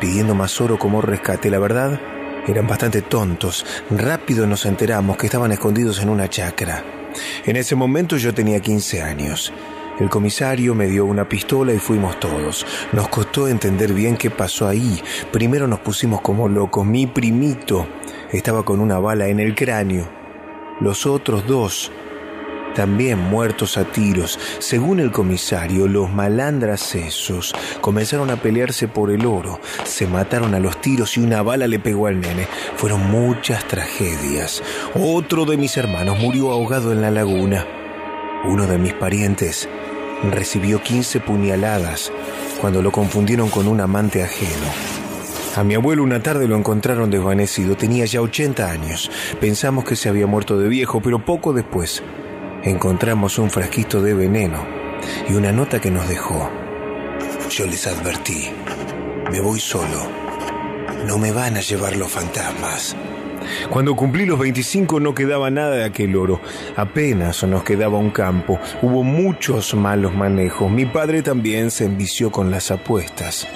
pidiendo más oro como rescate. La verdad, eran bastante tontos. Rápido nos enteramos que estaban escondidos en una chacra. En ese momento yo tenía 15 años. El comisario me dio una pistola y fuimos todos. Nos costó entender bien qué pasó ahí. Primero nos pusimos como locos. Mi primito estaba con una bala en el cráneo. Los otros dos también muertos a tiros. Según el comisario, los malandras esos comenzaron a pelearse por el oro, se mataron a los tiros y una bala le pegó al nene. Fueron muchas tragedias. Otro de mis hermanos murió ahogado en la laguna. Uno de mis parientes recibió 15 puñaladas cuando lo confundieron con un amante ajeno. A mi abuelo una tarde lo encontraron desvanecido, tenía ya 80 años. Pensamos que se había muerto de viejo, pero poco después encontramos un frasquito de veneno y una nota que nos dejó. Yo les advertí, me voy solo, no me van a llevar los fantasmas. Cuando cumplí los 25 no quedaba nada de aquel oro, apenas nos quedaba un campo, hubo muchos malos manejos, mi padre también se envició con las apuestas.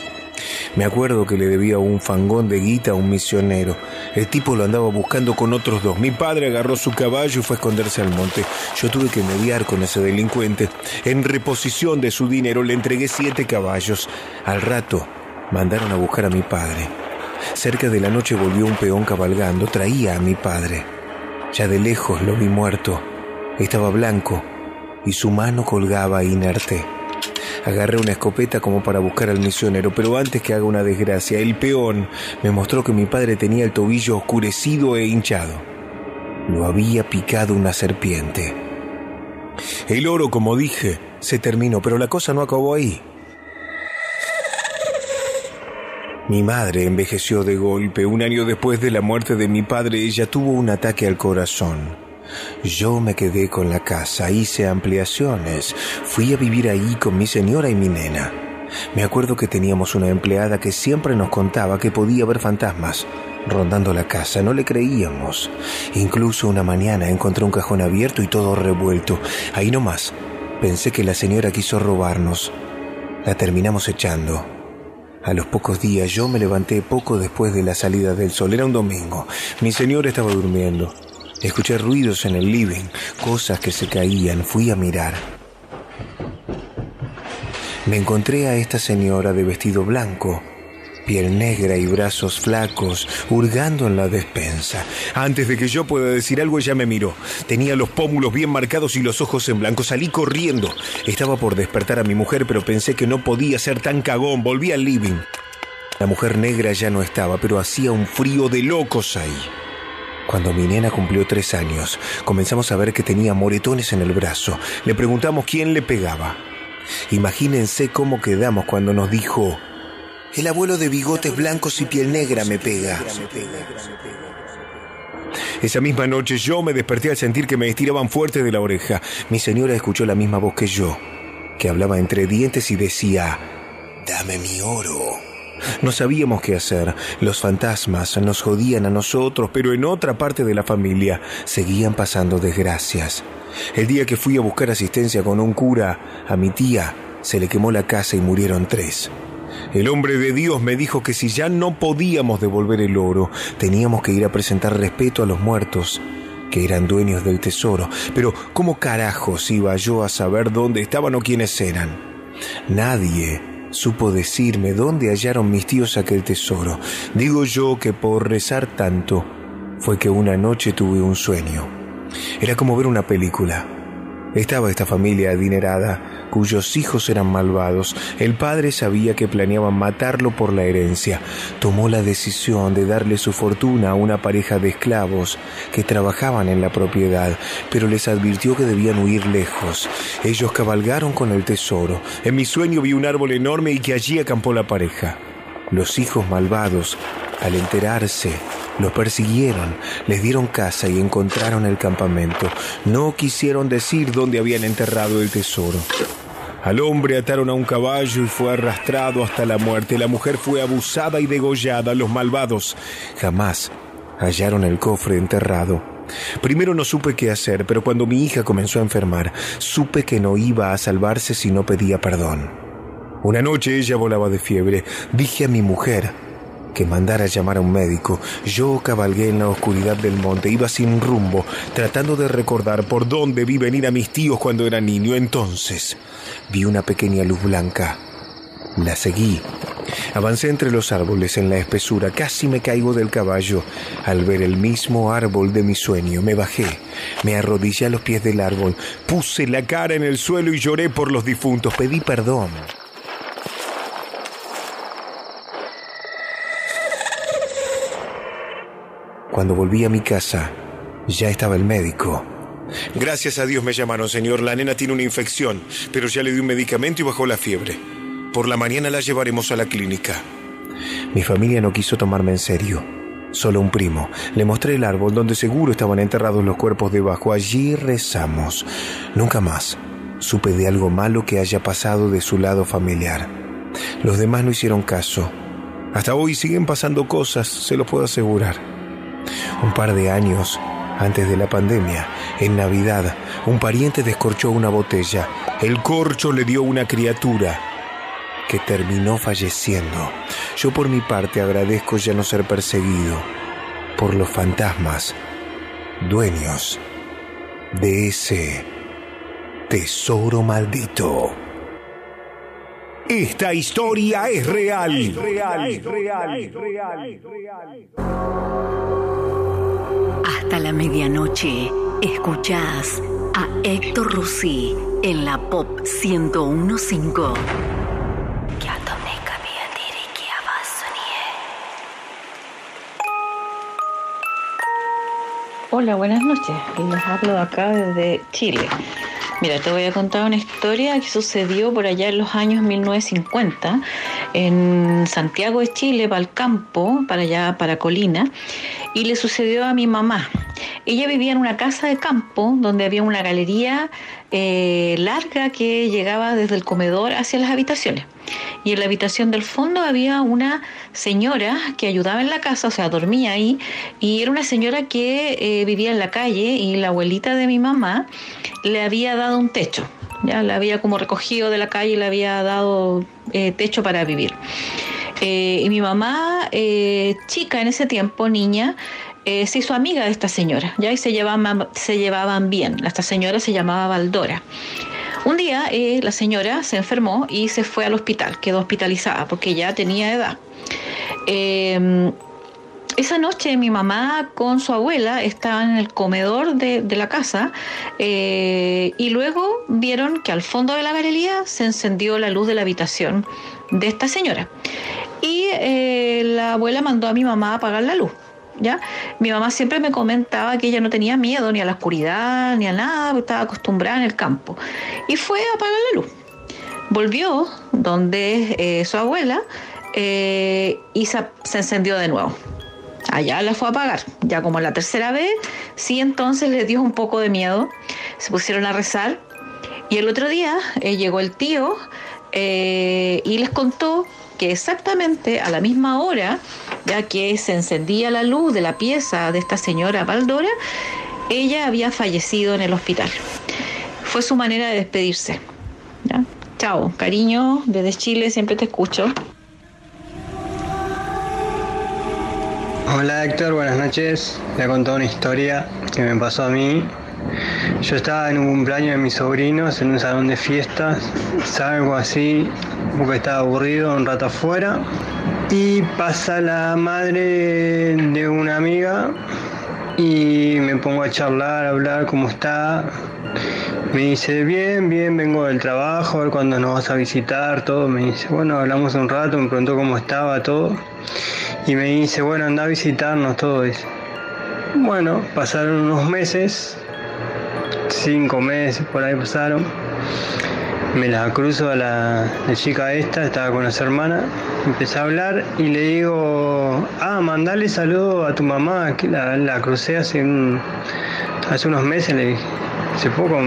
Me acuerdo que le debía un fangón de guita a un misionero. El tipo lo andaba buscando con otros dos. Mi padre agarró su caballo y fue a esconderse al monte. Yo tuve que mediar con ese delincuente. En reposición de su dinero le entregué siete caballos. Al rato mandaron a buscar a mi padre. Cerca de la noche volvió un peón cabalgando. Traía a mi padre. Ya de lejos lo vi muerto. Estaba blanco y su mano colgaba inerte. Agarré una escopeta como para buscar al misionero, pero antes que haga una desgracia, el peón me mostró que mi padre tenía el tobillo oscurecido e hinchado. Lo había picado una serpiente. El oro, como dije, se terminó, pero la cosa no acabó ahí. Mi madre envejeció de golpe. Un año después de la muerte de mi padre, ella tuvo un ataque al corazón. Yo me quedé con la casa, hice ampliaciones, fui a vivir ahí con mi señora y mi nena. Me acuerdo que teníamos una empleada que siempre nos contaba que podía ver fantasmas rondando la casa, no le creíamos. Incluso una mañana encontré un cajón abierto y todo revuelto. Ahí nomás, pensé que la señora quiso robarnos. La terminamos echando. A los pocos días yo me levanté poco después de la salida del sol. Era un domingo. Mi señora estaba durmiendo. Escuché ruidos en el living, cosas que se caían, fui a mirar. Me encontré a esta señora de vestido blanco, piel negra y brazos flacos, hurgando en la despensa. Antes de que yo pueda decir algo, ella me miró. Tenía los pómulos bien marcados y los ojos en blanco. Salí corriendo. Estaba por despertar a mi mujer, pero pensé que no podía ser tan cagón. Volví al living. La mujer negra ya no estaba, pero hacía un frío de locos ahí. Cuando mi nena cumplió tres años, comenzamos a ver que tenía moretones en el brazo. Le preguntamos quién le pegaba. Imagínense cómo quedamos cuando nos dijo, el abuelo de bigotes blancos y piel negra me pega. Esa misma noche yo me desperté al sentir que me estiraban fuerte de la oreja. Mi señora escuchó la misma voz que yo, que hablaba entre dientes y decía, dame mi oro. No sabíamos qué hacer. Los fantasmas nos jodían a nosotros, pero en otra parte de la familia seguían pasando desgracias. El día que fui a buscar asistencia con un cura, a mi tía se le quemó la casa y murieron tres. El hombre de Dios me dijo que si ya no podíamos devolver el oro, teníamos que ir a presentar respeto a los muertos, que eran dueños del tesoro. Pero ¿cómo carajos iba yo a saber dónde estaban o quiénes eran? Nadie supo decirme dónde hallaron mis tíos aquel tesoro. Digo yo que por rezar tanto fue que una noche tuve un sueño. Era como ver una película. Estaba esta familia adinerada, cuyos hijos eran malvados. El padre sabía que planeaban matarlo por la herencia. Tomó la decisión de darle su fortuna a una pareja de esclavos que trabajaban en la propiedad, pero les advirtió que debían huir lejos. Ellos cabalgaron con el tesoro. En mi sueño vi un árbol enorme y que allí acampó la pareja. Los hijos malvados, al enterarse, los persiguieron, les dieron caza y encontraron el campamento. No quisieron decir dónde habían enterrado el tesoro. Al hombre ataron a un caballo y fue arrastrado hasta la muerte. La mujer fue abusada y degollada. Los malvados jamás hallaron el cofre enterrado. Primero no supe qué hacer, pero cuando mi hija comenzó a enfermar, supe que no iba a salvarse si no pedía perdón. Una noche ella volaba de fiebre. Dije a mi mujer que mandara llamar a un médico. Yo cabalgué en la oscuridad del monte, iba sin rumbo, tratando de recordar por dónde vi venir a mis tíos cuando era niño. Entonces vi una pequeña luz blanca. La seguí. Avancé entre los árboles en la espesura, casi me caigo del caballo. Al ver el mismo árbol de mi sueño, me bajé, me arrodillé a los pies del árbol, puse la cara en el suelo y lloré por los difuntos, pedí perdón. Cuando volví a mi casa, ya estaba el médico. Gracias a Dios me llamaron, señor. La nena tiene una infección, pero ya le di un medicamento y bajó la fiebre. Por la mañana la llevaremos a la clínica. Mi familia no quiso tomarme en serio. Solo un primo. Le mostré el árbol donde seguro estaban enterrados los cuerpos debajo. Allí rezamos. Nunca más supe de algo malo que haya pasado de su lado familiar. Los demás no hicieron caso. Hasta hoy siguen pasando cosas, se lo puedo asegurar. Un par de años antes de la pandemia, en Navidad, un pariente descorchó una botella. El corcho le dio una criatura que terminó falleciendo. Yo por mi parte agradezco ya no ser perseguido por los fantasmas, dueños de ese tesoro maldito. Esta historia es real. Es real, es real, es real, Hasta la medianoche, escuchás a Héctor Rossi en la Pop 1015. Hola, buenas noches. Les hablo acá desde Chile. Mira, te voy a contar una historia que sucedió por allá en los años 1950 en Santiago de Chile, para el campo, para allá, para Colina, y le sucedió a mi mamá. Ella vivía en una casa de campo donde había una galería eh, larga que llegaba desde el comedor hacia las habitaciones. Y en la habitación del fondo había una señora que ayudaba en la casa, o sea, dormía ahí, y era una señora que eh, vivía en la calle y la abuelita de mi mamá le había dado un techo. Ya la había como recogido de la calle y le había dado eh, techo para vivir. y mi mamá, chica en ese tiempo, niña, eh, se hizo amiga de esta señora, ya y se llevaban, se llevaban bien. Esta señora se llamaba Valdora. Un día eh, la señora se enfermó y se fue al hospital, quedó hospitalizada porque ya tenía edad. Em, esa noche mi mamá con su abuela estaban en el comedor de, la casa eh, y luego vieron que al fondo de la galería se encendió la luz de la habitación de esta señora. Y la abuela mandó a mi mamá a apagar la luz. ¿Ya? Mi mamá siempre me comentaba que ella no tenía miedo ni a la oscuridad ni a nada, porque estaba acostumbrada en el campo. Y fue a apagar la luz. Volvió donde eh, su abuela eh, y se, encendió de nuevo. Allá la fue a apagar. Ya como la tercera vez, sí entonces les dio un poco de miedo. Se pusieron a rezar. Y el otro día eh, llegó el tío y les contó que exactamente a la misma hora, ya que se encendía la luz de la pieza de esta señora Valdora, ella había fallecido en el hospital. Fue su manera de despedirse. Chao, cariño, desde Chile siempre te escucho. Hola Héctor, buenas noches. Le he contado una historia que me pasó a mí yo estaba en un cumpleaños de mis sobrinos en un salón de fiestas, salgo así porque estaba aburrido un rato afuera y pasa la madre de una amiga y me pongo a charlar, a hablar cómo está. Me dice, bien, bien, vengo del trabajo, a ver cuándo nos vas a visitar, todo. Me dice, bueno, hablamos un rato, me preguntó cómo estaba todo. Y me dice, bueno, anda a visitarnos, todo. Bueno, pasaron unos meses cinco meses por ahí pasaron. Me la cruzo a la, chica esta, estaba con las hermanas, empecé a hablar y le digo, ah, mandale saludo a tu mamá, que la, crucé hace, hace unos meses, le dije, hace poco.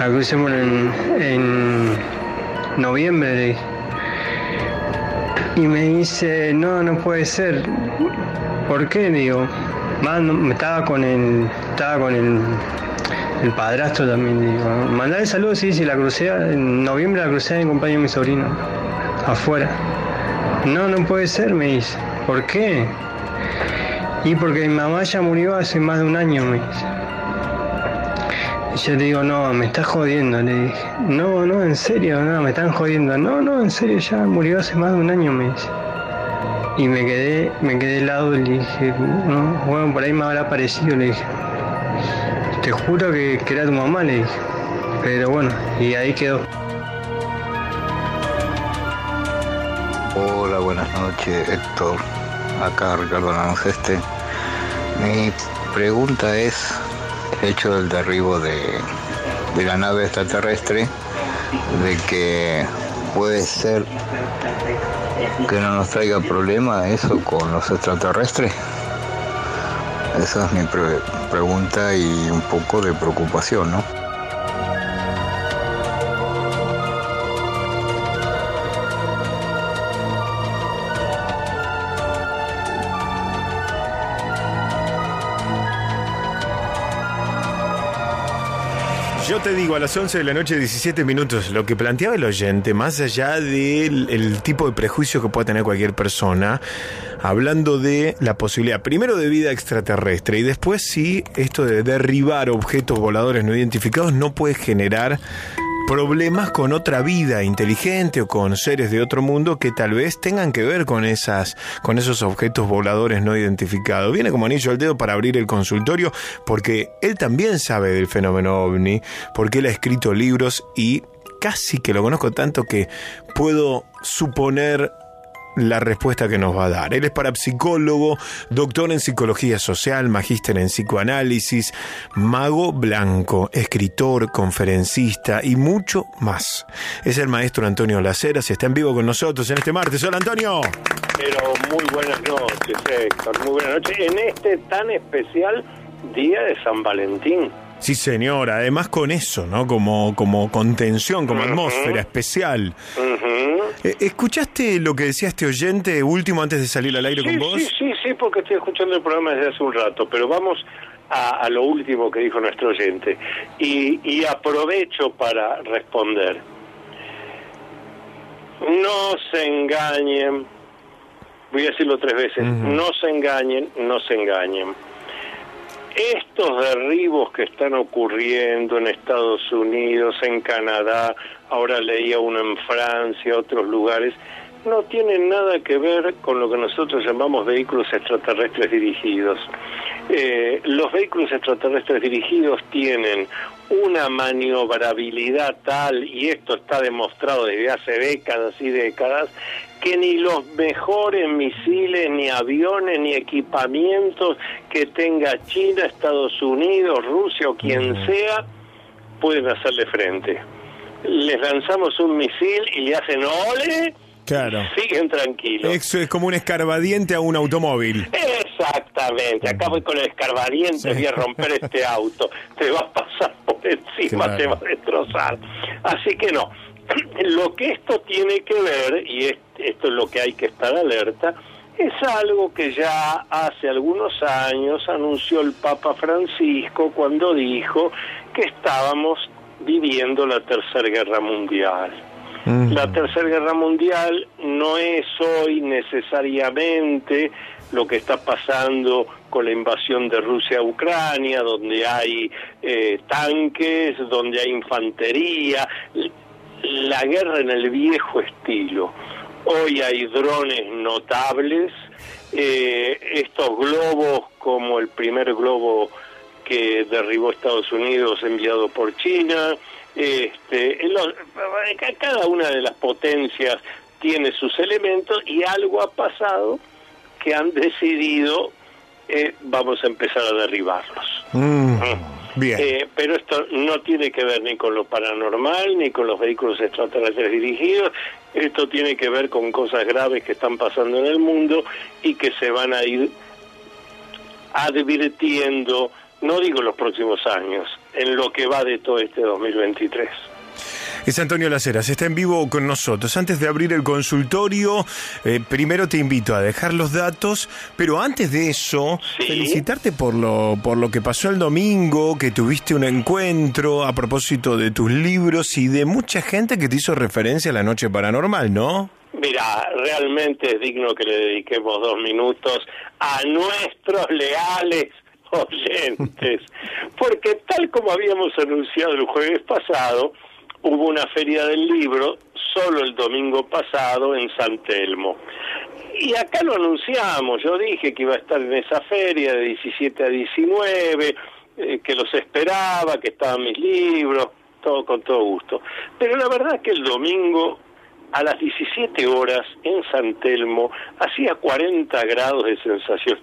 La crucemos en, en noviembre. Y me dice, no, no puede ser. ¿Por qué? Digo, "Ma, no- estaba con el, estaba con el, el padrastro también. Digo, mandale saludos, sí, sí, la crucé, en noviembre la crucé en compañía de mi sobrino, afuera. No, no puede ser, me dice. ¿Por qué? Y porque mi mamá ya murió hace más de un año, me dice. Yo le digo, no, me estás jodiendo, le dije. No, no, en serio, no, me están jodiendo. No, no, en serio, ya murió hace más de un año, me dice. Y me quedé, me quedé helado y le dije, no, bueno, por ahí me habrá parecido, le dije. Te juro que, que era tu mamá, le. Pero bueno, y ahí quedó. Hola, buenas noches, Héctor. Acá Ricardo Lanceste. Mi pregunta es hecho del derribo de, de la nave extraterrestre, de que puede ser que no nos traiga problema eso con los extraterrestres. Esa es mi pre- pregunta y un poco de preocupación, ¿no? Yo te digo, a las 11 de la noche, 17 minutos, lo que planteaba el oyente, más allá del el tipo de prejuicio que pueda tener cualquier persona, hablando de la posibilidad, primero de vida extraterrestre y después si esto de derribar objetos voladores no identificados no puede generar problemas con otra vida inteligente o con seres de otro mundo que tal vez tengan que ver con esas con esos objetos voladores no identificados. Viene como anillo al dedo para abrir el consultorio porque él también sabe del fenómeno ovni, porque él ha escrito libros y casi que lo conozco tanto que puedo suponer la respuesta que nos va a dar. Él es parapsicólogo, doctor en psicología social, magíster en psicoanálisis, mago blanco, escritor, conferencista y mucho más. Es el maestro Antonio Laceras y está en vivo con nosotros en este martes. Hola Antonio. Pero muy buenas noches, Héctor. Muy buenas noches. En este tan especial día de San Valentín. Sí, señor. Además con eso, ¿no? Como, como contención, como atmósfera especial. Eh, ¿Escuchaste lo que decía este oyente último antes de salir al aire Sí, con vos? sí, sí, sí, porque estoy escuchando el programa desde hace un rato, pero vamos a, a lo último que dijo nuestro oyente. Y, y aprovecho para responder. No se engañen, voy a decirlo tres veces, no se engañen, no se engañen. Estos derribos que están ocurriendo en Estados Unidos, en Canadá, ahora leía uno en Francia, otros lugares, no tienen nada que ver con lo que nosotros llamamos vehículos extraterrestres dirigidos. Eh, los vehículos extraterrestres dirigidos tienen una maniobrabilidad tal, y esto está demostrado desde hace décadas y décadas, que ni los mejores misiles, ni aviones, ni equipamientos que tenga China, Estados Unidos, Rusia o quien sea, pueden hacerle frente. Les lanzamos un misil y le hacen ole, Claro. siguen tranquilos. Eso es como un escarbadiente a un automóvil. Exactamente, acá voy con el escarbadiente, voy a romper este auto, te va a pasar por encima, Claro. te va a destrozar. Así que no, lo que esto tiene que ver, y es- esto es lo que hay que estar alerta, es algo que ya hace algunos años anunció el Papa Francisco cuando dijo que estábamos viviendo la Tercera Guerra Mundial. La Tercera Guerra Mundial no es hoy necesariamente lo que está pasando con la invasión de Rusia a Ucrania, donde hay eh, tanques, donde hay infantería, la guerra en el viejo estilo. Hoy hay drones notables, eh, estos globos como el primer globo que derribó Estados Unidos enviado por China, este, en los- ca- cada una de las potencias tiene sus elementos y algo ha pasado que han decidido eh, vamos a empezar a derribarlos. Mm, bien. Eh, pero esto no tiene que ver ni con lo paranormal ni con los vehículos extraterrestres dirigidos. Esto tiene que ver con cosas graves que están pasando en el mundo y que se van a ir advirtiendo no digo los próximos años, en lo que va de todo este 2023. Es Antonio Laceras, está en vivo con nosotros. Antes de abrir el consultorio, eh, primero te invito a dejar los datos, pero antes de eso, felicitarte por lo, por lo que pasó el domingo, que tuviste un encuentro a propósito de tus libros y de mucha gente que te hizo referencia a la noche paranormal, ¿no? Mira, realmente es digno que le dediquemos dos minutos a nuestros leales oyentes, porque tal como habíamos anunciado el jueves pasado, hubo una feria del libro solo el domingo pasado en San Telmo. Y acá lo anunciamos, yo dije que iba a estar en esa feria de 17 a 19, eh, que los esperaba, que estaban mis libros, todo con todo gusto. Pero la verdad es que el domingo a las 17 horas en San Telmo hacía 40 grados de sensación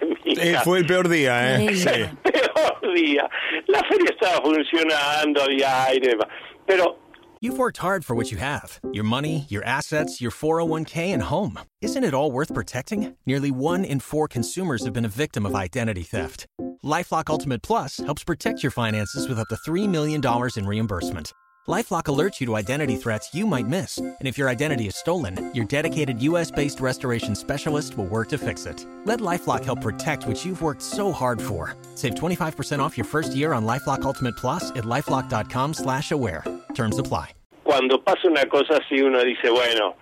térmica. Eh, fue el peor día, ¿eh? Sí. peor día. La feria estaba funcionando, había aire, pero You've worked hard for what you have your money, your assets, your 401k, and home. Isn't it all worth protecting? Nearly one in four consumers have been a victim of identity theft. Lifelock Ultimate Plus helps protect your finances with up to $3 million in reimbursement. LifeLock alerts you to identity threats you might miss, and if your identity is stolen, your dedicated U.S.-based restoration specialist will work to fix it. Let LifeLock help protect what you've worked so hard for. Save 25% off your first year on LifeLock Ultimate Plus at lifeLock.com/aware. Terms apply. Cuando pasa una cosa así, uno dice, bueno,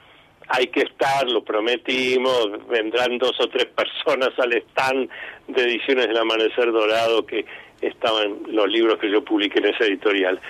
hay que estar, lo prometimos, vendrán dos o tres personas al stand de ediciones del Amanecer Dorado que estaban los libros que yo publiqué en esa editorial.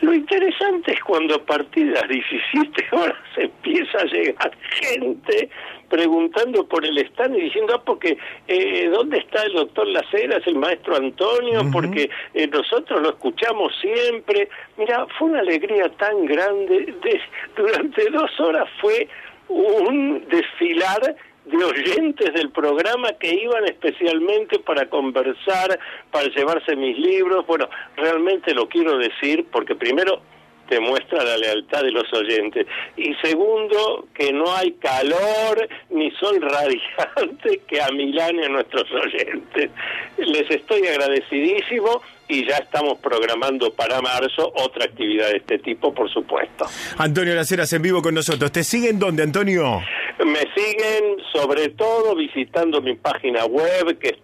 Lo interesante es cuando a partir de las 17 horas empieza a llegar gente preguntando por el stand y diciendo, ah, porque eh, ¿dónde está el doctor Laceras, el maestro Antonio? Porque eh, nosotros lo escuchamos siempre. Mira, fue una alegría tan grande. De, durante dos horas fue un desfilar de oyentes del programa que iban especialmente para conversar, para llevarse mis libros. Bueno, realmente lo quiero decir porque primero demuestra la lealtad de los oyentes. Y segundo, que no hay calor ni sol radiante que amilane a nuestros oyentes. Les estoy agradecidísimo y ya estamos programando para marzo otra actividad de este tipo, por supuesto. Antonio Laceras en vivo con nosotros. ¿Te siguen dónde, Antonio? Me siguen sobre todo visitando mi página web que es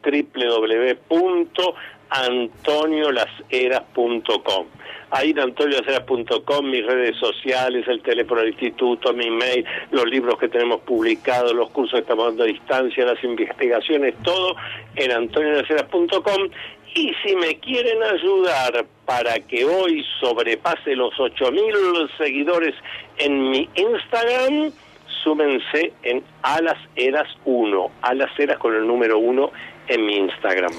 www.antoniolaseras.com. Ahí en antoniolaseras.com, mis redes sociales, el teléfono del instituto, mi mail, los libros que tenemos publicados, los cursos que estamos dando a distancia, las investigaciones, todo en antoniolaseras.com. Y si me quieren ayudar para que hoy sobrepase los 8.000 seguidores en mi Instagram, súmense en Alas Eras 1, Alas Eras con el número 1 en mi Instagram.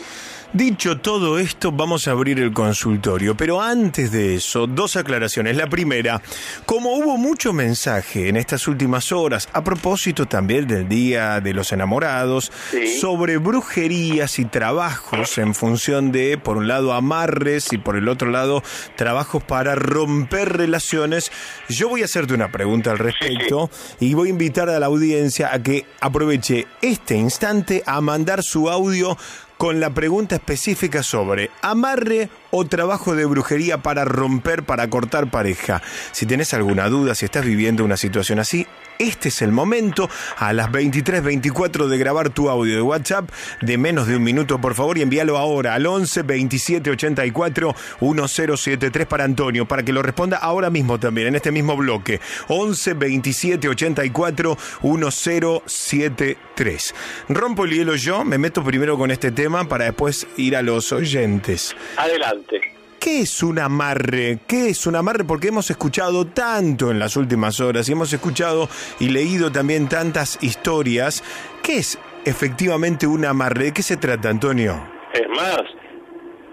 Dicho todo esto, vamos a abrir el consultorio, pero antes de eso, dos aclaraciones. La primera, como hubo mucho mensaje en estas últimas horas, a propósito también del Día de los Enamorados, sobre brujerías y trabajos en función de, por un lado, amarres y por el otro lado, trabajos para romper relaciones, yo voy a hacerte una pregunta al respecto y voy a invitar a la audiencia a que aproveche este instante a mandar su audio con la pregunta específica sobre amarre o trabajo de brujería para romper, para cortar pareja. Si tenés alguna duda, si estás viviendo una situación así, este es el momento a las 23.24 de grabar tu audio de WhatsApp de menos de un minuto, por favor, y envíalo ahora al 11 27 84 1073 para Antonio, para que lo responda ahora mismo también, en este mismo bloque. 11 27 84 1073. Rompo el hielo yo, me meto primero con este tema para después ir a los oyentes. Adelante. ¿Qué es un amarre? ¿Qué es un amarre? Porque hemos escuchado tanto en las últimas horas y hemos escuchado y leído también tantas historias. ¿Qué es efectivamente un amarre? ¿De qué se trata, Antonio? Es más,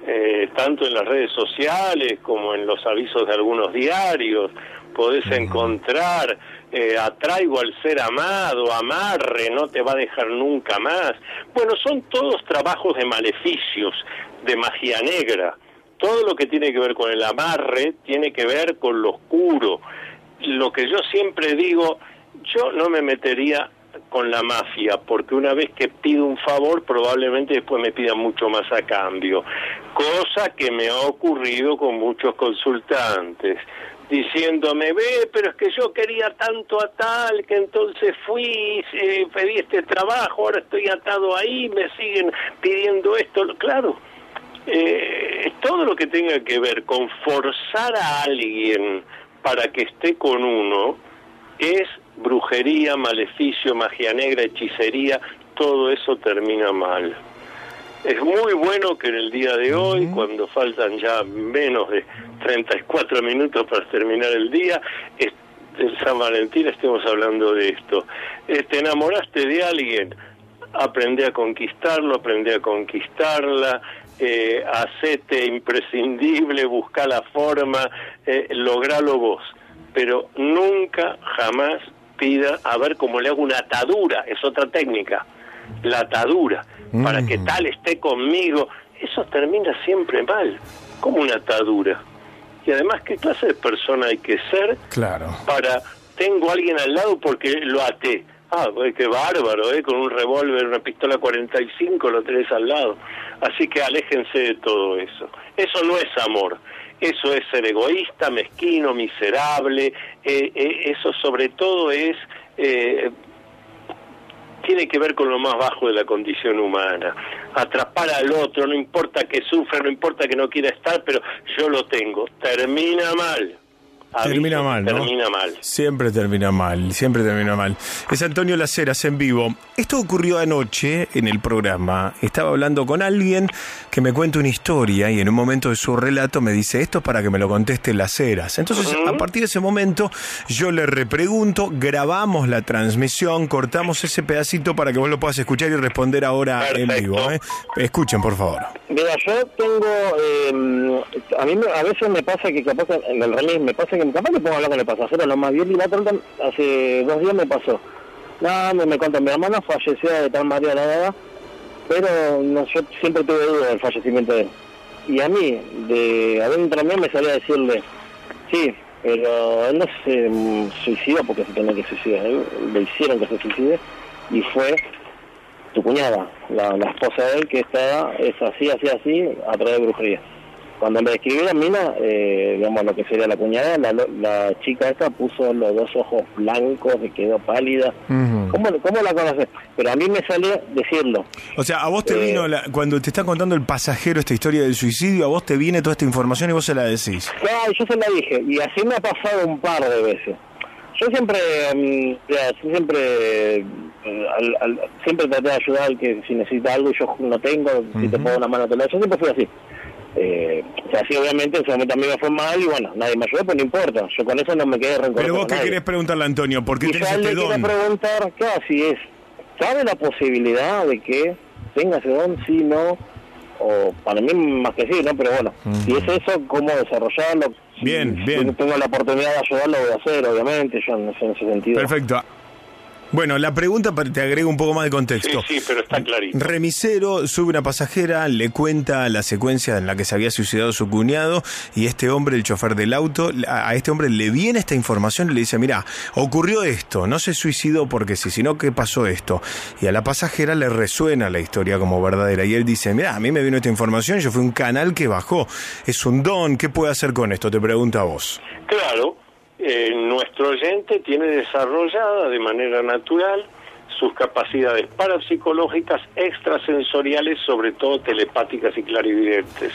eh, tanto en las redes sociales como en los avisos de algunos diarios, podés encontrar eh, atraigo al ser amado, amarre, no te va a dejar nunca más. Bueno, son todos trabajos de maleficios, de magia negra. Todo lo que tiene que ver con el amarre tiene que ver con lo oscuro. Lo que yo siempre digo, yo no me metería con la mafia, porque una vez que pido un favor, probablemente después me pidan mucho más a cambio. Cosa que me ha ocurrido con muchos consultantes diciéndome, ve, pero es que yo quería tanto a tal, que entonces fui, eh, pedí este trabajo, ahora estoy atado ahí, me siguen pidiendo esto. Claro, eh, todo lo que tenga que ver con forzar a alguien para que esté con uno es brujería, maleficio, magia negra, hechicería, todo eso termina mal. Es muy bueno que en el día de hoy, cuando faltan ya menos de 34 minutos para terminar el día, de San Valentín estemos hablando de esto. Eh, ¿Te enamoraste de alguien? Aprende a conquistarlo, aprende a conquistarla, eh, hacete imprescindible, busca la forma, eh, logralo vos. Pero nunca, jamás pida, a ver cómo le hago una atadura, es otra técnica, la atadura, para que tal esté conmigo. Eso termina siempre mal, como una atadura. Y además, ¿qué clase de persona hay que ser Claro. para tengo a alguien al lado porque lo até. Ah, pues qué bárbaro, ¿eh? Con un revólver, una pistola 45 lo tenés al lado. Así que aléjense de todo eso. Eso no es amor. Eso es ser egoísta, mezquino, miserable. eh, eh, eso sobre todo es... eh, tiene que ver con lo más bajo de la condición humana. Atrapar al otro, no importa que sufra, no importa que no quiera estar, pero yo lo tengo. Termina mal. Termina mal, ¿no? Termina mal. Siempre termina mal, siempre termina mal. Es Antonio Laceras en vivo. Esto ocurrió anoche en el programa. Estaba hablando con alguien que me cuenta una historia y en un momento de su relato me dice esto es para que me lo conteste Laceras. Entonces, a partir de ese momento, yo le repregunto, grabamos la transmisión, cortamos ese pedacito para que vos lo puedas escuchar y responder ahora en vivo. ¿eh? Escuchen, por favor. Mira, yo tengo, eh, a mí a veces me pasa que capaz en el remis me pasa que capaz que puedo hablar con el pasajero, lo más bien y la otra hace dos días me pasó. No, me, me contó, mi hermana falleció de tal manera, verdad, pero yo siempre tuve duda del fallecimiento de él. Y a mí, de adentro mío me salía a decirle, sí, pero él no se mm, suicidó porque se tenía que suicidar, él- le hicieron que se suicide y fue tu cuñada, la, la esposa de él, que está, es así, así, así, a través de brujería. Cuando me describió la mina, eh, digamos, lo que sería la cuñada, la, la chica esta puso los dos ojos blancos, se quedó pálida. ¿Cómo, ¿Cómo la conoces? Pero a mí me salió decirlo. O sea, a vos te Eh, vino, la- cuando te está contando el pasajero esta historia del suicidio, a vos te viene toda esta información y vos se la decís. Claro, yo se la dije, y así me ha pasado un par de veces. Yo siempre, mm, ya, yo siempre, eh, al- al- siempre traté de ayudar al que si necesita algo y yo no tengo, si te pongo una mano te la. Yo siempre fui así. Eh, o sea, sí, obviamente en ese momento a mí me fue mal y bueno, nadie me ayudó, pero no importa. Yo con eso no me quedé rencoroso Pero vos qué nadie. querés preguntarle Antonio, ¿por qué Y tenés yo este don? preguntar, ¿qué así es? ¿Sabe la posibilidad de que tenga ese don? Sí, no. O para mí más que sí, ¿no? Pero bueno, si es eso, ¿cómo desarrollarlo? Si- Bien, si bien. tengo la oportunidad de ayudarlo, voy a hacer, obviamente, yo en ese, en ese sentido. Perfecto. Bueno, la pregunta te agrego un poco más de contexto. Sí, pero está clarito. Remisero sube una pasajera, le cuenta la secuencia en la que se había suicidado su cuñado y este hombre, el chofer del auto, a este hombre le viene esta información y le dice, mira, ocurrió esto, no se suicidó porque sí, sino que pasó esto. Y a la pasajera le resuena la historia como verdadera y él dice, mira, a mí me vino esta información, yo fui un canal que bajó, es un don, ¿qué puede hacer con esto? Te pregunta a vos. Claro, eh, nuestro oyente tiene desarrollada de manera natural sus capacidades parapsicológicas extrasensoriales, sobre todo telepáticas y clarividentes.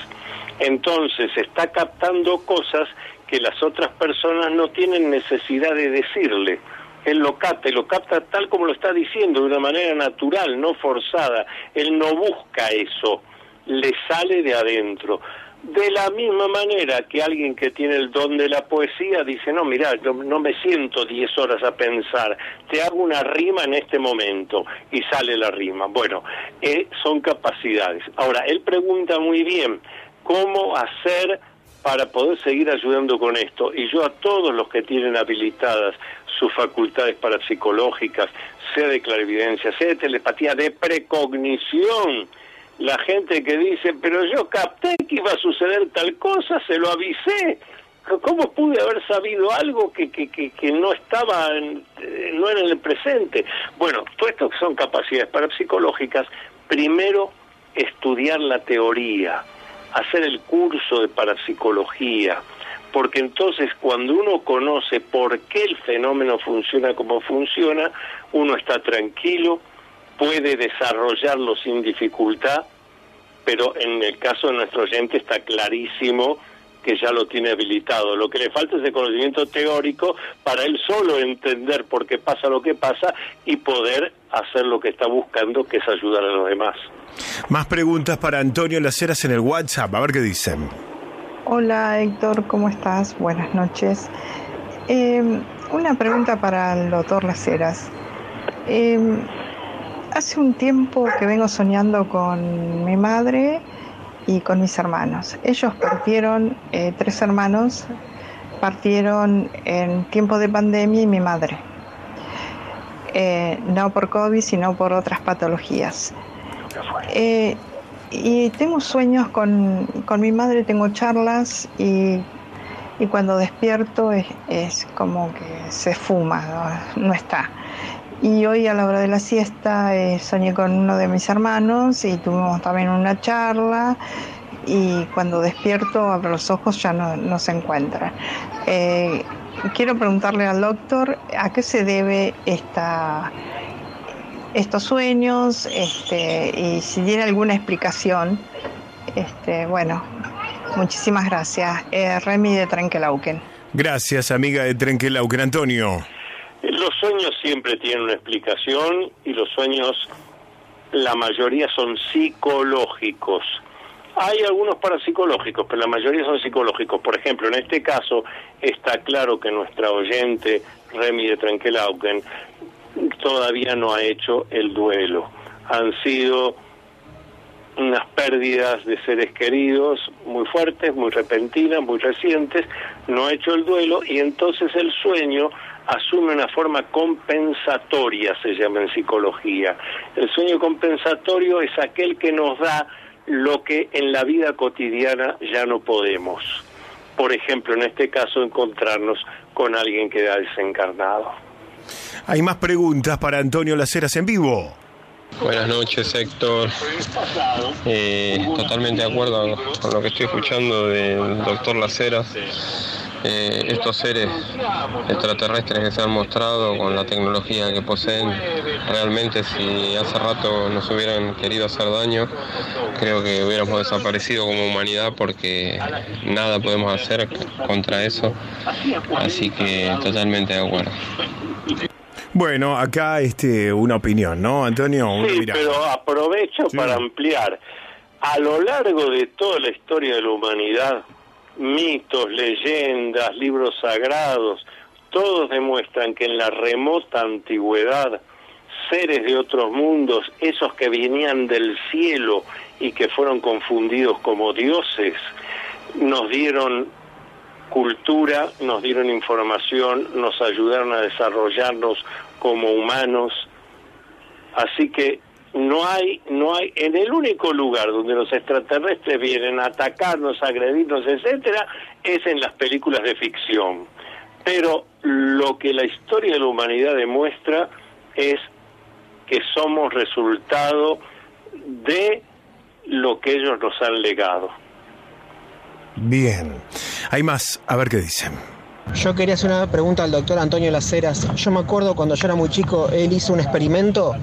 Entonces está captando cosas que las otras personas no tienen necesidad de decirle. Él lo capta y lo capta tal como lo está diciendo, de una manera natural, no forzada. Él no busca eso, le sale de adentro. De la misma manera que alguien que tiene el don de la poesía dice, no, mira, yo no me siento 10 horas a pensar, te hago una rima en este momento y sale la rima. Bueno, eh, son capacidades. Ahora, él pregunta muy bien, ¿cómo hacer para poder seguir ayudando con esto? Y yo a todos los que tienen habilitadas sus facultades parapsicológicas, sea de clarividencia, sea de telepatía, de precognición, la gente que dice, pero yo capté que iba a suceder tal cosa, se lo avisé. ¿Cómo pude haber sabido algo que, que, que, que no estaba, en, eh, no era en el presente? Bueno, todo esto son capacidades parapsicológicas. Primero, estudiar la teoría, hacer el curso de parapsicología, porque entonces cuando uno conoce por qué el fenómeno funciona como funciona, uno está tranquilo, puede desarrollarlo sin dificultad, pero en el caso de nuestro oyente está clarísimo que ya lo tiene habilitado. Lo que le falta es el conocimiento teórico para él solo entender por qué pasa lo que pasa y poder hacer lo que está buscando, que es ayudar a los demás. Más preguntas para Antonio Laceras en el WhatsApp, a ver qué dicen. Hola Héctor, ¿cómo estás? Buenas noches. Eh, una pregunta para el doctor Laceras. Eh, hace un tiempo que vengo soñando con mi madre y con mis hermanos. Ellos partieron, eh, tres hermanos, partieron en tiempo de pandemia y mi madre. Eh, no por COVID, sino por otras patologías. Eh, y tengo sueños con, con mi madre, tengo charlas y, y cuando despierto es, es como que se fuma, no, no está. Y hoy a la hora de la siesta eh, soñé con uno de mis hermanos y tuvimos también una charla y cuando despierto abro los ojos ya no, no se encuentra. Eh, quiero preguntarle al doctor a qué se debe esta, estos sueños este, y si tiene alguna explicación. Este, bueno, muchísimas gracias. Eh, Remy de Trenkelauken. Gracias, amiga de Trenkelauken. Antonio. Los sueños siempre tienen una explicación y los sueños, la mayoría son psicológicos. Hay algunos parapsicológicos, pero la mayoría son psicológicos. Por ejemplo, en este caso está claro que nuestra oyente, Remy de Trenkelauken, todavía no ha hecho el duelo. Han sido unas pérdidas de seres queridos muy fuertes, muy repentinas, muy recientes, no ha hecho el duelo y entonces el sueño asume una forma compensatoria, se llama en psicología. El sueño compensatorio es aquel que nos da lo que en la vida cotidiana ya no podemos. Por ejemplo, en este caso, encontrarnos con alguien que ha desencarnado. Hay más preguntas para Antonio Laceras en vivo. Buenas noches, Héctor. Eh, totalmente de acuerdo con lo que estoy escuchando del doctor Laceras. Eh, estos seres extraterrestres que se han mostrado con la tecnología que poseen, realmente si hace rato nos hubieran querido hacer daño, creo que hubiéramos desaparecido como humanidad porque nada podemos hacer contra eso. Así que totalmente de acuerdo. Bueno, acá este, una opinión, ¿no, Antonio? Una Sí, mirada. pero aprovecho Sí. para ampliar. A lo largo de toda la historia de la humanidad, mitos, leyendas, libros sagrados, todos demuestran que en la remota antigüedad, seres de otros mundos, esos que venían del cielo y que fueron confundidos como dioses, nos dieron cultura, nos dieron información, nos ayudaron a desarrollarnos como humanos. Así que no hay, no hay, en el único lugar donde los extraterrestres vienen a atacarnos, a agredirnos, etcétera, es en las películas de ficción. Pero lo que la historia de la humanidad demuestra es que somos resultado de lo que ellos nos han legado. Bien. Hay más, a ver qué dicen. Yo quería hacer una pregunta al doctor Antonio Laceras. Yo me acuerdo cuando yo era muy chico, él hizo un experimento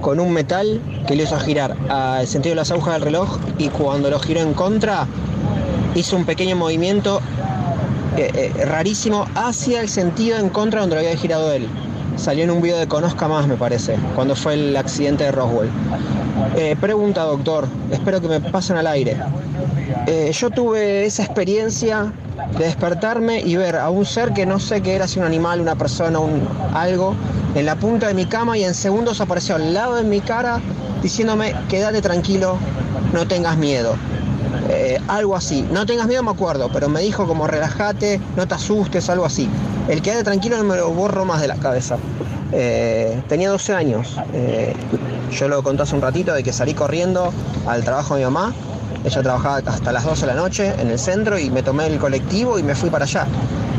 con un metal que le hizo girar al sentido de las agujas del reloj y cuando lo giró en contra, hizo un pequeño movimiento eh, eh, rarísimo hacia el sentido en contra donde lo había girado él. Salió en un video de Conozca Más, me parece, cuando fue el accidente de Roswell. Eh, pregunta, doctor, espero que me pasen al aire. Eh, yo tuve esa experiencia de despertarme y ver a un ser que no sé qué era, si un animal, una persona, un, algo, en la punta de mi cama y en segundos apareció al lado de mi cara diciéndome, quédate tranquilo, no tengas miedo. Eh, algo así, no tengas miedo me acuerdo, pero me dijo como relájate, no te asustes, algo así. El quédate tranquilo no me lo borro más de la cabeza. Eh, tenía 12 años, eh, yo lo conté hace un ratito de que salí corriendo al trabajo de mi mamá Ella trabajaba hasta las 12 de la noche en el centro y me tomé el colectivo y me fui para allá.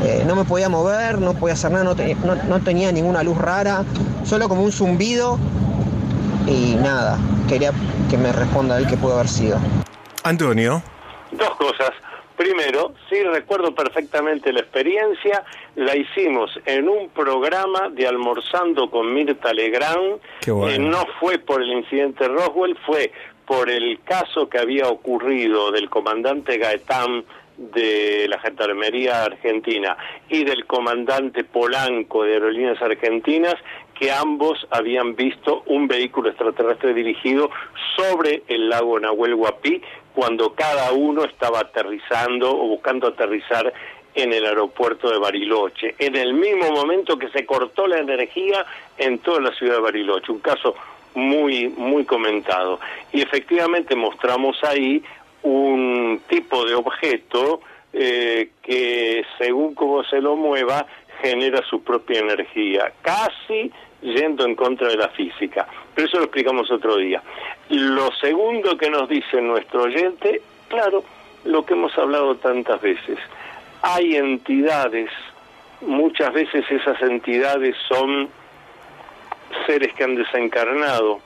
Eh, no me podía mover, no podía hacer nada, no, te- no- no tenía ninguna luz rara, solo como un zumbido y nada. Quería que me responda él qué pudo haber sido. Antonio. Dos cosas. Primero, sí recuerdo perfectamente la experiencia, la hicimos en un programa de Almorzando con Mirta Legrand. Bueno. Eh, no fue por el incidente Roswell, fue por el caso que había ocurrido del comandante Gaetán de la Gendarmería Argentina y del comandante Polanco de Aerolíneas Argentinas, que ambos habían visto un vehículo extraterrestre dirigido sobre el lago Nahuel Huapi cuando cada uno estaba aterrizando o buscando aterrizar en el aeropuerto de Bariloche, en el mismo momento que se cortó la energía en toda la ciudad de Bariloche, un caso muy muy comentado. Y efectivamente mostramos ahí un tipo de objeto eh, que según cómo se lo mueva genera su propia energía, casi yendo en contra de la física. Pero eso lo explicamos otro día. Lo segundo que nos dice nuestro oyente, claro, lo que hemos hablado tantas veces. Hay entidades, muchas veces esas entidades son seres que han desencarnado,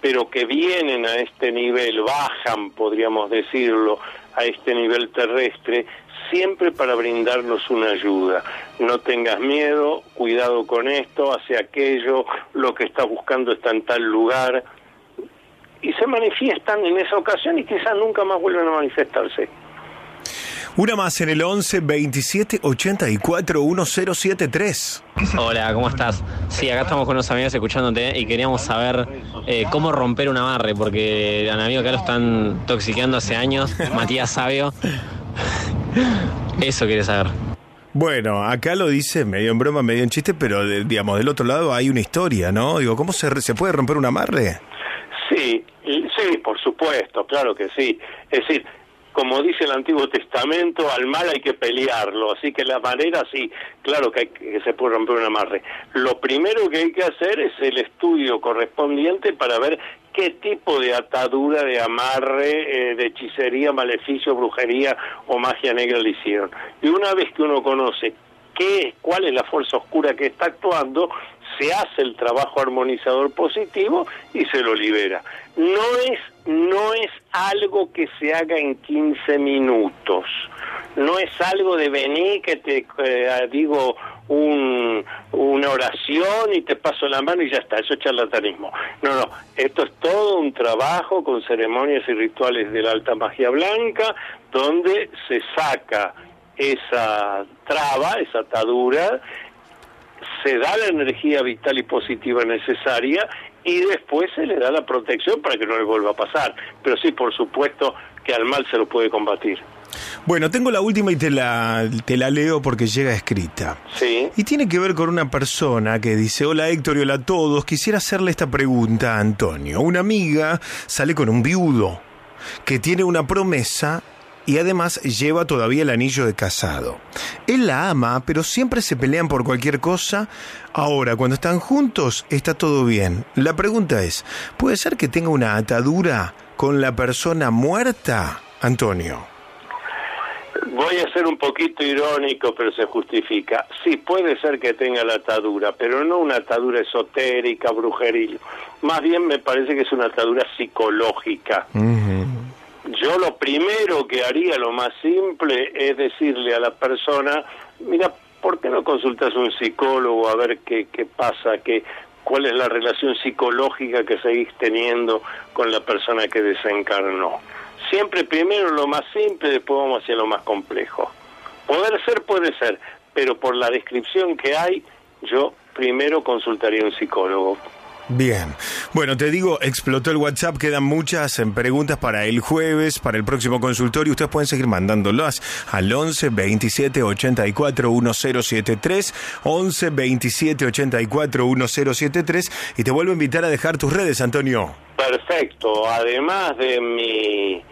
pero que vienen a este nivel, bajan, podríamos decirlo, a este nivel terrestre, siempre para brindarnos una ayuda. No tengas miedo, cuidado con esto, hace aquello, lo que estás buscando está en tal lugar. Y se manifiestan en esa ocasión y quizás nunca más vuelven a manifestarse. Una más en el 11 27 84 1073. Hola, ¿cómo estás? Sí, acá estamos con unos amigos escuchándote y queríamos saber eh, cómo romper un amarre, porque a mi amigo acá lo están toxiqueando hace años, Matías Sabio. Eso quiere saber. Bueno, acá lo dice medio en broma, medio en chiste, pero de- digamos, del otro lado hay una historia, ¿no? Digo, ¿cómo se, re- se puede romper un amarre? Sí, sí, por supuesto, claro que sí. Es decir, como dice el Antiguo Testamento, al mal hay que pelearlo, así que la manera sí, claro que, hay que se puede romper un amarre. Lo primero que hay que hacer es el estudio correspondiente para ver qué tipo de atadura, de amarre, eh, de hechicería, maleficio, brujería o magia negra le hicieron. Y una vez que uno conoce qué, cuál es la fuerza oscura que está actuando, se hace el trabajo armonizador positivo y se lo libera. No es, no es algo que se haga en 15 minutos. No es algo de venir que te eh, digo un, una oración y te paso la mano y ya está, eso es charlatanismo. No, no, esto es todo un trabajo con ceremonias y rituales de la alta magia blanca donde se saca esa traba, esa atadura, se da la energía vital y positiva necesaria y después se le da la protección para que no le vuelva a pasar. Pero sí, por supuesto que al mal se lo puede combatir. Bueno, tengo la última y te la, te la leo porque llega escrita. Sí. Y tiene que ver con una persona que dice, hola Héctor y hola a todos, quisiera hacerle esta pregunta a Antonio. Una amiga sale con un viudo que tiene una promesa y además lleva todavía el anillo de casado. Él la ama, pero siempre se pelean por cualquier cosa. Ahora, cuando están juntos, está todo bien. La pregunta es, ¿puede ser que tenga una atadura con la persona muerta, Antonio? Voy a ser un poquito irónico, pero se justifica. Sí, puede ser que tenga la atadura, pero no una atadura esotérica, brujeril. Más bien me parece que es una atadura psicológica. Yo lo primero que haría, lo más simple, es decirle a la persona, mira, ¿por qué no consultas a un psicólogo a ver qué, qué pasa, qué, cuál es la relación psicológica que seguís teniendo con la persona que desencarnó? Siempre primero lo más simple, después vamos hacia lo más complejo. Poder ser puede ser, pero por la descripción que hay, yo primero consultaría a un psicólogo. Bien. Bueno, te digo, explotó el WhatsApp, quedan muchas en preguntas para el jueves, para el próximo consultorio. Ustedes pueden seguir mandándolas al 11 27 84 1073, 11 27 84 1073 y te vuelvo a invitar a dejar tus redes, Antonio. Perfecto. Además de mi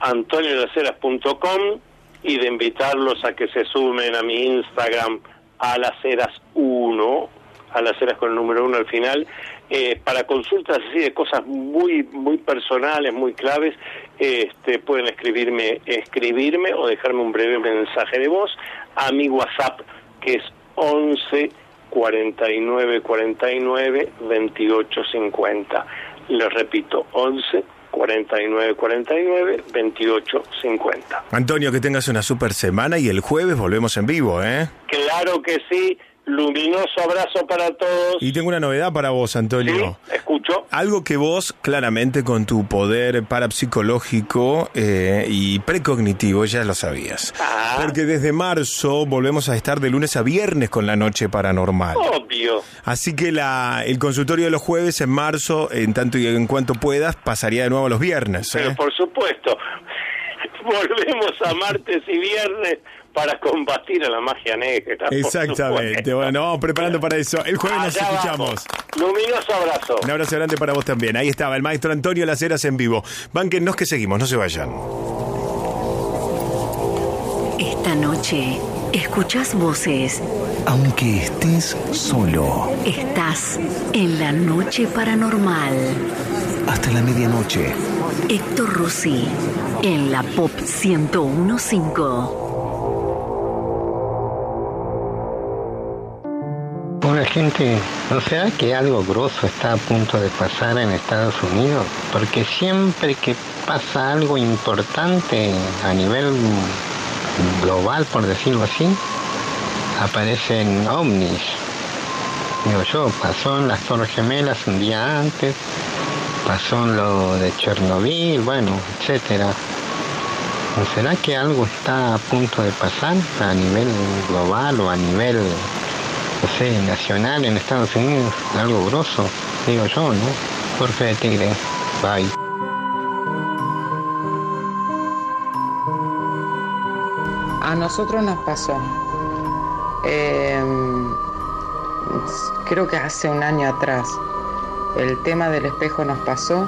antoniolaceras.com y de invitarlos a que se sumen a mi Instagram a las eras 1, a las eras con el número 1 al final, eh, para consultas así de cosas muy muy personales, muy claves, este, pueden escribirme, escribirme o dejarme un breve mensaje de voz a mi WhatsApp que es 11 49 49 28 50. Les repito, 11 49 49 28 50. Antonio, que tengas una super semana y el jueves volvemos en vivo, ¿eh? Claro que sí. Luminoso abrazo para todos. Y tengo una novedad para vos, Antonio. Escucho. Algo que vos, claramente, con tu poder parapsicológico eh, y precognitivo, ya lo sabías. Ah. Porque desde marzo volvemos a estar de lunes a viernes con la noche paranormal. Obvio. Así que la, el consultorio de los jueves en marzo, en tanto y en cuanto puedas, pasaría de nuevo a los viernes. ¿eh? Pero por supuesto, volvemos a martes y viernes para combatir a la magia negra. Exactamente. Bueno, vamos preparando para eso. El jueves nos Allá escuchamos. vamos. Luminoso abrazo. Un abrazo grande para vos también. Ahí estaba el maestro Antonio Las Heras en vivo. Bánquennos que seguimos, no se vayan. Esta noche escuchás voces. Aunque estés solo. Estás en la noche paranormal. Hasta la medianoche. Héctor Rossi en la Pop 1015. Una gente, ¿no será que algo grosso está a punto de pasar en Estados Unidos? Porque siempre que pasa algo importante a nivel global, por decirlo así, aparecen ovnis. Digo yo, pasó en las Torres Gemelas un día antes, pasó en lo de Chernobyl, bueno, etcétera. ¿No será que algo está a punto de pasar a nivel global o a nivel no sé, nacional en Estados Unidos, algo grosso, digo yo, ¿no? Jorge de Tigre, bye. A nosotros nos pasó. Eh, creo que hace un año atrás. El tema del espejo nos pasó.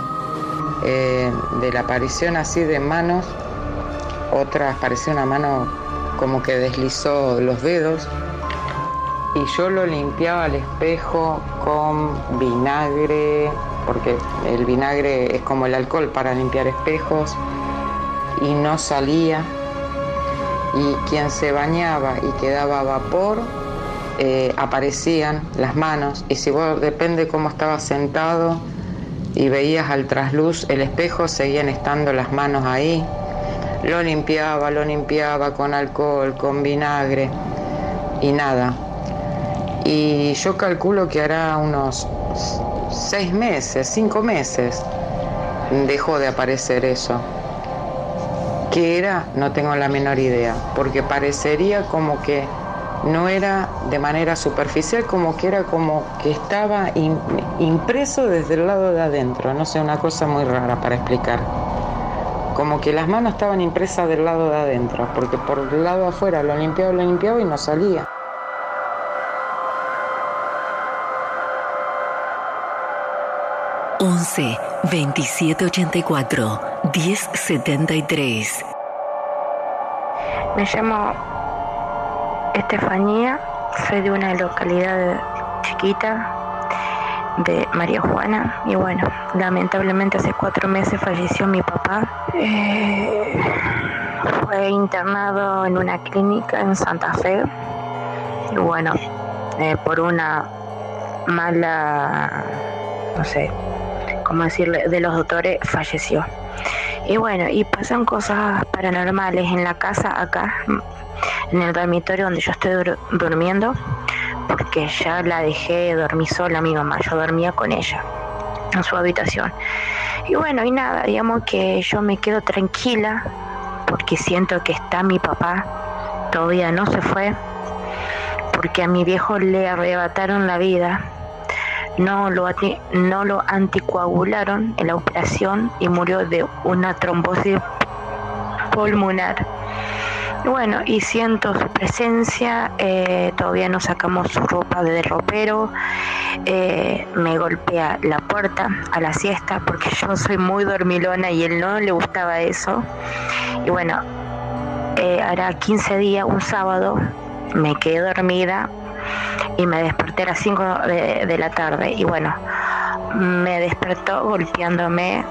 eh, de la aparición así de manos. Otra apareció una mano como que deslizó los dedos. Y yo lo limpiaba al espejo con vinagre, porque el vinagre es como el alcohol para limpiar espejos. Y no salía y quien se bañaba y quedaba vapor, eh, aparecían las manos y si vos depende cómo estabas sentado y veías al trasluz el espejo, seguían estando las manos ahí. Lo limpiaba, lo limpiaba con alcohol, con vinagre y nada. Y yo calculo que hará unos seis meses, cinco meses, dejó de aparecer eso. ¿Qué era? No tengo la menor idea, porque parecería como que no era de manera superficial, como que era como que estaba im- impreso desde el lado de adentro, no sé, una cosa muy rara para explicar. Como que las manos estaban impresas del lado de adentro, porque por el lado afuera lo limpiaba, lo limpiaba y no salía. Once 27 84 10 73. Me llamo Estefanía, soy de una localidad chiquita de María Juana y bueno, lamentablemente hace cuatro meses falleció mi papá. Eh, fue internado en una clínica en Santa Fe y bueno, eh, por una mala, no sé, cómo decirle, de los doctores falleció. Y bueno, y pasan cosas paranormales en la casa acá, en el dormitorio donde yo estoy dur- durmiendo, porque ya la dejé dormir sola mi mamá, yo dormía con ella en su habitación. Y bueno, y nada, digamos que yo me quedo tranquila porque siento que está mi papá, todavía no se fue, porque a mi viejo le arrebataron la vida no lo, no lo anticoagularon en la operación y murió de una trombosis pulmonar. Bueno, y siento su presencia, eh, todavía no sacamos su ropa del ropero, eh, me golpea la puerta a la siesta porque yo soy muy dormilona y él no le gustaba eso. Y bueno, eh, hará 15 días, un sábado, me quedé dormida y me desperté a las 5 de, la tarde y bueno, me despertó golpeándome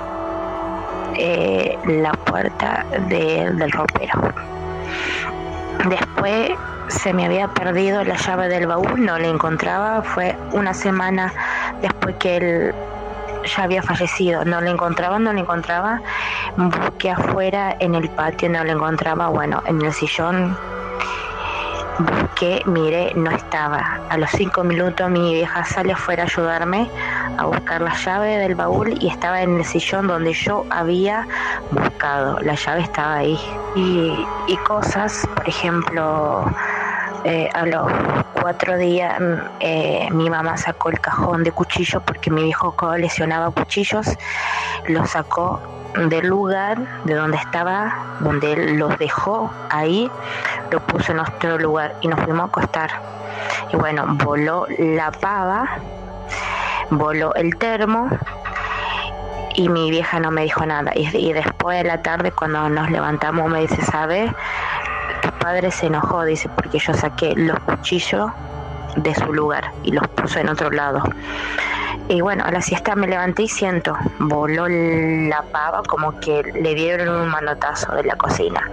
eh, la puerta de- del ropero. Después se me había perdido la llave del baúl, no la encontraba. Fue una semana después que él ya había fallecido. No la encontraba, no la encontraba. Busqué afuera en el patio, no la encontraba. Bueno, en el sillón busqué, miré, no estaba. A los cinco minutos mi vieja sale afuera a ayudarme a buscar la llave del baúl y estaba en el sillón donde yo había buscado. La llave estaba ahí. Y, y cosas, por ejemplo, eh, a los cuatro días mm, eh, mi mamá sacó el cajón de cuchillos porque mi viejo coleccionaba cuchillos, lo sacó del lugar de donde estaba, donde él los dejó ahí, lo puso en otro lugar y nos fuimos a acostar. Y bueno, voló la pava, voló el termo y mi vieja no me dijo nada. Y, y después de la tarde cuando nos levantamos me dice, ¿sabes? Padre se enojó, dice, porque yo saqué los cuchillos de su lugar y los puso en otro lado. Y bueno, a la siesta me levanté y siento, voló la pava como que le dieron un manotazo de la cocina.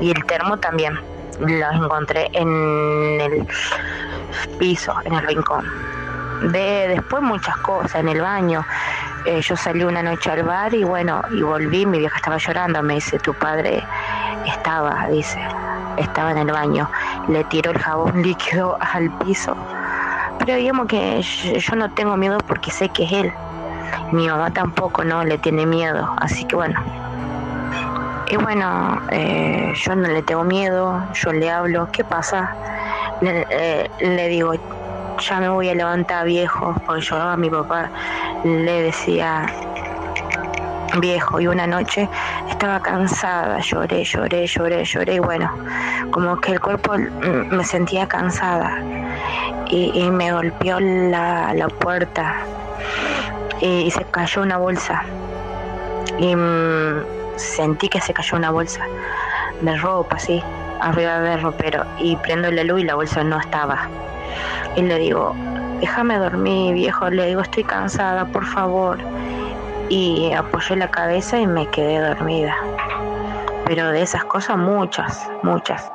Y el termo también, los encontré en el piso, en el rincón. De, después muchas cosas, en el baño. Eh, yo salí una noche al bar y bueno, y volví, mi vieja estaba llorando, me dice, tu padre estaba, dice, estaba en el baño, le tiró el jabón líquido al piso. Pero digamos que yo, no tengo miedo porque sé que es él. Mi mamá tampoco, no le tiene miedo, así que bueno. Y bueno, eh, yo no le tengo miedo, yo le hablo, ¿qué pasa? Le, eh, le digo, ya me voy a levantar viejo, porque yo a mi papá le decía viejo. Y una noche estaba cansada, lloré, lloré, lloré, lloré y bueno, como que el cuerpo mm, me sentía cansada. Y, y me golpeó la, la puerta y, se cayó una bolsa. Y mm, sentí que se cayó una bolsa de ropa, así, arriba del ropero y prendo la luz y la bolsa no estaba y le digo, déjame dormir viejo, le digo, estoy cansada, por favor y apoyé la cabeza y me quedé dormida. Pero de esas cosas muchas, muchas.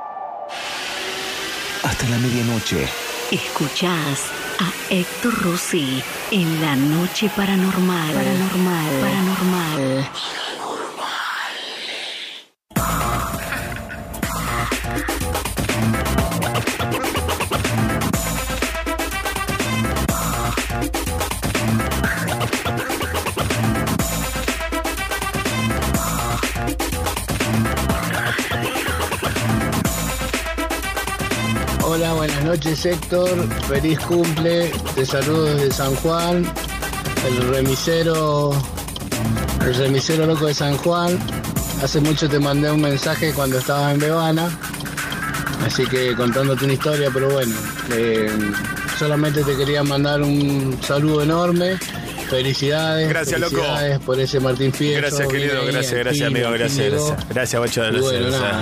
Hasta la medianoche. Escuchás a Héctor Rossi en la noche paranormal. Paranormal. Paranormal. Noches Héctor, feliz cumple, te saludo desde San Juan, el remisero, el remisero loco de San Juan. Hace mucho te mandé un mensaje cuando estabas en Bebana, así que contándote una historia, pero bueno, eh, solamente te quería mandar un saludo enorme. Felicidades. Gracias, loco. felicidades por ese Martín Fierro. Gracias, querido. Gracias, gracias, amigo. Gracias, gracias. Gracias, Bocho de los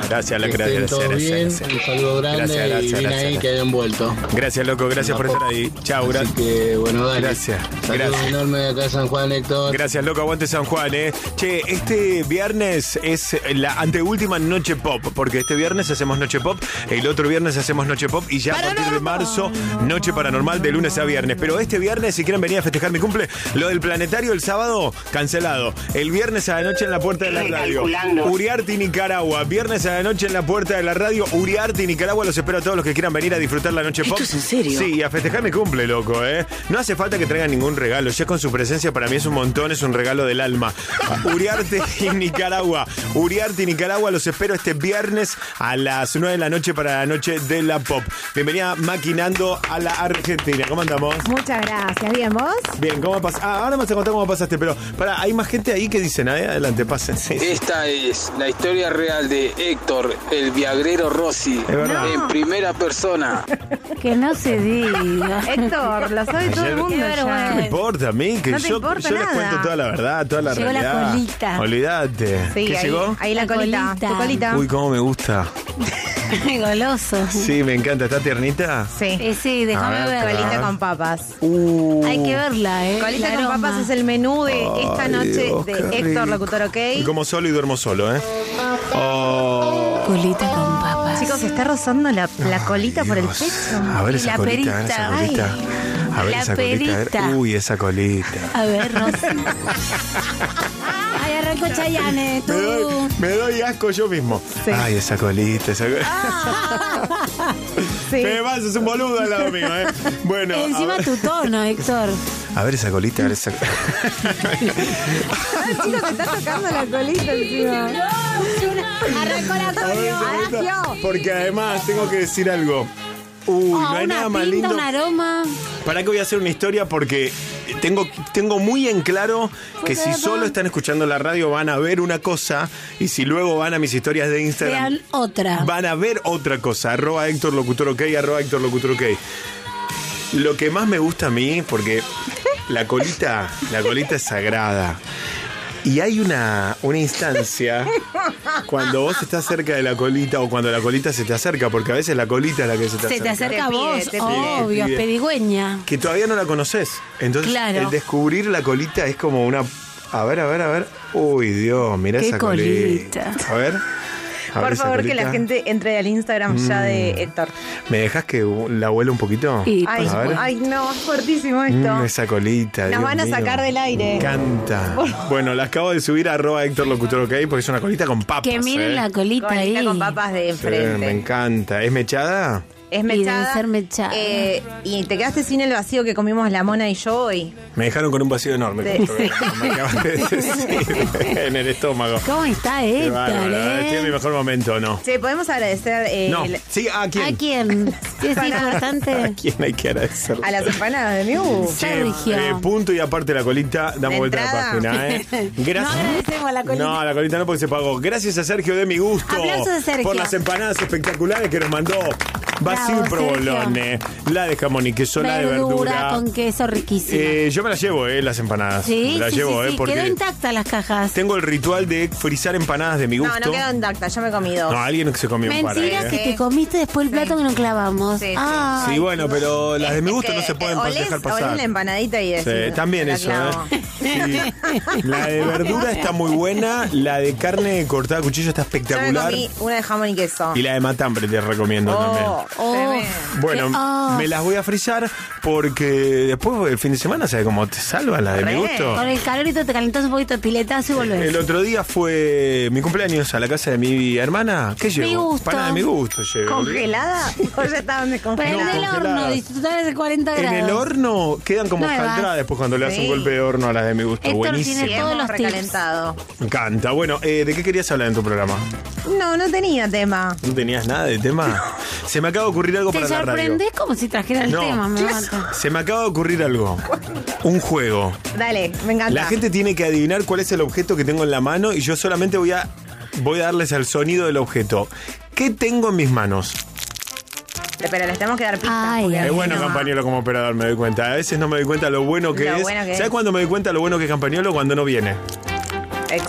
Gracias, que gracias, gracias. Un saludo grande Gracias, gracias, y bien ahí gracias. que hayan vuelto. Gracias, loco. Gracias por estar ahí. Chao, gracias. que, bueno, dale. Gracias. Saludos Gracias. enorme de acá San Juan, Héctor. Gracias, loco. Aguante San Juan, eh. Che, este viernes es la anteúltima noche pop, porque este viernes hacemos noche pop, el otro viernes hacemos noche pop y ya a partir de marzo, noche paranormal de lunes a viernes. Pero este viernes, si quieren venir a festejar mi cumple, lo del planetario el sábado, cancelado. El viernes a la noche en la puerta de la radio. Uriarte, Nicaragua. Viernes a la noche en la puerta de la radio. Uriarte, Nicaragua. Los espero a todos los que quieran venir a disfrutar la noche pop. es en serio? Sí, a festejar mi cumple, loco, ¿eh? No hace falta que traigan ningún regalo. Ya con su presencia para mí es un montón, es un regalo del alma. Uriarte y Nicaragua. Uriarte y Nicaragua. Los espero este viernes a las 9 de la noche para la noche de la pop. Bienvenida maquinando a la Argentina. ¿Cómo andamos? Muchas gracias. ¿Bien vos? Bien, ¿cómo pasa? Ah, ahora me vas a contar cómo pasaste, pero para, hay más gente ahí que dice nada. Adelante, pasen. Sí. Esta es la historia real de Héctor, el viagrero Rossi, verdad. en primera persona. Que no se diga. Héctor, lo sabe todo el Ayer- mundo ya. No me importa a mí, que No te yo, yo les cuento toda la verdad, toda la Llegó la realidad. colita. Olvídate. Sí, ¿Qué ahí, llegó? ahí la colita. Tu colita. Uy, cómo me gusta. Goloso. Sí, me encanta. ¿Está tiernita? Sí. Eh, sí, déjame ver. Colita con papas. Uh. Hay que verla, ¿eh? Colita Con papas es el menú de esta Ay, noche Dios, de Héctor rico. Locutor OK. Y como solo y duermo solo, ¿eh? Oh. Colita con papas. Chicos, se está rozando la, la colita por el pecho. A ver esa la colita, a ver esa perita. colita. A ver la esa colita. a ver. perita. Uy, esa colita. A ver, Rosy. Arrancó Chayane, tú. Me doy, me doy asco yo mismo. Ay, esa colita, esa colita. Me vas, es un boludo al lado mío, ¿eh? Bueno, Encima tu tono, Héctor. a ver esa colita, a ver esa Ay, chicos, te está tocando la colita encima. Arrancó la colita. Arrancó. Porque además tengo que decir algo. Uy, no hay nada más lindo. un aroma. ¿Para qué voy a hacer una historia? Porque tengo, tengo muy en claro que si solo están escuchando la radio van a ver una cosa y si luego van a mis historias de Instagram Vean otra. van a ver otra cosa. Arroba Héctor Locutor OK, arroba Héctor Locutor OK. Lo que más me gusta a mí, porque la colita, la colita es sagrada. Y hay una, una instancia cuando vos estás cerca de la colita o cuando la colita se te acerca, porque a veces la colita es la que se te Se acerca. te acerca a Te pide, vos, te pide. obvio, Te pide. pedigüeña. que todavía no la conoces. Entonces, Claro. el descubrir la colita es como una. A ver, a ver, a ver. Uy, Dios, mira Qué esa colita. colita. A ver. Por favor, que la gente entre al Instagram ya de Héctor. ¿Me dejas que la huele un poquito? Y, Ay, a ver. ay, no, es fuertísimo esto. Mm, esa colita. Nos Dios van a mío. sacar del aire. Me encanta. Bueno, la acabo de subir a arroba Héctor Locutor OK porque es una colita con papas. que miren ¿eh? la colita Colita ahí. con papas de Sí, me enfrente. encanta. ¿Es mechada? Es Y debe mechada. ser mechada. eh, y te quedaste sin el vacío que comimos la mona y yo hoy. Me dejaron con un vacío enorme. Sí. con esto que Me acabas de decir en el estómago. ¿Cómo está Héctor, bárbaro, ¿eh? Estoy en mi mejor momento, ¿no? Che, podemos agradecer eh, No. el- Sí, ¿a quién? ¿A quién? ¿Sí ¿Es ¿A importante? quién hay que agradecerle? a las empanadas de Miu. Sergio. eh, punto y aparte la colita, damos ¿De vuelta a la página, ¿eh? No Gracias. agradecemos a la colita. No, la colita no porque se pagó. Gracias a Sergio de mi gusto. Aplausos a Sergio. Por las empanadas espectaculares que nos mandó. Bravo, y provolone. La de jamón y queso, la de Verdura verdura. con queso riquísimo. Eh, yo me las llevo, eh, las empanadas. sí, me las sí, llevo, sí, eh, sí. porque Quedó intacta las cajas. tengo el ritual de frizar empanadas de mi gusto. No, no quedó intacta, yo me comí dos. No, alguien se comió un par. Mentira eh. que te comiste después el plato que nos clavamos. Sí, sí. Ah, Sí, bueno, pero las de mi gusto Que, no se pueden olés- dejar olés pasar. la empanadita y Sí, decís, también eso, clavo. ¿eh? Sí. La de verdura está muy buena, la de carne cortada a cuchillo está Yo me espectacular. comí una de jamón y queso. Y la de matambre te recomiendo Oh, también. Oh. Bueno, me las voy a frizar porque después el fin de semana, ¿sabes cómo te salvan las de mi gusto? Con el calorito te calentás un poquito de piletazo y volvés. El otro día fue mi cumpleaños a la casa de mi hermana. ¿Qué llevo? Mi gusto. Pana de mi gusto llevo. ¿Congelada? ¿O ya estaban Pero en descongeladas? el horno, disfrutar de 40 En grados. el horno quedan como Nuevas. escaldradas después cuando le das un golpe de horno a las de mi gusto. Héctor Buenísimo. tiene todos los tips. recalentado. Me encanta. Bueno, eh, ¿de qué querías hablar en tu programa? No, no tenía tema. ¿No tenías nada de tema? Se me acaba de ocurrir algo Te para la radio. sorprendés como si trajera el No. tema, me mata. Se me acaba de ocurrir algo. Un juego. Dale, me encanta. La gente tiene que adivinar cuál es el objeto que tengo en la mano y yo solamente voy a voy a darles el sonido del objeto. ¿Qué tengo en mis manos? Espera, les tenemos que dar pistas. Ay, porque ay, Es bueno no- Campañolo como operador, me doy cuenta. A veces no me doy cuenta lo bueno que Lo es. bueno que ¿Sabes es. cuándo me doy cuenta lo bueno que es Campañolo? Cuando no viene. Ex.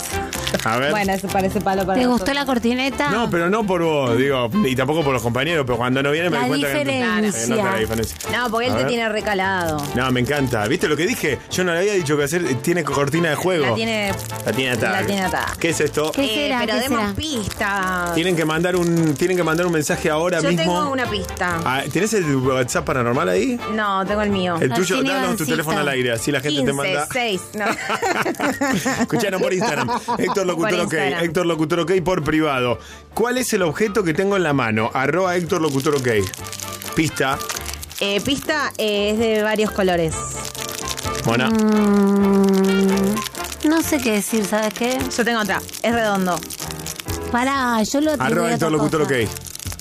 A ver. Bueno, eso parece palo para ¿Te gustó la cortineta? No, pero no por vos, digo, y tampoco por los compañeros, pero cuando no viene me La doy cuenta que no, nota la diferencia. No, porque él te tiene recalado. No, me encanta. ¿Viste lo que dije? Yo no le había dicho que hacer. Tiene cortina de juego. La tiene. La tiene atada. La tiene atada. ¿Qué es esto? ¿Qué Eh, será? pero ¿Qué demos será? pistas. Tienen que mandar un, tienen que mandar un mensaje ahora Yo mismo. tengo una pista. Ah, ¿Tienes el WhatsApp paranormal ahí? No, tengo el mío. El tuyo, tiene danos tu Ivancito. teléfono al aire, así la gente 15, te manda. 6. No. Escucharon por Instagram. Héctor Locutor OK. Héctor Locutor OK por privado. ¿Cuál es el objeto que tengo en la mano? Arroba Héctor Locutor OK. Pista. Eh, pista eh, es de varios colores. Mona. Mm, no sé qué decir, ¿sabes qué? Yo tengo otra. Es redondo. Pará, yo lo tengo. Arroba Héctor Locutor OK.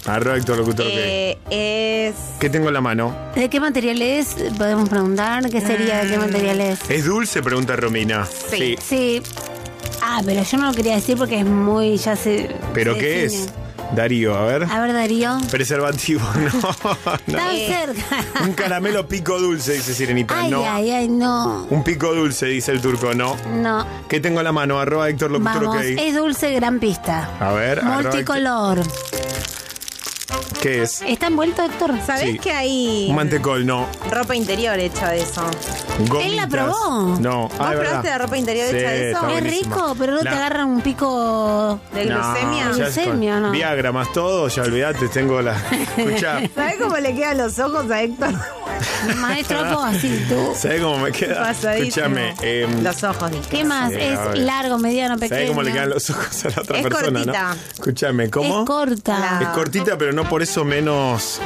Arroba Héctor Locutor OK. Eh, es. ¿Qué tengo en la mano? ¿De qué material es? Podemos preguntar. ¿Qué sería? ¿De qué material es? ¿Es dulce? Pregunta Romina. Sí. Sí. Ah, pero yo no lo quería decir porque es muy. Ya se. ¿Pero se qué define. es? Darío, a ver. A ver, Darío. Preservativo, no. no. Tan Eh, cerca. Un caramelo pico dulce, dice Sirenita. Ay, no. ay, ay, no. Un pico dulce, dice el turco, no. No. ¿Qué tengo en la mano? Arroba Héctor Locutor Vamos, OK. es dulce, gran pista. A ver, Multicolor. ¿Qué es? ¿Está envuelto, Héctor? ¿Sabés Sí. que hay Un mantecol, no. ropa interior hecha de eso? Gomitas. Él la probó. No. ¿Vos Ah, es probaste verdad. la ropa interior Sí, hecha de eso? está Es buenísima. rico, pero no te La- agarran un pico ¿De No, glucemia? ya es Glucemia, ¿no? Viagra más todo, ya olvidate, tengo la. Escucha, ¿Sabés cómo le quedan los ojos a Héctor? Maestro, ¿cómo así tú? ¿sabes cómo me queda? Pasadísimo. Escúchame, em, Los ojos, dije. ¿Qué más? Sí, es ver. largo, mediano, pequeño. ¿sabes cómo le quedan los ojos a la otra Es persona, cortita. no? Escúchame, ¿cómo? Es corta. Es cortita, pero no por eso menos.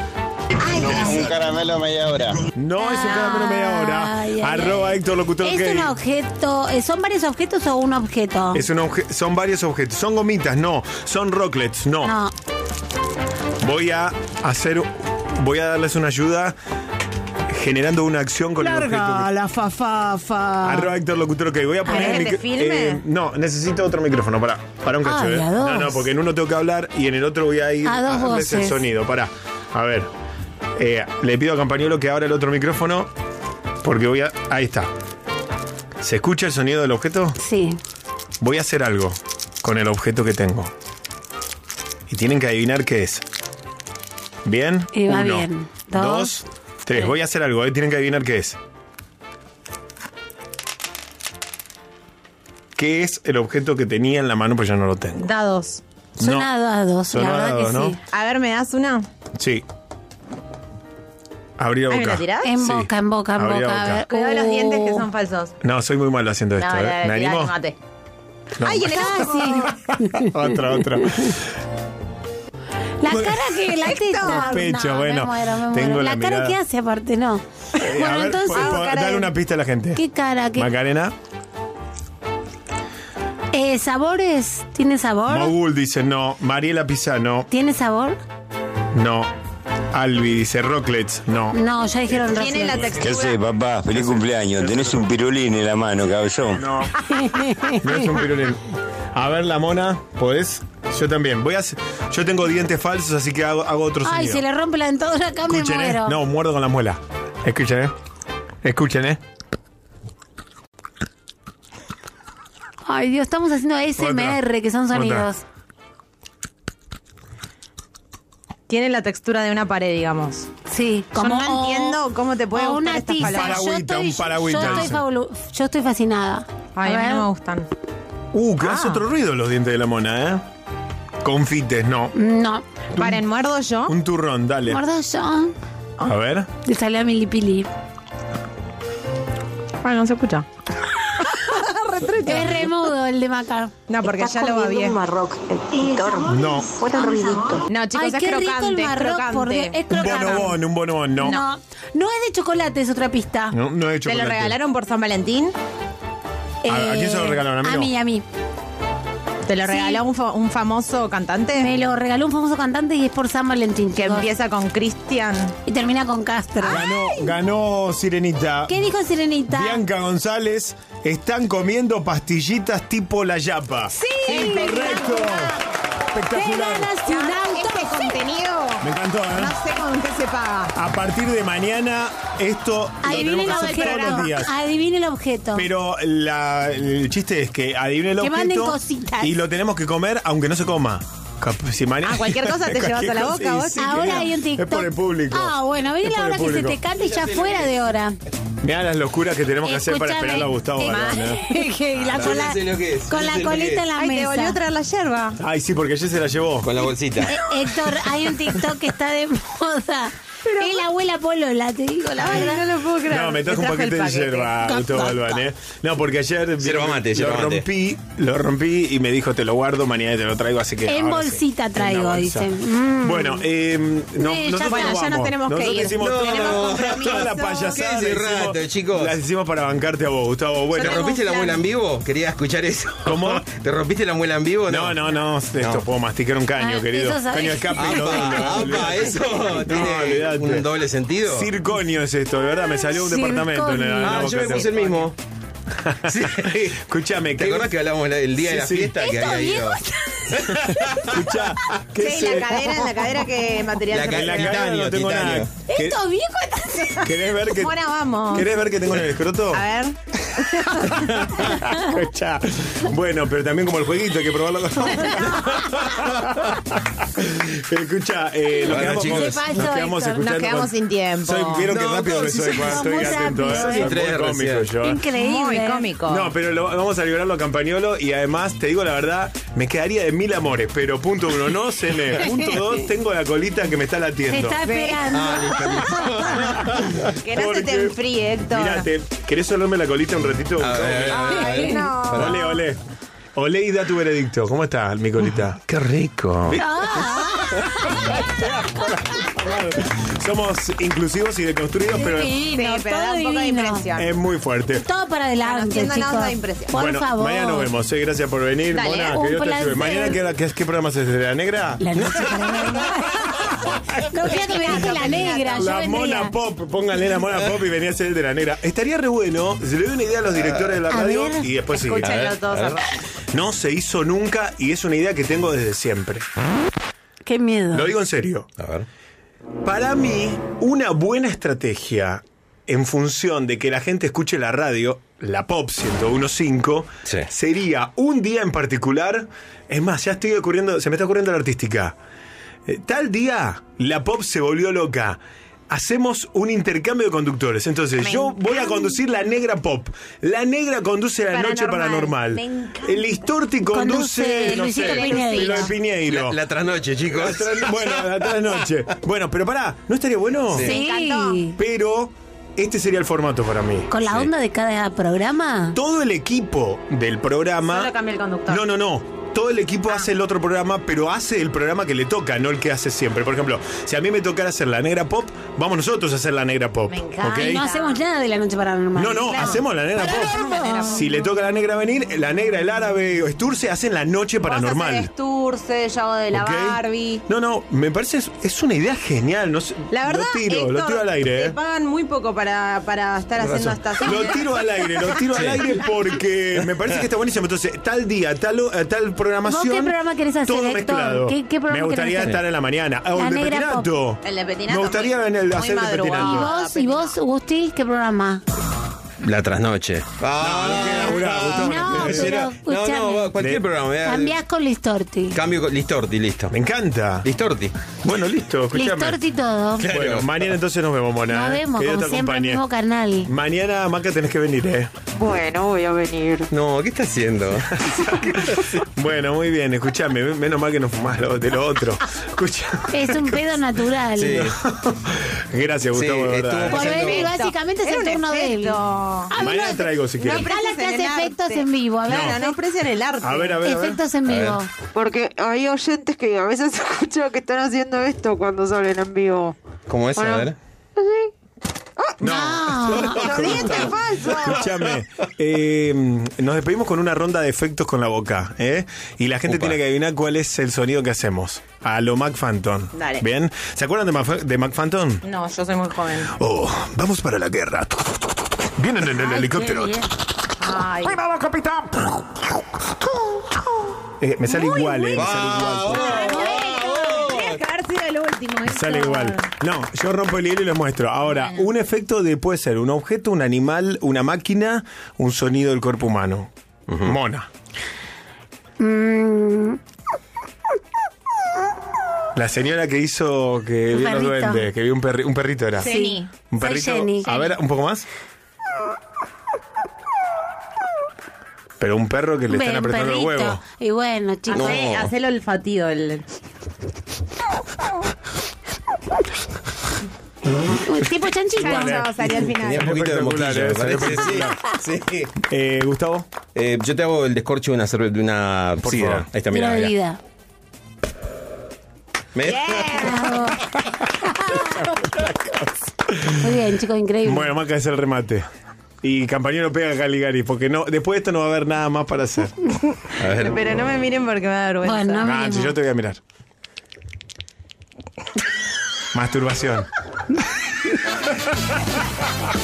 Un caramelo media hora. No es un caramelo media hora. Ay, ay, Arroba Héctor Locutor Es un objeto. eh, ¿Son varios objetos o un objeto? Es un obje- son varios objetos. Son gomitas, no. Son rocklets, no. No. Voy a hacer. Voy a darles una ayuda generando una acción con el objeto. Larga la fa fa fa. Arroba Héctor Locutor OK. Voy a poner ¿Querés el que te micro- filme? eh, no, necesito otro micrófono. Para, para un cacho, Ay, ¿eh? a dos. No, no, porque en uno tengo que hablar y en el otro voy a ir A dos darles el voces. sonido. Para. A ver. Eh, le pido a Campañolo que abra el otro micrófono. Porque voy a. Ahí está. ¿Se escucha el sonido del objeto? Sí. Voy a hacer algo con el objeto que tengo. Y tienen que adivinar qué es. ¿Bien? Y va Uno, bien. Dos, Dos, tres. Voy a hacer algo, ¿eh? tienen que adivinar qué es. ¿Qué es el objeto que tenía en la mano? Pues ya no lo tengo. Dados. Son No. dados, Son la verdad dados, que ¿no? sí. A ver, ¿me das una? Sí. Abrí la Ay, ¿me boca. la tirás? En Sí. boca, en boca, en Abrí la boca. A ver. Cuidado los dientes que Uh. son falsos. No, soy muy malo haciendo esto. No, ¿eh? ¿Me tirá, animo? mate. No. Ay, el Casi. otra, otra. La cara que la teta. Pecho, No, bueno, Me muero, me tengo muero. la La, cara mirada. que hace aparte, no. Eh, bueno, a ver, entonces. po- po- dale una pista a la gente. ¿Qué cara? ¿Qué? Macarena. Eh, ¿Sabores? ¿Tiene sabor? Mogul dice no. Mariela Pisano, ¿Tiene sabor? no. Albi dice Rocklets, no. No, ya dijeron Tiene la Rocklets. textura. ¿Qué haces, papá? Feliz cumpleaños. Tenés un pirulín en la mano, cabezón. No. No es un pirulín. A ver, la mona, ¿podés? Yo también. Voy a hacer- Yo tengo dientes falsos, así que hago, hago otro Ay, sonido. se le rompe la dentadura acá, me Escuchen, ¿eh? muero. No, muerdo con la muela. Escuchen, ¿eh? Escuchen, ¿eh? Ay, Dios, estamos haciendo ASMR, que son Otra. sonidos. Tiene la textura de una pared, digamos. Sí, Yo como no entiendo cómo te puede o gustar una estas tiza. palabras. Yo Paragüita, estoy, un paragüita, yo estoy, dicen. fabulu- yo estoy fascinada. Ay, A a mí ver. no me gustan. Uh, que hace Ah. otro ruido los dientes de la mona, ¿eh? Confites, no. No. Paren, muerdo yo. Un turrón, dale. Gordo yo. A ver. Le salió a Milipili. Bueno, no se escucha. Es remudo el de Maca. No, porque ya lo va bien. No. No, chicos, Ay, es qué rico el crocante, es Marroc, porque crocante. es Un crocante. bonobón, un bonobón, no. No, no es de chocolate, es otra pista. No, no he hecho ¿Te lo regalaron por San Valentín? ¿A- a quién se lo regalaron? ¿A mí A mí, a mí. ¿Te lo Sí. regaló un, fa- un famoso cantante? Me lo regaló un famoso cantante y es por San Valentín. Que chicos. empieza con Cristian. Y termina con Castro. Ganó, ganó Sirenita. ¿Qué dijo Sirenita? Bianca González, están comiendo pastillitas tipo la yapa. Sí. Incorrecto. Espectacular. Este contenido, Me encantó, ¿eh? no sé con qué se paga. A partir de mañana, esto lo Adivine tenemos el que hacer todos los objeto. días. Adivine el objeto. Pero la- el chiste es que adivine el Que manden objeto cositas. y lo tenemos que comer aunque no se coma. Cap- Si mañana- Ah, cualquier cosa te llevas a la boca, vos. sí, Ahora hay un TikTok. Es por el público. Ah, bueno, viene Es la hora que se te cante y ya fuera de hora. Mirá las locuras que tenemos que hacer para esperarlo a Gustavo eh, Barón, ¿eh? que la cola- ya sé lo que es, con la sé colita en la Ay, te mesa. volvió a traer la yerba. Ay, sí, porque ayer se la llevó. Con la bolsita. Eh, Héctor, hay un TikTok que está de moda. Es la abuela Polola, te digo la Ay, verdad. no lo puedo creer. No, me trajo un paquete de yerba, Gustavo Galván. ¿eh? No, porque ayer Yerba mate, lo yerba mate. rompí, lo rompí y me dijo, te lo guardo, mañana te lo traigo, así que En sí. bolsita En traigo, bolsa. dicen. Mm. Bueno, eh, no, Sí, ya nosotros está. Ya nos tenemos que ir. hicimos No, toda, la- toda la payasada. Hicimos- rato, chicos. Las hicimos para bancarte a vos, Gustavo. Bueno, ¿Te rompiste la muela en vivo? Quería escuchar eso. ¿Cómo? ¿Te rompiste la muela en vivo? No, no, no, esto puedo masticar un caño, Ah, querido. Caño de escape. Apa, no, apa, olvidate. eso No, olvidate. un doble sentido. Circonio es esto, de verdad, me salió un Circonio. departamento en la, en la Ah, yo me puse el mismo. Sí. Escúchame, ¿Te ¿qué acordás que hablábamos la- el día Sí, de la sí. fiesta que había ido? Escuchá, ¿qué Sí, se- la cadera, en la cadera que material La la cadera no tengo nada. titanio. ¿Qué- Estos viejos están... ¿Querés ver que Ahora vamos. ¿Querés ver que tengo en el escroto? A ver. Bueno, pero también como el jueguito, hay que probarlo con. Escucha, eh, nos quedamos, chicos. nos quedamos escuchando. Nos quedamos sin tiempo. Soy- Vieron qué No, rápido no, que soy sí, cuando sí, estoy atento. rápido, ¿eh? ¿eh? Soy Tres muy cómico recién. yo. ¿eh? Increíble. Muy cómico. No, pero lo- vamos a liberarlo a Campañolo y además, te digo la verdad, me quedaría de mil amores, pero punto uno, no cené. Punto dos, tengo la colita que me está Te latiendo. está esperando. Que no se te enfríe, Héctor. Mirate, ¿querés olerme la colita un ratito? Ay, no. Olé, olé. Olé y da tu veredicto. ¿Cómo está mi colita? Qué rico. Somos inclusivos y deconstruidos, pero Divino, Sí, pero da todo un poco de divino. impresión. es muy fuerte. Todo para adelante, Conociéndonos chicos. da impresión. Por bueno, favor. mañana nos vemos. eh, Gracias por venir. Dale, Mona, un que Dios te ayude. placer. Mañana, ¿qué, hora- qué, qué programa negra? La noche para No quiero que me dice la negra. yo La vendría. Mona Pop, pónganle la Mona Pop y venía a ser el de la negra. Estaría re bueno, se le doy una idea a los directores de la A radio ver. y después sigue. Escúchenlo A ver, todos a ver. No se hizo nunca y es una idea que tengo desde siempre. Qué miedo. Lo digo en serio. A ver. Para mí, una buena estrategia en función de que la gente escuche la radio, la Pop 1015, sería un día en particular. Es más, ya estoy ocurriendo, se me está ocurriendo la artística. Eh, tal día, la Pop se volvió loca. Hacemos un intercambio de conductores. Entonces, yo voy a conducir la negra pop. La negra conduce la noche paranormal. El Listorti conduce, Conduce no Luisito sé, Piñeiro. lo de Piñeiro. La, la trasnoche, chicos. La bueno, la trasnoche. Bueno, pero pará, ¿no estaría bueno? Sí. Me encantó. Pero este sería el formato para mí. Con la onda de cada programa. Todo el equipo del programa. Solo cambia el conductor. No, no, no. Todo el equipo hace el otro programa, pero hace el programa que le toca, no el que hace siempre. Por ejemplo, si a mí me tocara hacer la negra pop, vamos nosotros a hacer la negra pop. ¿ok? Ay, no hacemos nada de la noche paranormal. No, no, Claro. hacemos la negra pop. Si le toca a la negra venir, la negra, el árabe o Sturce hacen la noche paranormal. Sturce, yo hago de la. Barbie. No, no, me parece es, es una idea genial. No sé, La verdad, lo tiro, lo Héctor, tiro al aire. Te ¿eh? pagan muy poco para, para estar haciendo Razón. hasta Lo tiro al aire, lo tiro al aire porque me parece que está buenísimo. Entonces, tal día, tal, eh, tal programación. ¿Vos qué programa querés hacer, todo Héctor? mezclado. ¿Qué- qué programa me gustaría querés hacer? estar en la mañana. Ah, La el Petinato. El de Petinato. Me gustaría en el- muy hacer el de madrugada. ¿Y Petinato. vos, y vos, Gusti, qué programa? La trasnoche. No, no quiero laburar, Gustavo, No, quiero decir- pero No, escuchame. no, cualquier De- programa. vea. Cambiás con Listorti. Cambio con Listorti, listo. Me encanta. Listorti. Bueno, listo, escuchame. Listorti todo. Bueno, mañana entonces nos vemos, Mona. Nos ¿eh? vemos, Que Dios como te siempre, en el acompañe. mismo canal. Mañana, Maca, tenés que venir, ¿eh? Bueno, voy a venir. No, ¿qué está haciendo? Bueno, muy bien, escúchame. Menos mal que no fumás lo- de lo otro. Escucha. Es un pedo natural. Sí. Gracias, Gustavo, Sí, de verdad. estuvo Por venir, básicamente es el un turno de él. Mí Mañana no- traigo si No, quieres. Gala que aprecian hace el efectos arte. en vivo. A ver. Claro, no aprecian el arte. A ver, a ver, a ver. efectos en A ver. vivo. Porque hay oyentes que a veces escucho que están haciendo esto cuando salen en vivo. ¿Cómo es? A Bueno. ver. No. Los dientes falsos. Escúchame, eh, nos despedimos con una ronda de efectos con la boca, ¿eh? Y la gente Upa. tiene que adivinar cuál es el sonido que hacemos. A lo Mac Phantom. Dale. ¿Bien? ¿Se acuerdan de, Mac- de Mac Phantom? No, yo soy muy joven. Oh, vamos para la guerra. Vienen en el Ay, helicóptero. qué bien. Ay. capitán! Eh, me sale igual, ¿eh? Me sale igual. El último. Me esto. Sale igual. No, yo rompo el hielo y les muestro. Ahora, un efecto de puede ser un objeto, un animal, una máquina, un sonido del cuerpo humano. Mona. Mm, La señora que hizo que Un vio los perrito. duendes, que vio un, perri- un perrito era. Jenny. Un Soy perrito. Jenny. A ver, un poco más. Pero un perro que le están ven, apretando el huevo. Y bueno, chicos. Hacé el olfatido. El... Tipo chanchito. No, salió al Tenía final. un poquito de moquillo, eh, me parece. espectacular. Sí, sí. Eh, Gustavo. Eh, yo te hago el descorche de una, cerve- de una Por sidra. favor. Ahí está, mira. de mira. vida. ¿Me- Bravo. Muy bien, chicos, increíble. Bueno, Maca es el remate. Y Campañero pega a Caligari, porque no, después de esto no va a haber nada más para hacer. A ver. Pero no me miren porque me da vergüenza. Bueno, no Ah, yo te voy a mirar. Masturbación.